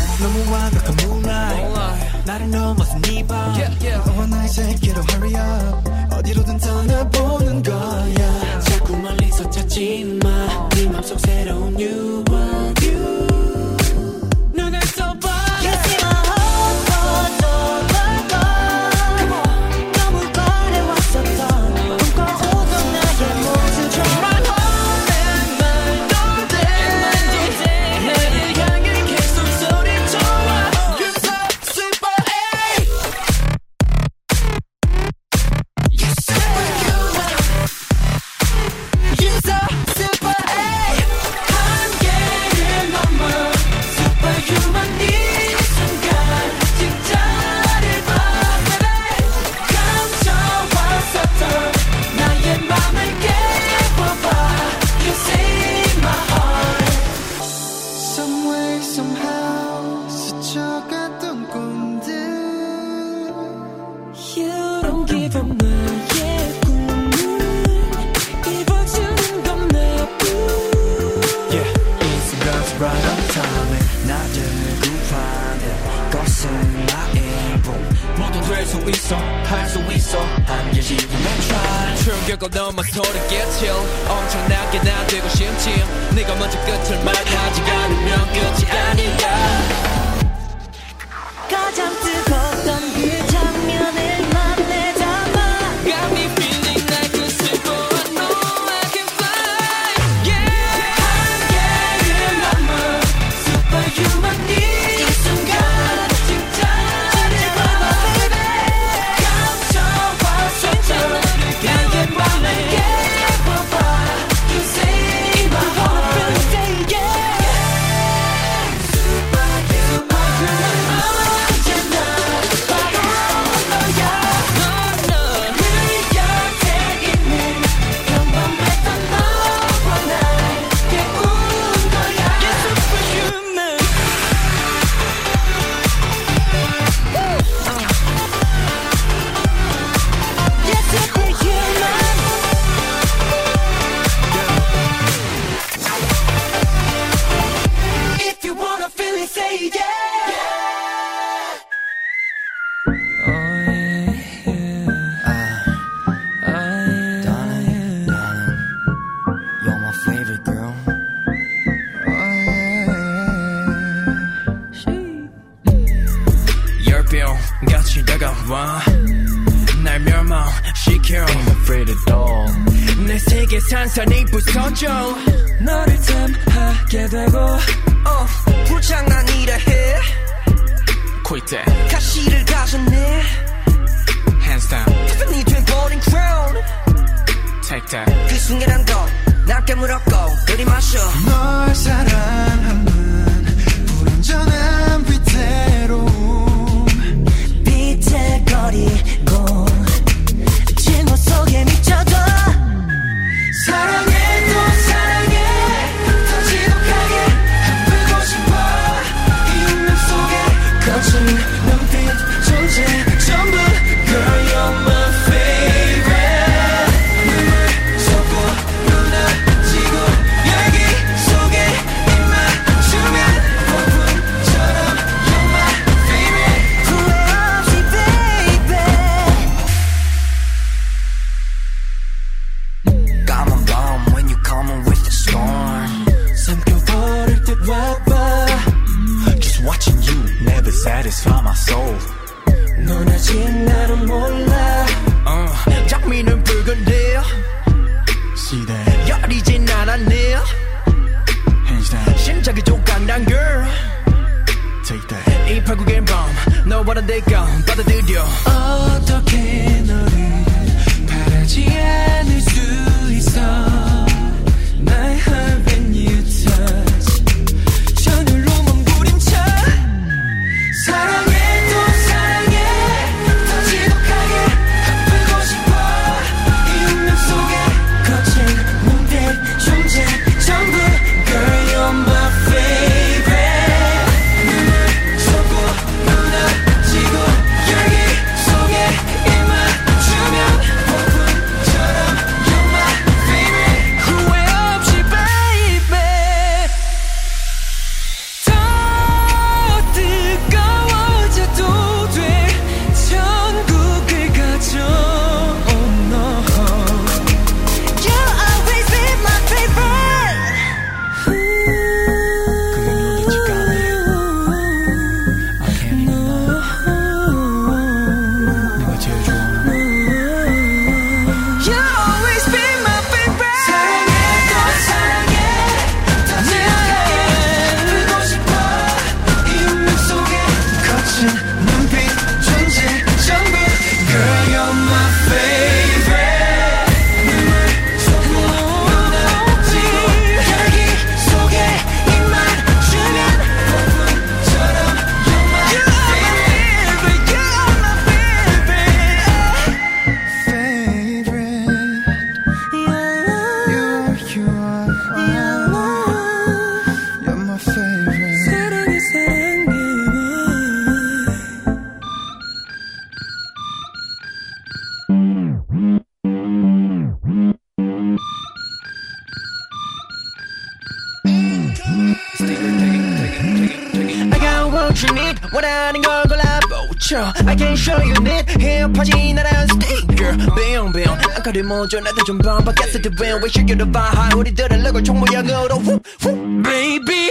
show you need 힙하지 나란 스티커 Bam bam 안가를 모조 나도 좀 반박했을 때 when we should get a vibe 우리들은 럭을 총 모양으로 whoop, whoop. Baby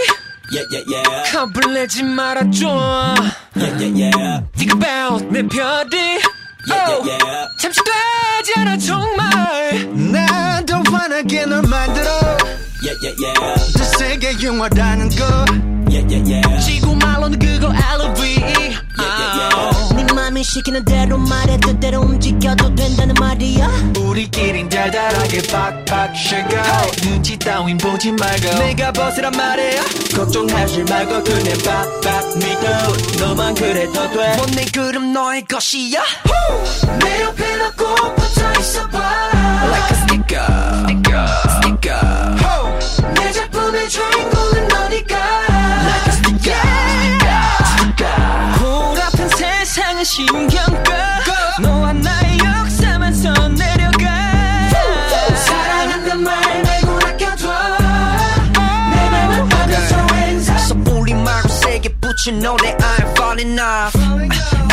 Yeah, yeah, yeah. 겁을 내지 말아줘 Yeah, yeah, yeah. Think about 내 별이 Yeah, oh, yeah, yeah. 잠시 되지 않아 정말 난더 환하게 널 만들어 Yeah, yeah, yeah. 더 세게 영화라는 거 Yeah, yeah, yeah. 지구 말로는 그거 LV yeah. 네 맘이 시키는 대로 말해 뜻대로 움직여도 된다는 말이야. 우리끼린 달달하게 빡빡 쉐고 눈치 따윈 보지 말고. 내가 벗으란 말이야. 걱정하지 말고 그네 빡빡 믿어. 너만 그래도 돼못내 그럼 너의 것이야? 내 옆에 너꼭 붙어 있어봐 세게 붙인 노래 I'm falling off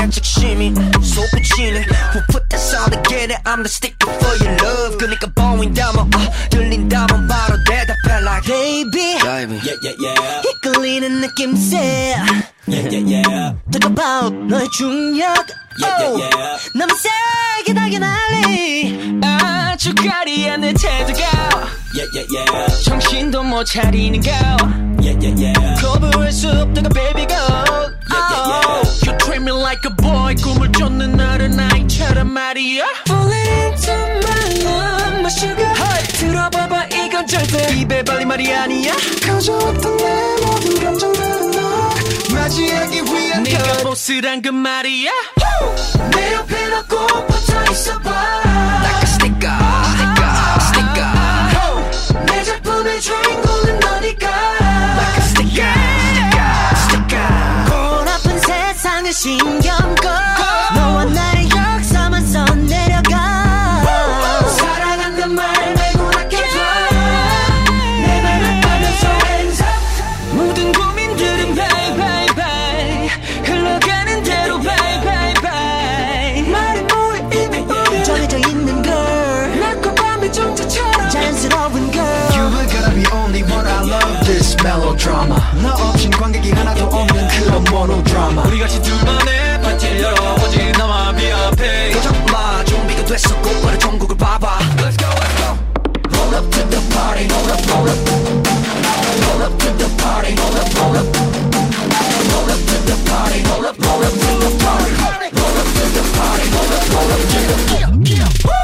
애착심이 솟구치네 Who put that sound together I'm the sticker for your love 그니까 보인다면 아 들린다면 바로 대답해 like Baby Yeah, yeah, yeah. 이끌리는 느낌새 Yeah, yeah, yeah. Talk about 너의 중력 Yeah, yeah, yeah. 너무 세게 달게 날리 아주 가리한 내 태도가 Yeah, yeah, yeah. 정신도 못 차리는 거 Yeah, yeah, yeah. 거부할 수 없다가 baby go yeah, yeah. You treat me like a boy 꿈을 쫓는 어른아이처럼 말이야 Falling into my love my sugar 들어봐봐 이건 절대 입에 발린 말이 아니야 가져왔던 내 모든 맞이하기 위한 네가 보스란 그 말이야 내 옆에 너꼭 붙어 있어봐 Like a sticker. Sticker. Sticker. 내 작품의 주인공은 너니까 Like a sticker. Sticker. 고라픈 세상을 신경 꺼 melodrama 너 없인 관객이 하나도 없는 그런 모노드라마 우리 같이 둘만의 파티를 열어보지 나만 비합해 도전마 좀비가 됐어 곧바로 전국을 봐봐 Let's go let's go Roll up to the party roll up roll up Roll up to the party roll up roll up Roll up to the party roll up roll up to the party Roll up to the party roll up roll up yeah, yeah, yeah.